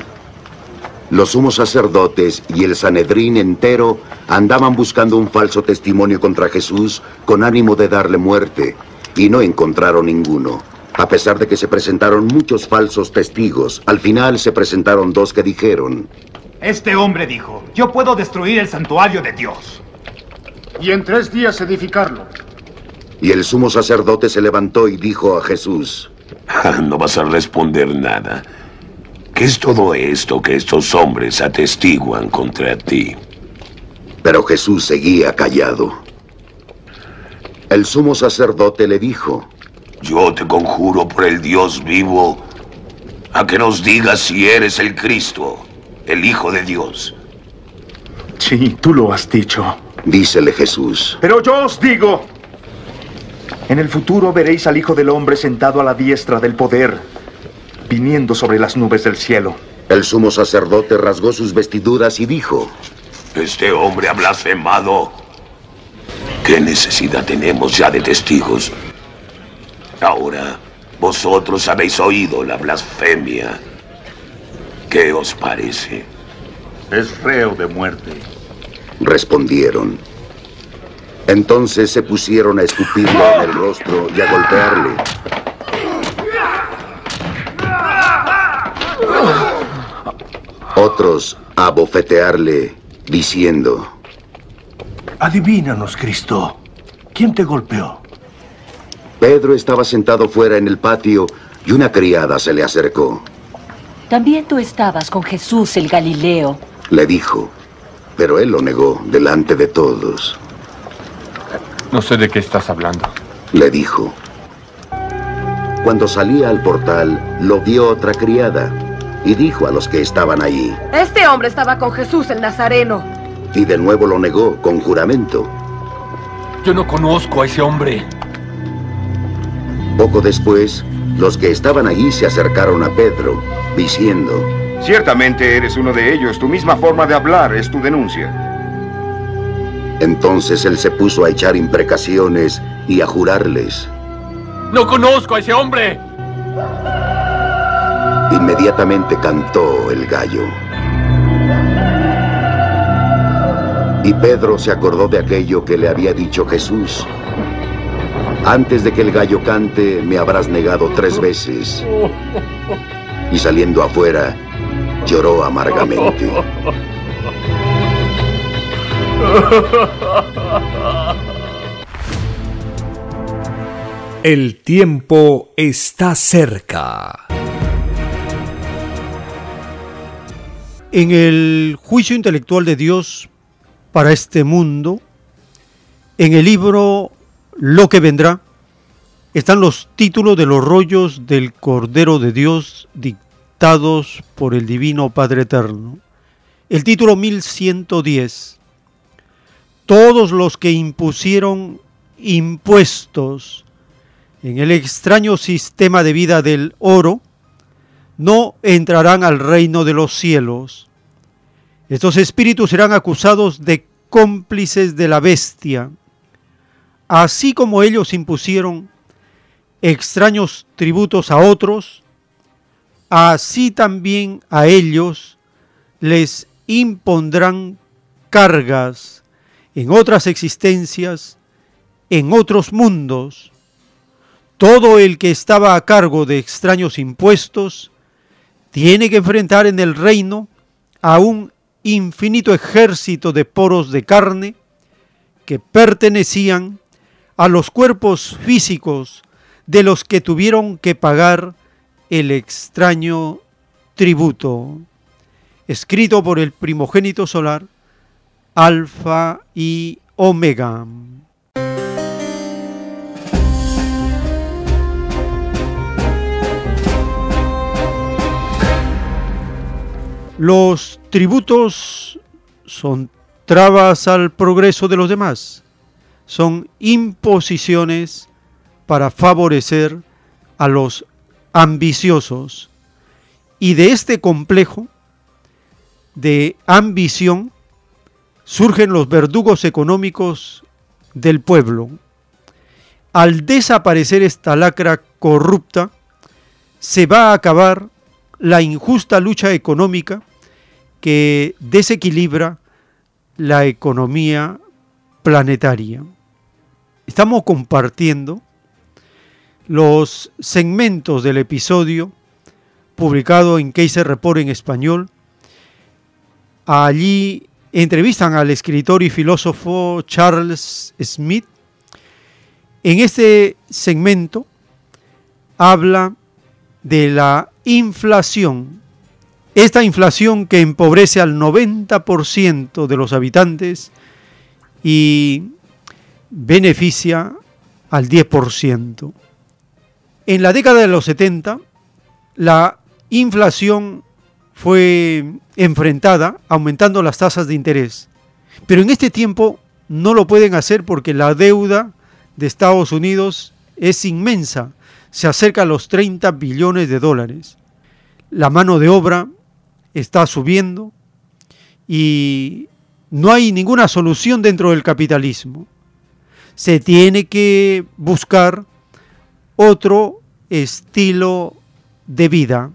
Los sumos sacerdotes y el Sanedrín entero andaban buscando un falso testimonio contra Jesús con ánimo de darle muerte, y no encontraron ninguno. A pesar de que se presentaron muchos falsos testigos, al final se presentaron dos que dijeron, Este hombre dijo, yo puedo destruir el santuario de Dios. Y en tres días edificarlo. Y el sumo sacerdote se levantó y dijo a Jesús, Ah, no vas a responder nada. ¿Qué es todo esto que estos hombres atestiguan contra ti? Pero Jesús seguía callado. El sumo sacerdote le dijo, Yo te conjuro por el Dios vivo a que nos digas si eres el Cristo, el Hijo de Dios. Sí, tú lo has dicho. Dícele Jesús. Pero yo os digo, en el futuro veréis al Hijo del Hombre sentado a la diestra del poder, viniendo sobre las nubes del cielo. El sumo sacerdote rasgó sus vestiduras y dijo, Este hombre ha blasfemado. ¿Qué necesidad tenemos ya de testigos? Ahora, vosotros habéis oído la blasfemia. ¿Qué os parece? Es reo de muerte. Respondieron. Entonces se pusieron a escupirle en el rostro y a golpearle. Otros a bofetearle, diciendo, Adivínanos, Cristo. ¿Quién te golpeó? Pedro estaba sentado fuera en el patio y una criada se le acercó. También tú estabas con Jesús el Galileo. Le dijo, pero él lo negó delante de todos. No sé de qué estás hablando. Le dijo. Cuando salía al portal, lo vio otra criada y dijo a los que estaban allí. Este hombre estaba con Jesús el Nazareno. Y de nuevo lo negó con juramento. Yo no conozco a ese hombre. Poco después, los que estaban allí se acercaron a Pedro, diciendo, Ciertamente eres uno de ellos. Tu misma forma de hablar es tu denuncia. Entonces él se puso a echar imprecaciones y a jurarles. No conozco a ese hombre. Inmediatamente cantó el gallo. Y Pedro se acordó de aquello que le había dicho Jesús. Antes de que el gallo cante, me habrás negado tres veces. Y saliendo afuera, lloró amargamente. El tiempo está cerca. En el juicio intelectual de Dios para este mundo, en el libro Lo que vendrá, están los títulos de los rollos del Cordero de Dios dictados por el Divino Padre Eterno. El título 1110. Todos los que impusieron impuestos en el extraño sistema de vida del oro, no entrarán al reino de los cielos. Estos espíritus serán acusados de cómplices de la bestia, así como ellos impusieron extraños tributos a otros, así también a ellos les impondrán cargas en otras existencias, en otros mundos. Todo el que estaba a cargo de extraños impuestos tiene que enfrentar en el reino a un infinito ejército de poros de carne que pertenecían a los cuerpos físicos de los que tuvieron que pagar el extraño tributo, escrito por el primogénito solar, Alfa y Omega. Los tributos son trabas al progreso de los demás, son imposiciones para favorecer a los ambiciosos. Y de este complejo de ambición surgen los verdugos económicos del pueblo. Al desaparecer esta lacra corrupta, se va a acabar la injusta lucha económica que desequilibra la economía planetaria. Estamos compartiendo los segmentos del episodio publicado en Case Report en español. Allí entrevistan al escritor y filósofo Charles Smith. En este segmento habla de la inflación. Esta inflación que empobrece al 90% de los habitantes y beneficia al 10%. En la década de los 70, la inflación fue enfrentada aumentando las tasas de interés. Pero en este tiempo no lo pueden hacer porque la deuda de Estados Unidos es inmensa, se acerca a los 30 billones de dólares. La mano de obra está subiendo y no hay ninguna solución dentro del capitalismo. Se tiene que buscar otro estilo de vida.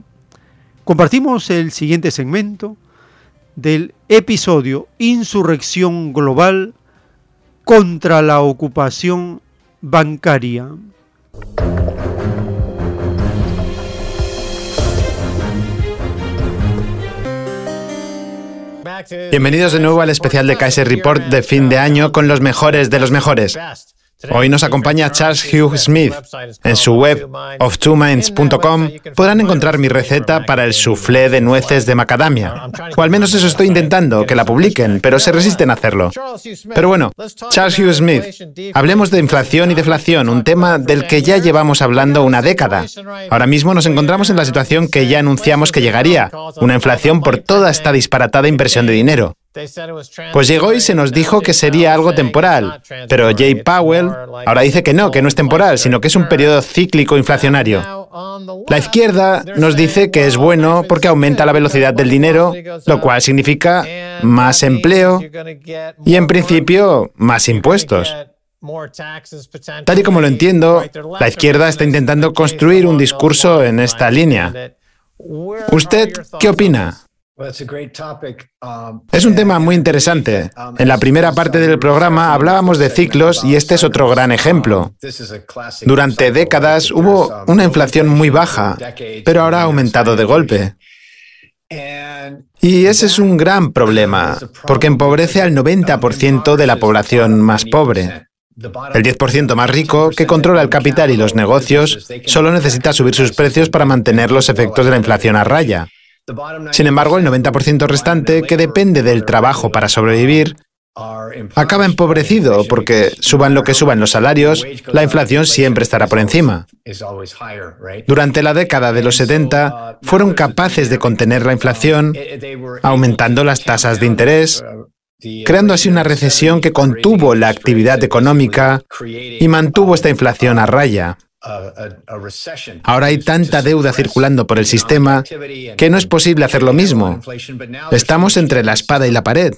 Compartimos el siguiente segmento del episodio Insurrección Global contra la ocupación bancaria. Bienvenidos de nuevo al especial de Kaiser Report de fin de año con los mejores de los mejores. Hoy nos acompaña Charles Hugh Smith. En su web of2minds.com podrán encontrar mi receta para el soufflé de nueces de macadamia. O al menos eso estoy intentando, que la publiquen, pero se resisten a hacerlo. Pero bueno, Charles Hugh Smith, hablemos de inflación y deflación, un tema del que ya llevamos hablando una década. Ahora mismo nos encontramos en la situación que ya anunciamos que llegaría, una inflación por toda esta disparatada inversión de dinero. Pues llegó y se nos dijo que sería algo temporal, pero Jay Powell ahora dice que no, que no es temporal, sino que es un periodo cíclico inflacionario. La izquierda nos dice que es bueno porque aumenta la velocidad del dinero, lo cual significa más empleo y en principio más impuestos. Tal y como lo entiendo, la izquierda está intentando construir un discurso en esta línea. ¿Usted qué opina? Es un tema muy interesante. En la primera parte del programa hablábamos de ciclos y este es otro gran ejemplo. Durante décadas hubo una inflación muy baja, pero ahora ha aumentado de golpe. Y ese es un gran problema, porque empobrece al 90% de la población más pobre. El 10% más rico, que controla el capital y los negocios, solo necesita subir sus precios para mantener los efectos de la inflación a raya. Sin embargo, el 90% restante, que depende del trabajo para sobrevivir, acaba empobrecido porque suban lo que suban los salarios, la inflación siempre estará por encima. Durante la década de los 70 fueron capaces de contener la inflación aumentando las tasas de interés, creando así una recesión que contuvo la actividad económica y mantuvo esta inflación a raya. Ahora hay tanta deuda circulando por el sistema que no es posible hacer lo mismo. Estamos entre la espada y la pared.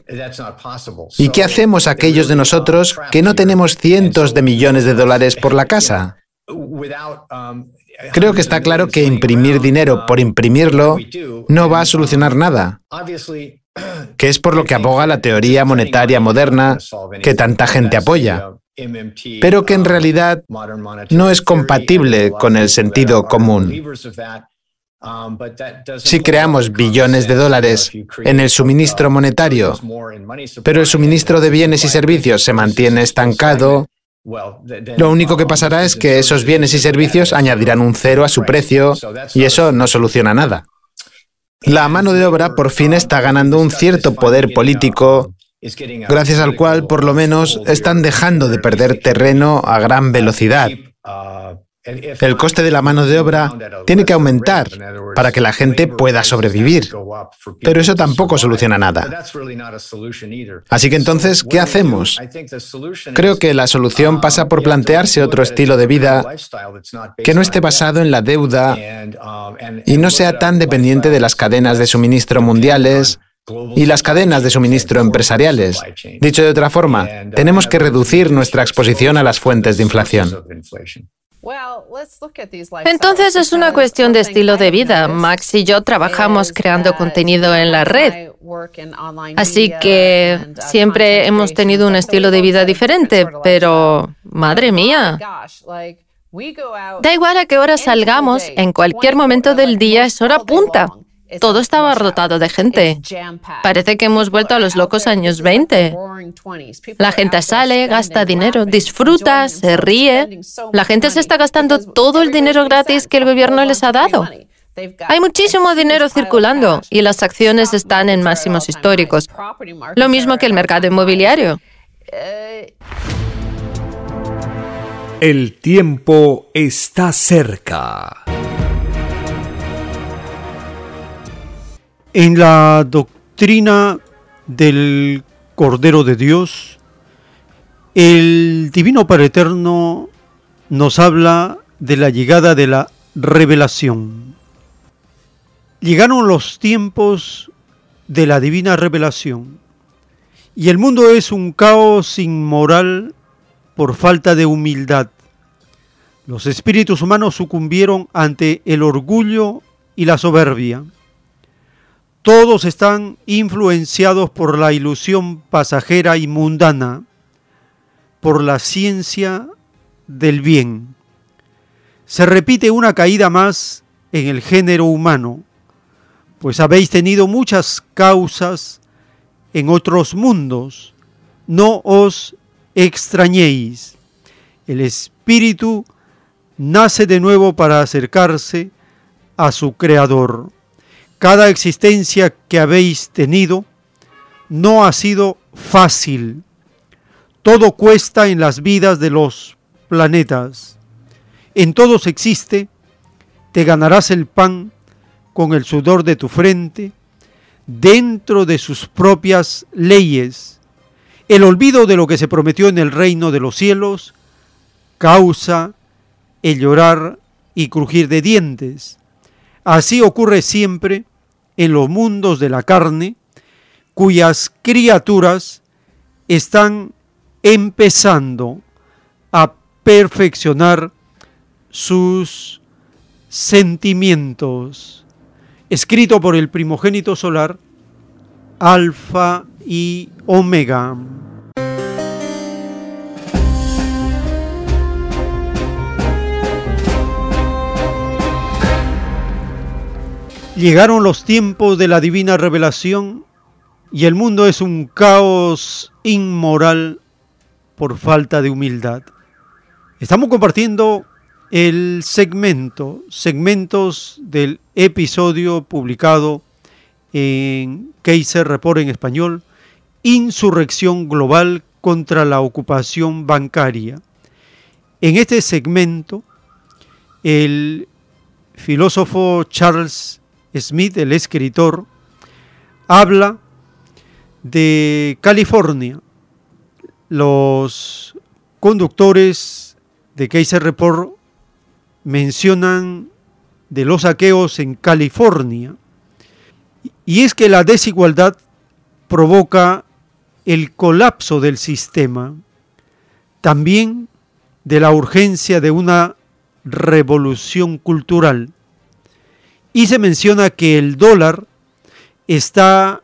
¿Y qué hacemos aquellos de nosotros que no tenemos cientos de millones de dólares por la casa? Creo que está claro que imprimir dinero por imprimirlo no va a solucionar nada, que es por lo que aboga la teoría monetaria moderna que tanta gente apoya pero que en realidad no es compatible con el sentido común. Si creamos billones de dólares en el suministro monetario, pero el suministro de bienes y servicios se mantiene estancado, lo único que pasará es que esos bienes y servicios añadirán un cero a su precio y eso no soluciona nada. La mano de obra por fin está ganando un cierto poder político gracias al cual por lo menos están dejando de perder terreno a gran velocidad. El coste de la mano de obra tiene que aumentar para que la gente pueda sobrevivir, pero eso tampoco soluciona nada. Así que entonces, ¿qué hacemos? Creo que la solución pasa por plantearse otro estilo de vida que no esté basado en la deuda y no sea tan dependiente de las cadenas de suministro mundiales y las cadenas de suministro empresariales. Dicho de otra forma, tenemos que reducir nuestra exposición a las fuentes de inflación. Entonces es una cuestión de estilo de vida. Max y yo trabajamos creando contenido en la red Así que siempre hemos tenido un estilo de vida diferente, pero madre mía. Da igual a qué hora salgamos, en cualquier momento del día es hora punta. Todo estaba rotado de gente. Parece que hemos vuelto a los locos años 20. La gente sale, gasta dinero, disfruta, se ríe. La gente se está gastando todo el dinero gratis que el gobierno les ha dado. Hay muchísimo dinero circulando y las acciones están en máximos históricos. Lo mismo que el mercado inmobiliario. El tiempo está cerca. En la doctrina del Cordero de Dios, el Divino Padre Eterno nos habla de la llegada de la revelación. Llegaron los tiempos de la divina revelación y el mundo es un caos inmoral por falta de humildad. Los espíritus humanos sucumbieron ante el orgullo y la soberbia. Todos están influenciados por la ilusión pasajera y mundana, por la ciencia del bien. Se repite una caída más en el género humano, pues habéis tenido muchas causas en otros mundos. No os extrañéis. El espíritu nace de nuevo para acercarse a su creador. Cada existencia que habéis tenido no ha sido fácil. Todo cuesta en las vidas de los planetas. En todos existe, te ganarás el pan con el sudor de tu frente, dentro de sus propias leyes. El olvido de lo que se prometió en el reino de los cielos causa el llorar y crujir de dientes. Así ocurre siempre en los mundos de la carne, cuyas criaturas están empezando a perfeccionar sus sentimientos. Escrito por el primogénito solar, Alfa y Omega. Llegaron los tiempos de la divina revelación y el mundo es un caos inmoral por falta de humildad. Estamos compartiendo el segmento, segmentos del episodio publicado en Kaiser Report en español, Insurrección Global contra la Ocupación Bancaria. En este segmento, el filósofo Charles Smith, el escritor, habla de California. Los conductores de Kaiser Report mencionan de los saqueos en California. Y es que la desigualdad provoca el colapso del sistema, también de la urgencia de una revolución cultural y se menciona que el dólar está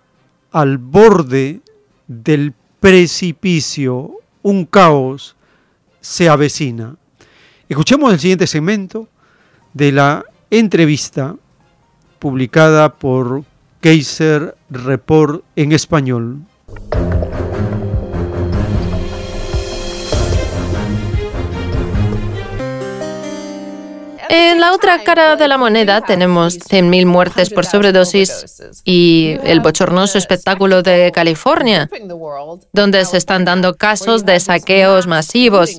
al borde del precipicio, un caos se avecina. Escuchemos el siguiente segmento de la entrevista publicada por Kaiser Report en español. En la otra cara de la moneda tenemos 100.000 muertes por sobredosis y el bochornoso espectáculo de California, donde se están dando casos de saqueos masivos.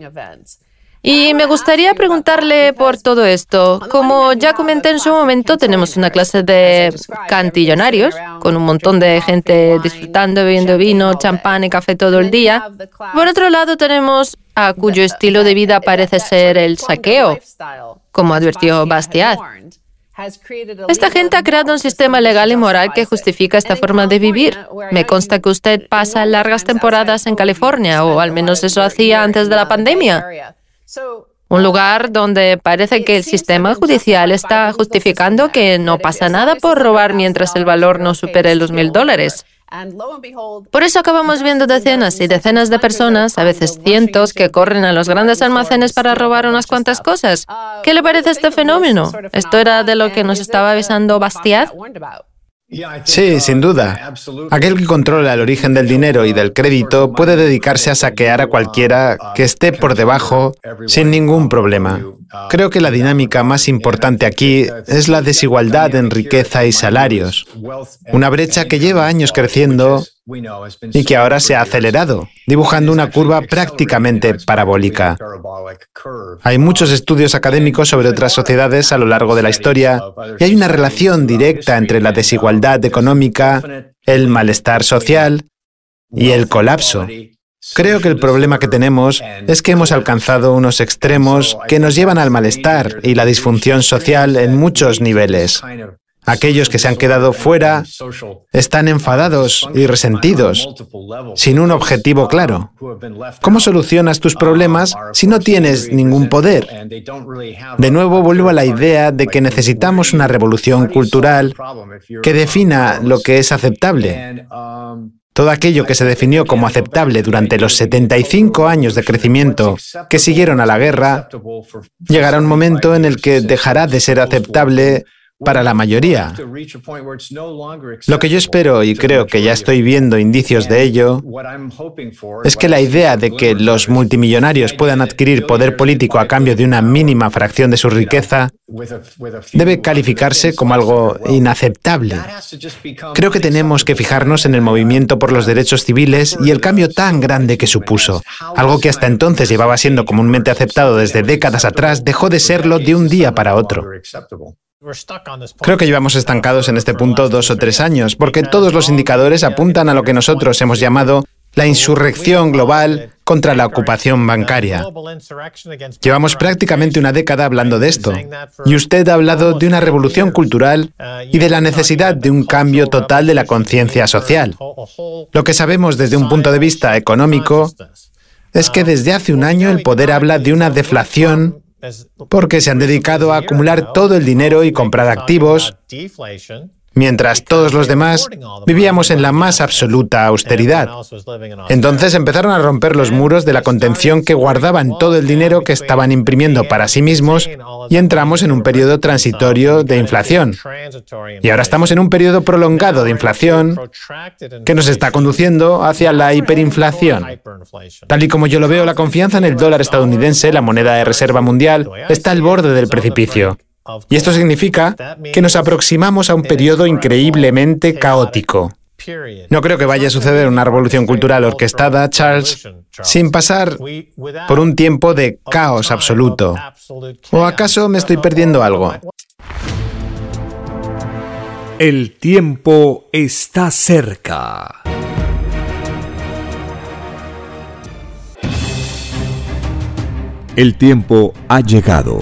Y me gustaría preguntarle por todo esto. Como ya comenté en su momento, tenemos una clase de cantillonarios, con un montón de gente disfrutando, bebiendo vino, champán y café todo el día. Por otro lado, tenemos a cuyo estilo de vida parece ser el saqueo, como advirtió Bastiat. Esta gente ha creado un sistema legal y moral que justifica esta forma de vivir. Me consta que usted pasa largas temporadas en California, o al menos eso hacía antes de la pandemia. Un lugar donde parece que el sistema judicial está justificando que no pasa nada por robar mientras el valor no supere los mil dólares. Por eso acabamos viendo decenas y decenas de personas, a veces cientos, que corren a los grandes almacenes para robar unas cuantas cosas. ¿Qué le parece este fenómeno? ¿Esto era de lo que nos estaba avisando Bastiat? Sí, sin duda. Aquel que controla el origen del dinero y del crédito puede dedicarse a saquear a cualquiera que esté por debajo sin ningún problema. Creo que la dinámica más importante aquí es la desigualdad en riqueza y salarios, una brecha que lleva años creciendo y que ahora se ha acelerado, dibujando una curva prácticamente parabólica. Hay muchos estudios académicos sobre otras sociedades a lo largo de la historia y hay una relación directa entre la desigualdad económica, el malestar social y el colapso. Creo que el problema que tenemos es que hemos alcanzado unos extremos que nos llevan al malestar y la disfunción social en muchos niveles. Aquellos que se han quedado fuera están enfadados y resentidos, sin un objetivo claro. ¿Cómo solucionas tus problemas si no tienes ningún poder? De nuevo vuelvo a la idea de que necesitamos una revolución cultural que defina lo que es aceptable. Todo aquello que se definió como aceptable durante los 75 años de crecimiento que siguieron a la guerra, llegará un momento en el que dejará de ser aceptable para la mayoría. Lo que yo espero, y creo que ya estoy viendo indicios de ello, es que la idea de que los multimillonarios puedan adquirir poder político a cambio de una mínima fracción de su riqueza debe calificarse como algo inaceptable. Creo que tenemos que fijarnos en el movimiento por los derechos civiles y el cambio tan grande que supuso. Algo que hasta entonces llevaba siendo comúnmente aceptado desde décadas atrás dejó de serlo de un día para otro. Creo que llevamos estancados en este punto dos o tres años, porque todos los indicadores apuntan a lo que nosotros hemos llamado la insurrección global contra la ocupación bancaria. Llevamos prácticamente una década hablando de esto, y usted ha hablado de una revolución cultural y de la necesidad de un cambio total de la conciencia social. Lo que sabemos desde un punto de vista económico es que desde hace un año el poder habla de una deflación porque se han dedicado a acumular todo el dinero y comprar activos mientras todos los demás vivíamos en la más absoluta austeridad. Entonces empezaron a romper los muros de la contención que guardaban todo el dinero que estaban imprimiendo para sí mismos y entramos en un periodo transitorio de inflación. Y ahora estamos en un periodo prolongado de inflación que nos está conduciendo hacia la hiperinflación. Tal y como yo lo veo, la confianza en el dólar estadounidense, la moneda de reserva mundial, está al borde del precipicio. Y esto significa que nos aproximamos a un periodo increíblemente caótico. No creo que vaya a suceder una revolución cultural orquestada, Charles, sin pasar por un tiempo de caos absoluto. ¿O acaso me estoy perdiendo algo? El tiempo está cerca. El tiempo ha llegado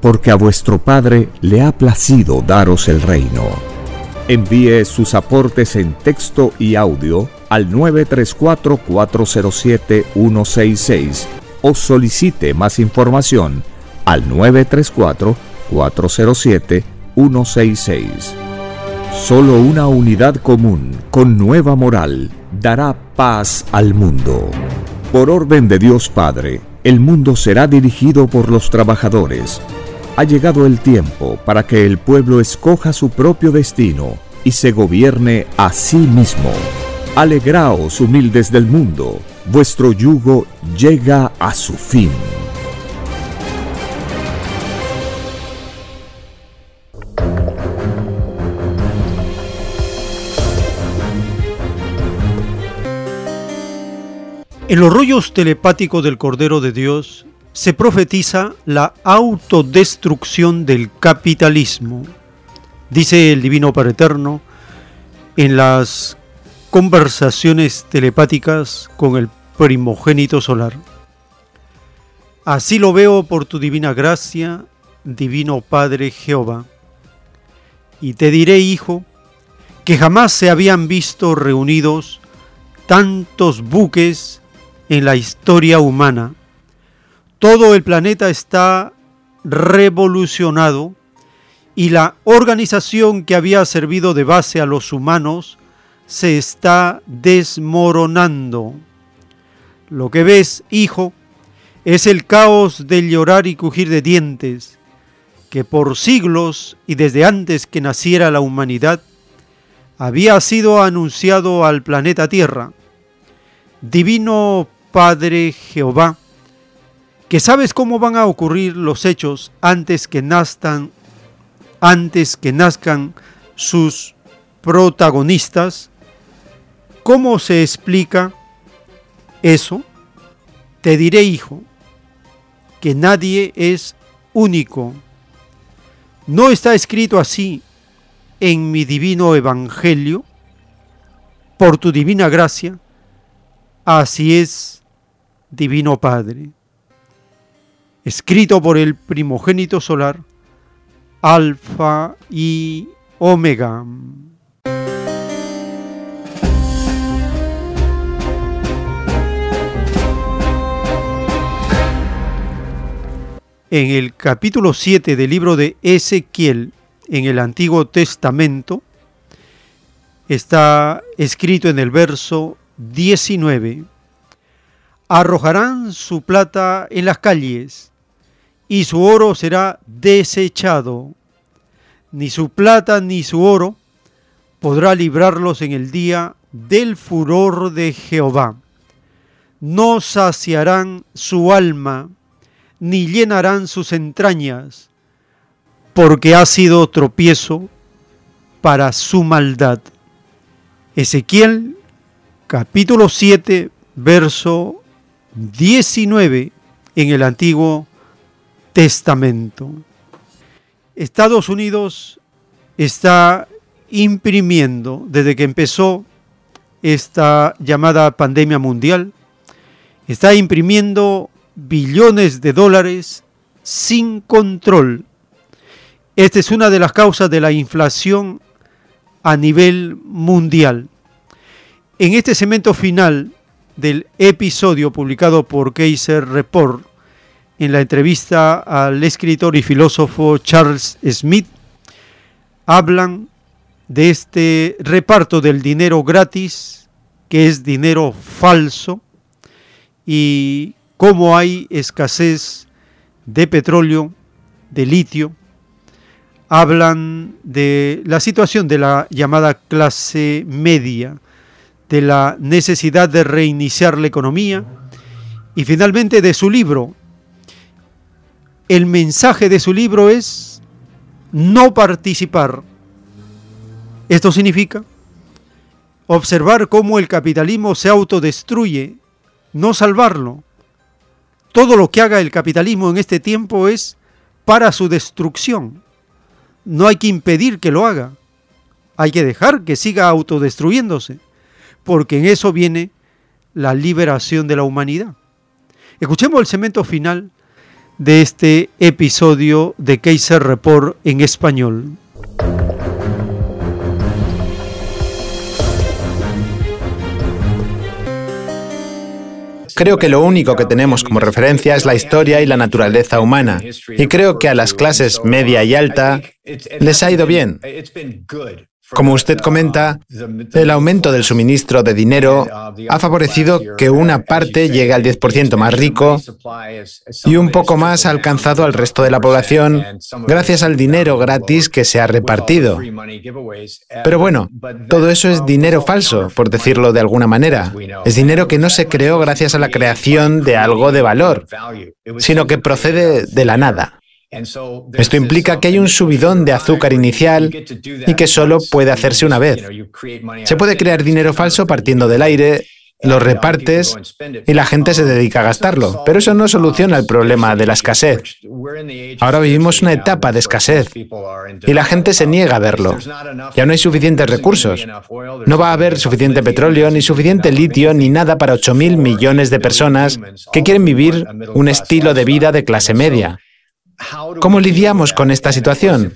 porque a vuestro Padre le ha placido daros el reino. Envíe sus aportes en texto y audio al 934-407-166 o solicite más información al 934-407-166. Solo una unidad común con nueva moral dará paz al mundo. Por orden de Dios Padre, el mundo será dirigido por los trabajadores ha llegado el tiempo para que el pueblo escoja su propio destino y se gobierne a sí mismo. Alegraos, humildes del mundo, vuestro yugo llega a su fin. En los rollos telepáticos del Cordero de Dios se profetiza la autodestrucción del capitalismo. Dice el Divino Padre Eterno en las conversaciones telepáticas con el primogénito solar. Así lo veo por tu divina gracia, divino Padre Jehová. Y te diré, hijo, que jamás se habían visto reunidos tantos buques en la historia humana. Todo el planeta está revolucionado y la organización que había servido de base a los humanos se está desmoronando. Lo que ves, hijo, es el caos del llorar y crujir de dientes, que por siglos y desde antes que naciera la humanidad, había sido anunciado al planeta Tierra. Divino Padre Jehová, que sabes cómo van a ocurrir los hechos antes que nazcan, antes que nazcan sus protagonistas, ¿cómo se explica eso? Te diré, hijo, que nadie es único. No está escrito así en mi divino evangelio, por tu divina gracia, así es, divino Padre escrito por el primogénito solar, Alfa y Omega. En el capítulo 7 del libro de Ezequiel, en el Antiguo Testamento, está escrito en el verso 19, arrojarán su plata en las calles y su oro será desechado. Ni su plata ni su oro podrá librarlos en el día del furor de Jehová. No saciarán su alma, ni llenarán sus entrañas, porque ha sido tropiezo para su maldad. Ezequiel capítulo 7, verso 19 en el Antiguo Testamento. Estados Unidos está imprimiendo desde que empezó esta llamada pandemia mundial, está imprimiendo billones de dólares sin control. Esta es una de las causas de la inflación a nivel mundial. En este segmento final del episodio publicado por Kaiser Report, en la entrevista al escritor y filósofo Charles Smith, hablan de este reparto del dinero gratis, que es dinero falso, y cómo hay escasez de petróleo, de litio. Hablan de la situación de la llamada clase media, de la necesidad de reiniciar la economía y finalmente de su libro, el mensaje de su libro es no participar. Esto significa observar cómo el capitalismo se autodestruye, no salvarlo. Todo lo que haga el capitalismo en este tiempo es para su destrucción. No hay que impedir que lo haga. Hay que dejar que siga autodestruyéndose, porque en eso viene la liberación de la humanidad. Escuchemos el cemento final de este episodio de Kaiser Report en español. Creo que lo único que tenemos como referencia es la historia y la naturaleza humana. Y creo que a las clases media y alta les ha ido bien. Como usted comenta, el aumento del suministro de dinero ha favorecido que una parte llegue al 10% más rico y un poco más ha alcanzado al resto de la población gracias al dinero gratis que se ha repartido. Pero bueno, todo eso es dinero falso, por decirlo de alguna manera. Es dinero que no se creó gracias a la creación de algo de valor, sino que procede de la nada. Esto implica que hay un subidón de azúcar inicial y que solo puede hacerse una vez. Se puede crear dinero falso partiendo del aire lo repartes y la gente se dedica a gastarlo. Pero eso no soluciona el problema de la escasez. Ahora vivimos una etapa de escasez y la gente se niega a verlo. Ya no hay suficientes recursos. No va a haber suficiente petróleo, ni suficiente litio, ni nada para 8.000 millones de personas que quieren vivir un estilo de vida de clase media. ¿Cómo lidiamos con esta situación?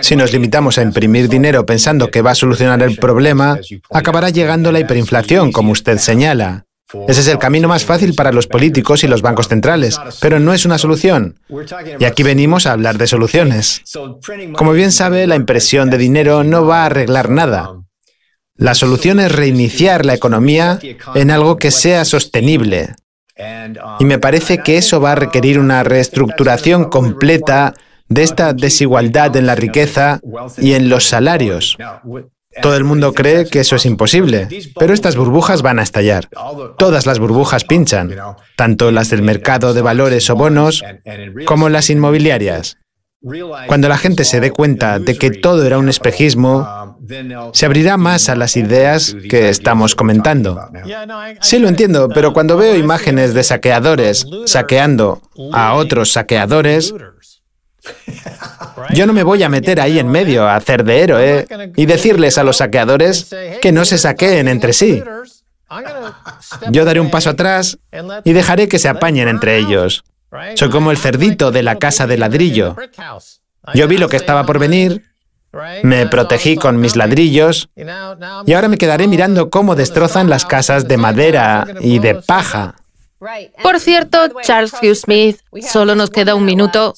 Si nos limitamos a imprimir dinero pensando que va a solucionar el problema, acabará llegando la hiperinflación, como usted señala. Ese es el camino más fácil para los políticos y los bancos centrales, pero no es una solución. Y aquí venimos a hablar de soluciones. Como bien sabe, la impresión de dinero no va a arreglar nada. La solución es reiniciar la economía en algo que sea sostenible, y me parece que eso va a requerir una reestructuración completa de esta desigualdad en la riqueza y en los salarios. Todo el mundo cree que eso es imposible, pero estas burbujas van a estallar. Todas las burbujas pinchan, tanto las del mercado de valores o bonos como las inmobiliarias. Cuando la gente se dé cuenta de que todo era un espejismo, se abrirá más a las ideas que estamos comentando. Sí, lo entiendo, pero cuando veo imágenes de saqueadores saqueando a otros saqueadores, yo no me voy a meter ahí en medio a hacer de héroe y decirles a los saqueadores que no se saqueen entre sí. Yo daré un paso atrás y dejaré que se apañen entre ellos. Soy como el cerdito de la casa de ladrillo. Yo vi lo que estaba por venir, me protegí con mis ladrillos y ahora me quedaré mirando cómo destrozan las casas de madera y de paja. Por cierto, Charles Hugh Smith, solo nos queda un minuto.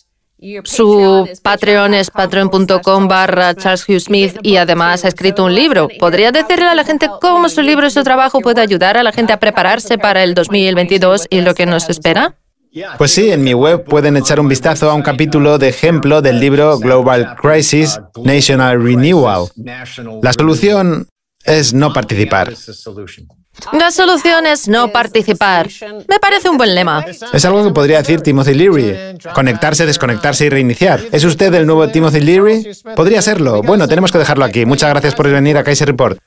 Su Patreon es patreon.com barra Charles Hugh Smith y además ha escrito un libro. ¿Podría decirle a la gente cómo su libro y su trabajo puede ayudar a la gente a prepararse para el 2022 y lo que nos espera? Pues sí, en mi web pueden echar un vistazo a un capítulo de ejemplo del libro Global Crisis, National Renewal. La solución es no participar. La solución es no participar. Me parece un buen lema. Es algo que podría decir Timothy Leary. Conectarse, desconectarse y reiniciar. ¿Es usted el nuevo Timothy Leary? Podría serlo. Bueno, tenemos que dejarlo aquí. Muchas gracias por venir a Kaiser Report.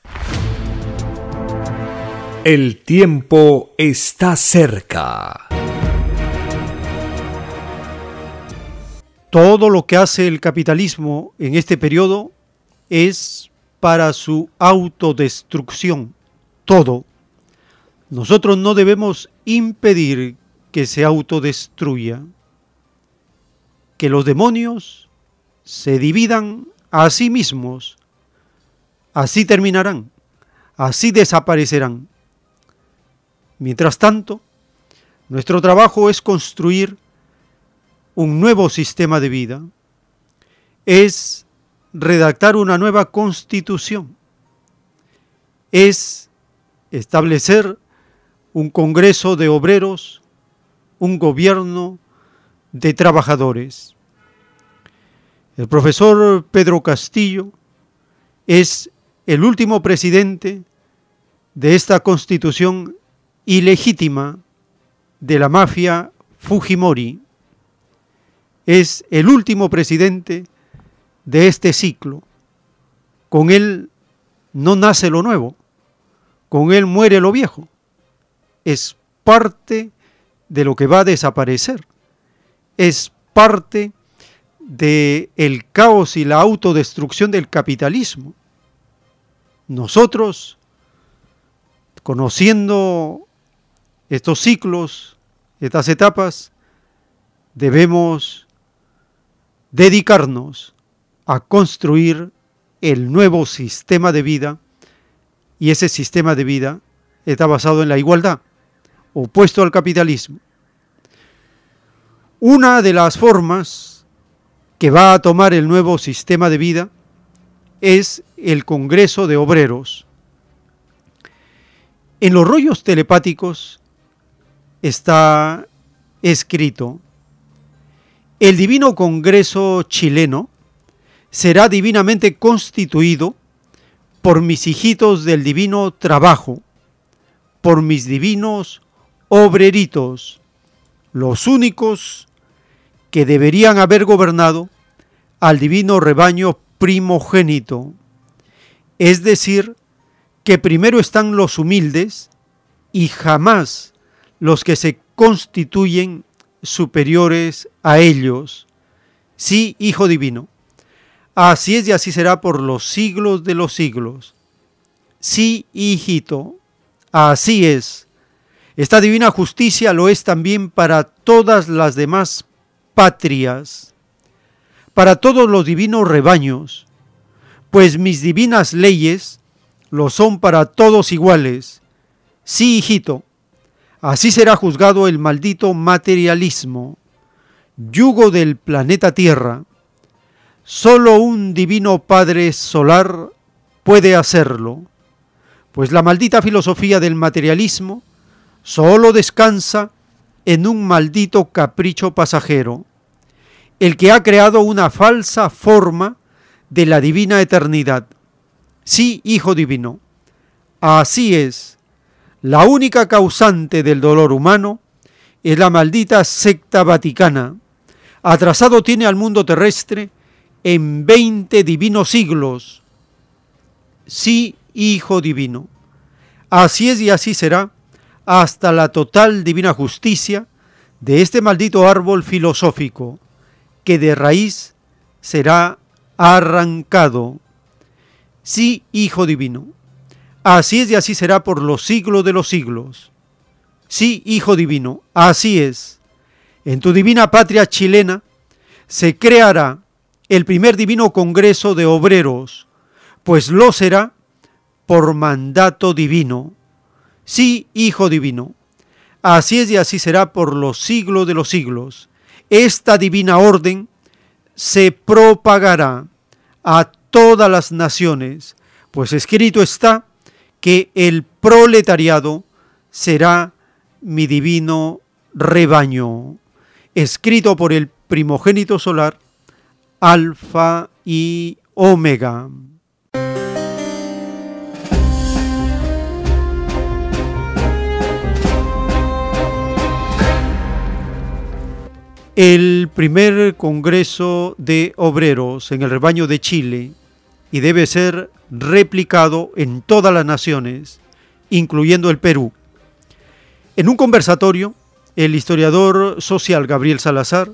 El tiempo está cerca. Todo lo que hace el capitalismo en este periodo es para su autodestrucción. Todo. Nosotros no debemos impedir que se autodestruya. Que los demonios se dividan a sí mismos. Así terminarán. Así desaparecerán. Mientras tanto, nuestro trabajo es construir un nuevo sistema de vida, es redactar una nueva constitución, es establecer un Congreso de Obreros, un gobierno de trabajadores. El profesor Pedro Castillo es el último presidente de esta constitución ilegítima de la mafia Fujimori es el último presidente de este ciclo. Con él no nace lo nuevo, con él muere lo viejo. Es parte de lo que va a desaparecer. Es parte del el caos y la autodestrucción del capitalismo. Nosotros, conociendo estos ciclos, estas etapas, debemos dedicarnos a construir el nuevo sistema de vida y ese sistema de vida está basado en la igualdad, opuesto al capitalismo. Una de las formas que va a tomar el nuevo sistema de vida es el Congreso de Obreros. En los rollos telepáticos está escrito el Divino Congreso chileno será divinamente constituido por mis hijitos del divino trabajo, por mis divinos obreritos, los únicos que deberían haber gobernado al divino rebaño primogénito. Es decir, que primero están los humildes y jamás los que se constituyen superiores a ellos. Sí, Hijo Divino. Así es y así será por los siglos de los siglos. Sí, hijito, así es. Esta divina justicia lo es también para todas las demás patrias, para todos los divinos rebaños, pues mis divinas leyes lo son para todos iguales. Sí, hijito, así será juzgado el maldito materialismo, yugo del planeta Tierra. Solo un divino Padre solar puede hacerlo, pues la maldita filosofía del materialismo solo descansa en un maldito capricho pasajero, el que ha creado una falsa forma de la divina eternidad. Sí, Hijo Divino, así es. La única causante del dolor humano es la maldita secta vaticana. Atrasado tiene al mundo terrestre en veinte divinos siglos. Sí, Hijo Divino. Así es y así será hasta la total divina justicia de este maldito árbol filosófico, que de raíz será arrancado. Sí, Hijo Divino. Así es y así será por los siglos de los siglos. Sí, Hijo Divino, así es. En tu divina patria chilena se creará el primer divino Congreso de Obreros, pues lo será por mandato divino Sí, Hijo Divino. Así es y así será por los siglos de los siglos. Esta divina orden se propagará a todas las naciones, pues escrito está que el proletariado será mi divino rebaño, escrito por el primogénito solar, Alfa y Omega. el primer Congreso de Obreros en el rebaño de Chile y debe ser replicado en todas las naciones, incluyendo el Perú. En un conversatorio, el historiador social Gabriel Salazar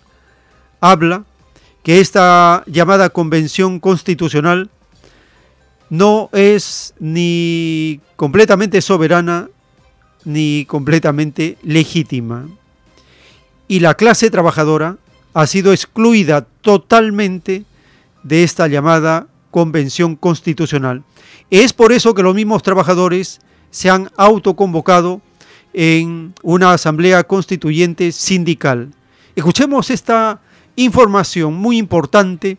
habla que esta llamada convención constitucional no es ni completamente soberana ni completamente legítima y la clase trabajadora ha sido excluida totalmente de esta llamada convención constitucional. Es por eso que los mismos trabajadores se han autoconvocado en una asamblea constituyente sindical. Escuchemos esta información muy importante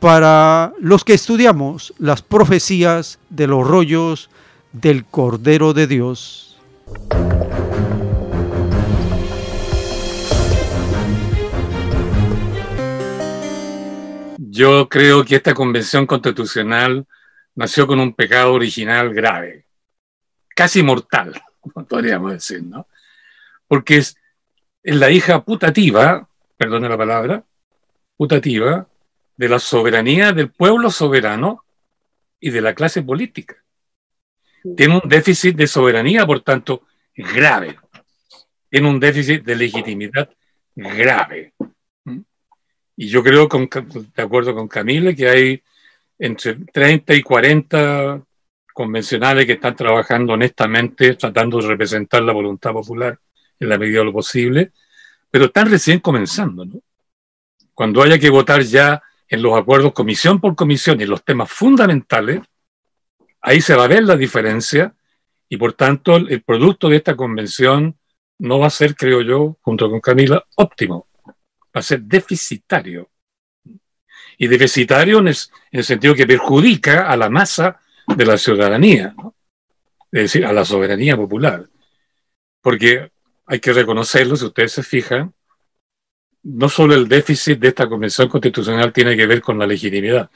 para los que estudiamos las profecías de los rollos del Cordero de Dios. Yo creo que esta convención constitucional nació con un pecado original grave, casi mortal, podríamos decir, ¿no? Porque es, la hija putativa, perdone la palabra, putativa, de la soberanía del pueblo soberano y de la clase política. Tiene un déficit de soberanía, por tanto, grave. Tiene un déficit de legitimidad grave. Y yo creo, de acuerdo con Camila, que hay entre 30 y 40 convencionales que están trabajando honestamente, tratando de representar la voluntad popular en la medida de lo posible, pero están recién comenzando. ¿no? Cuando haya que votar ya en los acuerdos comisión por comisión y los temas fundamentales, ahí se va a ver la diferencia y por tanto el producto de esta convención no va a ser, creo yo, junto con Camila, óptimo a ser deficitario. Y deficitario en el, sentido que perjudica a la masa de la ciudadanía, es decir, a la soberanía popular. Porque hay que reconocerlo, si ustedes se fijan, no solo el déficit de esta convención constitucional tiene que ver con la legitimidad,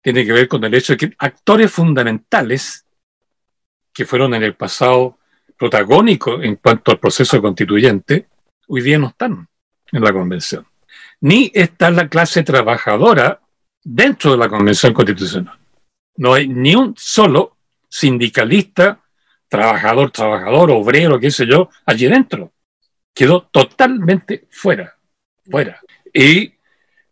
tiene que ver con el hecho de que actores fundamentales que fueron en el pasado protagónicos en cuanto al proceso constituyente, hoy día no están en la convención, ni está la clase trabajadora dentro de la convención constitucional. No hay ni un solo sindicalista trabajador, trabajador, obrero, qué sé yo, allí dentro. Quedó totalmente fuera, fuera. Y,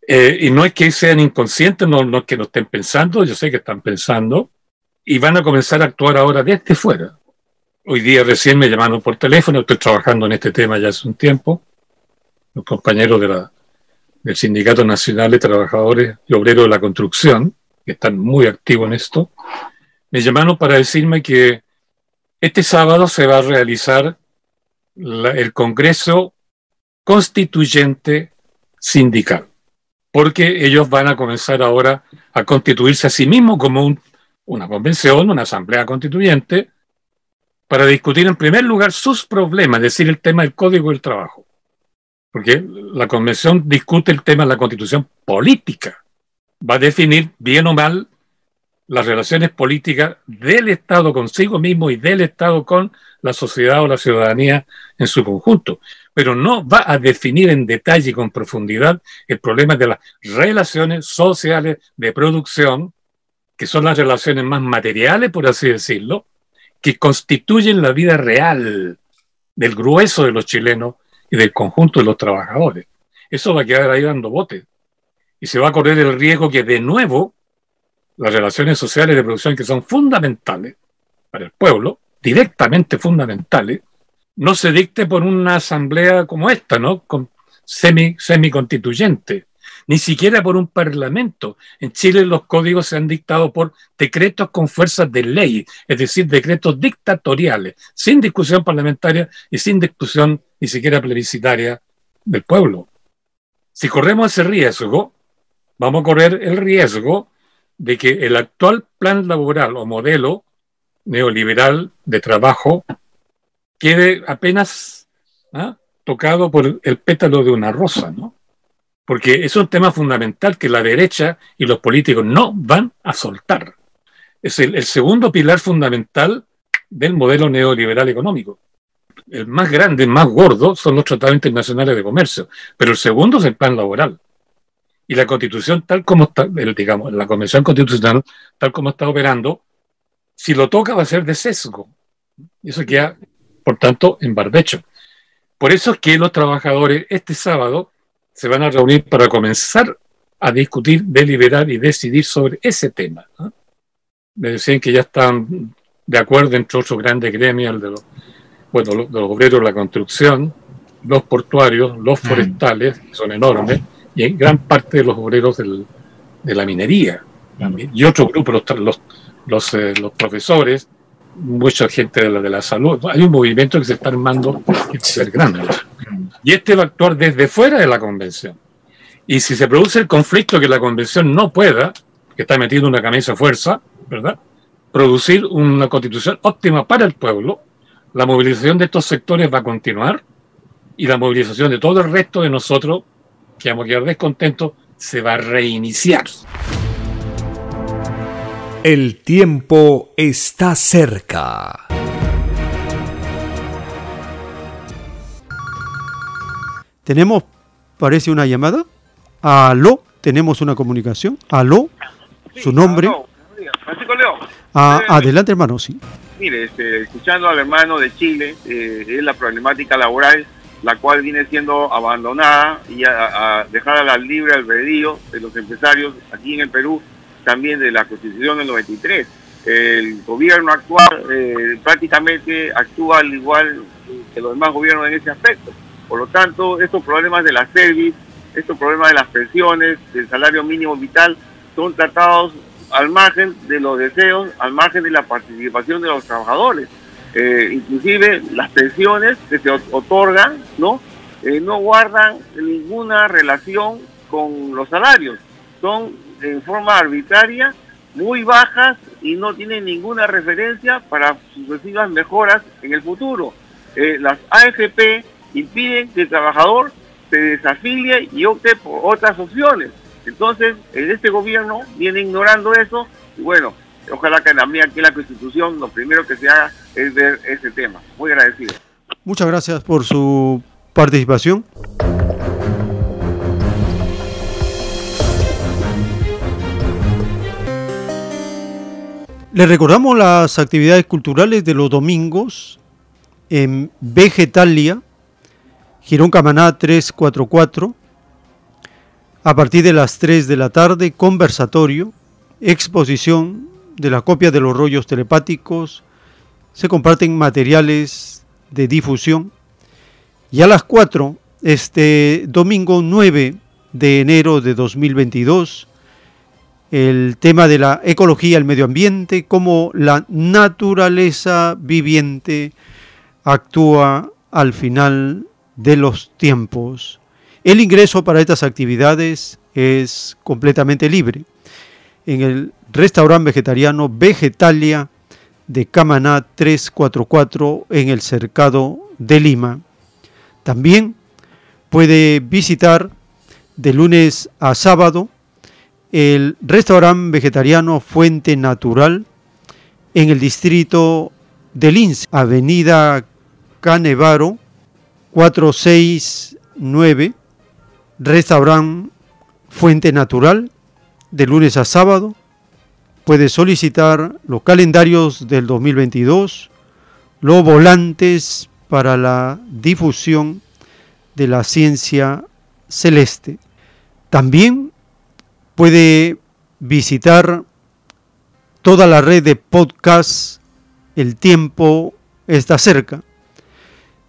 eh, y no es que sean inconscientes, no, no es que no estén pensando, yo sé que están pensando, y van a comenzar a actuar ahora desde fuera. Hoy día recién me llamaron por teléfono, estoy trabajando en este tema ya hace un tiempo, los compañeros de la, del Sindicato Nacional de Trabajadores y Obreros de la Construcción, que están muy activos en esto, me llamaron para decirme que este sábado se va a realizar el Congreso Constituyente Sindical, porque ellos van a comenzar ahora a constituirse a sí mismos como una convención, una asamblea constituyente, para discutir en primer lugar sus problemas, es decir, el tema del Código del Trabajo. Porque la convención discute el tema de la constitución política. Va a definir bien o mal las relaciones políticas del Estado consigo mismo y del Estado con la sociedad o la ciudadanía en su conjunto. Pero no va a definir en detalle y con profundidad el problema de las relaciones sociales de producción, que son las relaciones más materiales, por así decirlo, que constituyen la vida real del grueso de los chilenos y del conjunto de los trabajadores. Eso va a quedar ahí dando bote. Y se va a correr el riesgo que de nuevo las relaciones sociales de producción que son fundamentales para el pueblo, directamente fundamentales, no se dicte por una asamblea como esta, ¿no? Con semi, semi-constituyente, ni siquiera por un parlamento. En Chile los códigos se han dictado por decretos con fuerzas de ley, es decir, decretos dictatoriales, sin discusión parlamentaria y sin discusión ni siquiera plebiscitaria del pueblo. Si corremos ese riesgo, vamos a correr el riesgo de que el actual plan laboral o modelo neoliberal de trabajo quede apenas ¿ah? tocado por el pétalo de una rosa, ¿no? Porque es un tema fundamental que la derecha y los políticos no van a soltar. Es el, segundo pilar fundamental del modelo neoliberal económico. El más grande, el más gordo, son los tratados internacionales de comercio, pero el segundo es el plan laboral. Y la constitución, tal como está, digamos, la convención constitucional, tal como está operando, si lo toca va a ser de sesgo. Eso queda, por tanto, en barbecho. Por eso es que los trabajadores este sábado se van a reunir para comenzar a discutir, deliberar y decidir sobre ese tema. Me decían que ya están de acuerdo entre otros grandes gremios, de los, bueno, los, de los obreros de la construcción, los portuarios, los mm. forestales, que son enormes, y gran parte de los obreros del, de la minería. Y otro grupo, los, los, los, eh, los, profesores, mucha gente de la, de la salud. Hay un movimiento que se está armando que va a ser grande. Y este va a actuar desde fuera de la convención. Y si se produce el conflicto que la convención no pueda, que está metiendo una camisa fuerza, ¿verdad? Producir una constitución óptima para el pueblo, la movilización de estos sectores va a continuar y la movilización de todo el resto de nosotros que vamos a quedar descontentos, se va a reiniciar. El tiempo está cerca. Tenemos, parece una llamada. Aló, tenemos una comunicación. Aló, su nombre. Francisco León. Ah, adelante, hermano, sí. Mire, este, escuchando al hermano de Chile, eh, es la problemática laboral la cual viene siendo abandonada y a, dejar a la libre albedrío de los empresarios aquí en el Perú, también de la Constitución del 93. El gobierno actual eh, prácticamente actúa al igual que los demás gobiernos en ese aspecto. Por lo tanto, estos problemas de la service, estos problemas de las pensiones, del salario mínimo vital, son tratados al margen de los deseos, al margen de la participación de los trabajadores. Eh, inclusive las pensiones que se otorgan, ¿no? Eh, no guardan ninguna relación con los salarios, son en forma arbitraria muy bajas y no tienen ninguna referencia para sucesivas mejoras en el futuro. Eh, las AFP impiden que el trabajador se desafilie y opte por otras opciones. Entonces, en este gobierno viene ignorando eso y bueno, ojalá que también aquí en la Constitución lo primero que se haga es ver ese tema. Muy agradecido. Muchas gracias por su participación. Les recordamos las actividades culturales de los domingos en Vegetalia, Girón Camaná 344, a partir de las 3 de la tarde, conversatorio, exposición de la copia de los rollos telepáticos, se comparten materiales de difusión. Y a las 4, este domingo 9 de enero de 2022, el tema de la ecología, el medio ambiente, cómo la naturaleza viviente actúa al final de los tiempos. El ingreso para estas actividades es completamente libre. En el restaurante vegetariano Vegetalia de Camaná 344 en el Cercado de Lima. También puede visitar de lunes a sábado el restaurante vegetariano Fuente Natural en el distrito de Lins, Avenida Canevaro 469, restaurante Fuente Natural, de lunes a sábado. Puede solicitar los calendarios del 2022, los volantes para la difusión de la ciencia celeste. También puede visitar toda la red de podcast El tiempo está cerca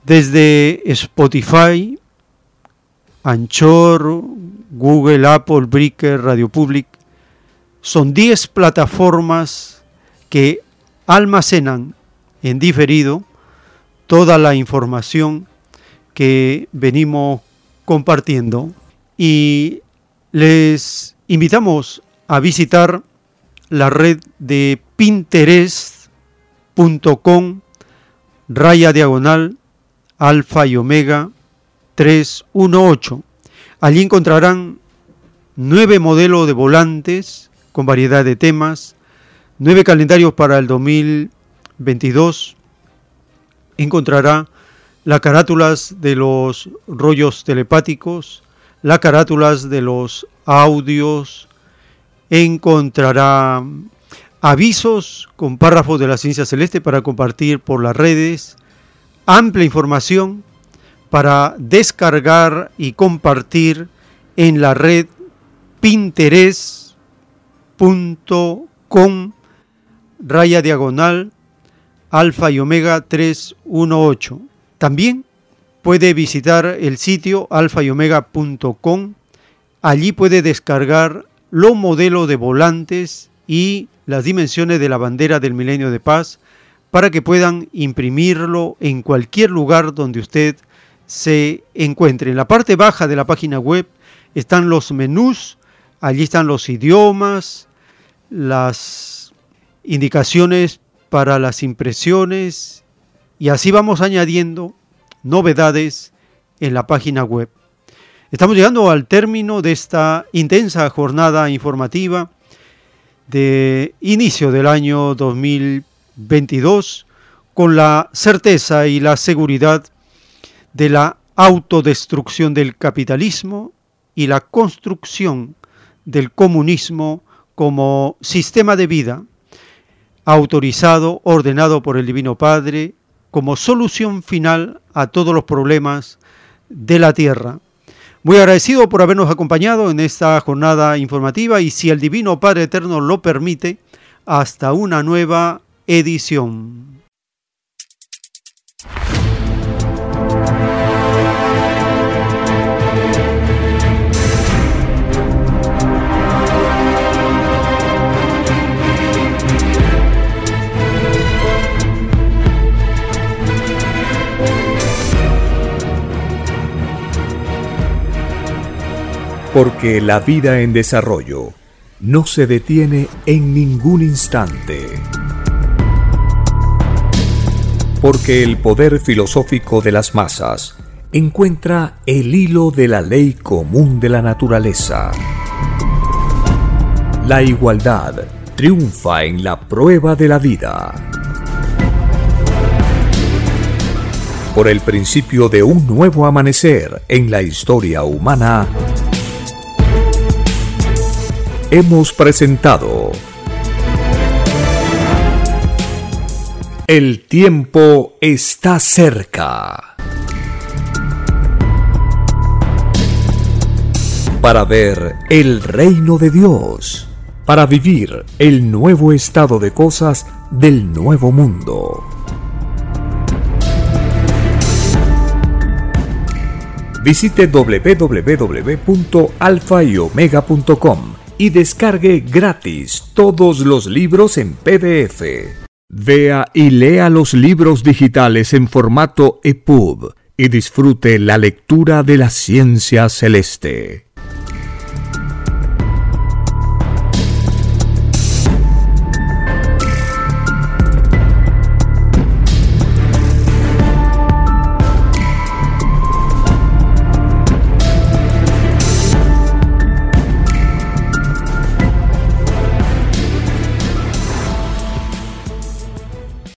desde Spotify, Anchor, Google, Apple, Breaker, Radio Public. Son 10 plataformas que almacenan en diferido toda la información que venimos compartiendo y les invitamos a visitar la red de pinterest.com raya diagonal alfa y omega 318. Allí encontrarán nueve modelos de volantes con variedad de temas, nueve calendarios para el 2022. Encontrará las carátulas de los rollos telepáticos, las carátulas de los audios, encontrará avisos con párrafos de la ciencia celeste para compartir por las redes, amplia información para descargar y compartir en la red pinterest.com raya diagonal alfa y omega 318. También puede visitar el sitio alfa y omega.com. Allí puede descargar los modelos de volantes y las dimensiones de la bandera del milenio de paz para que puedan imprimirlo en cualquier lugar donde usted se encuentre. En la parte baja de la página web están los menús, allí están los idiomas, las indicaciones para las impresiones y así vamos añadiendo novedades en la página web. Estamos llegando al término de esta intensa jornada informativa de inicio del año 2020 22 con la certeza y la seguridad de la autodestrucción del capitalismo y la construcción del comunismo como sistema de vida autorizado, ordenado por el Divino Padre, como solución final a todos los problemas de la tierra. Muy agradecido por habernos acompañado en esta jornada informativa y si el Divino Padre Eterno lo permite, hasta una nueva edición. Porque la vida en desarrollo no se detiene en ningún instante porque el poder filosófico de las masas encuentra el hilo de la ley común de la naturaleza. La igualdad triunfa en la prueba de la vida. Por el principio de un nuevo amanecer en la historia humana, hemos presentado El tiempo está cerca. Para ver el reino de Dios. Para vivir el nuevo estado de cosas del nuevo mundo. Visite www.alfayomega.com y descargue gratis todos los libros en PDF. Vea y lea los libros digitales en formato EPUB y disfrute la lectura de la ciencia celeste.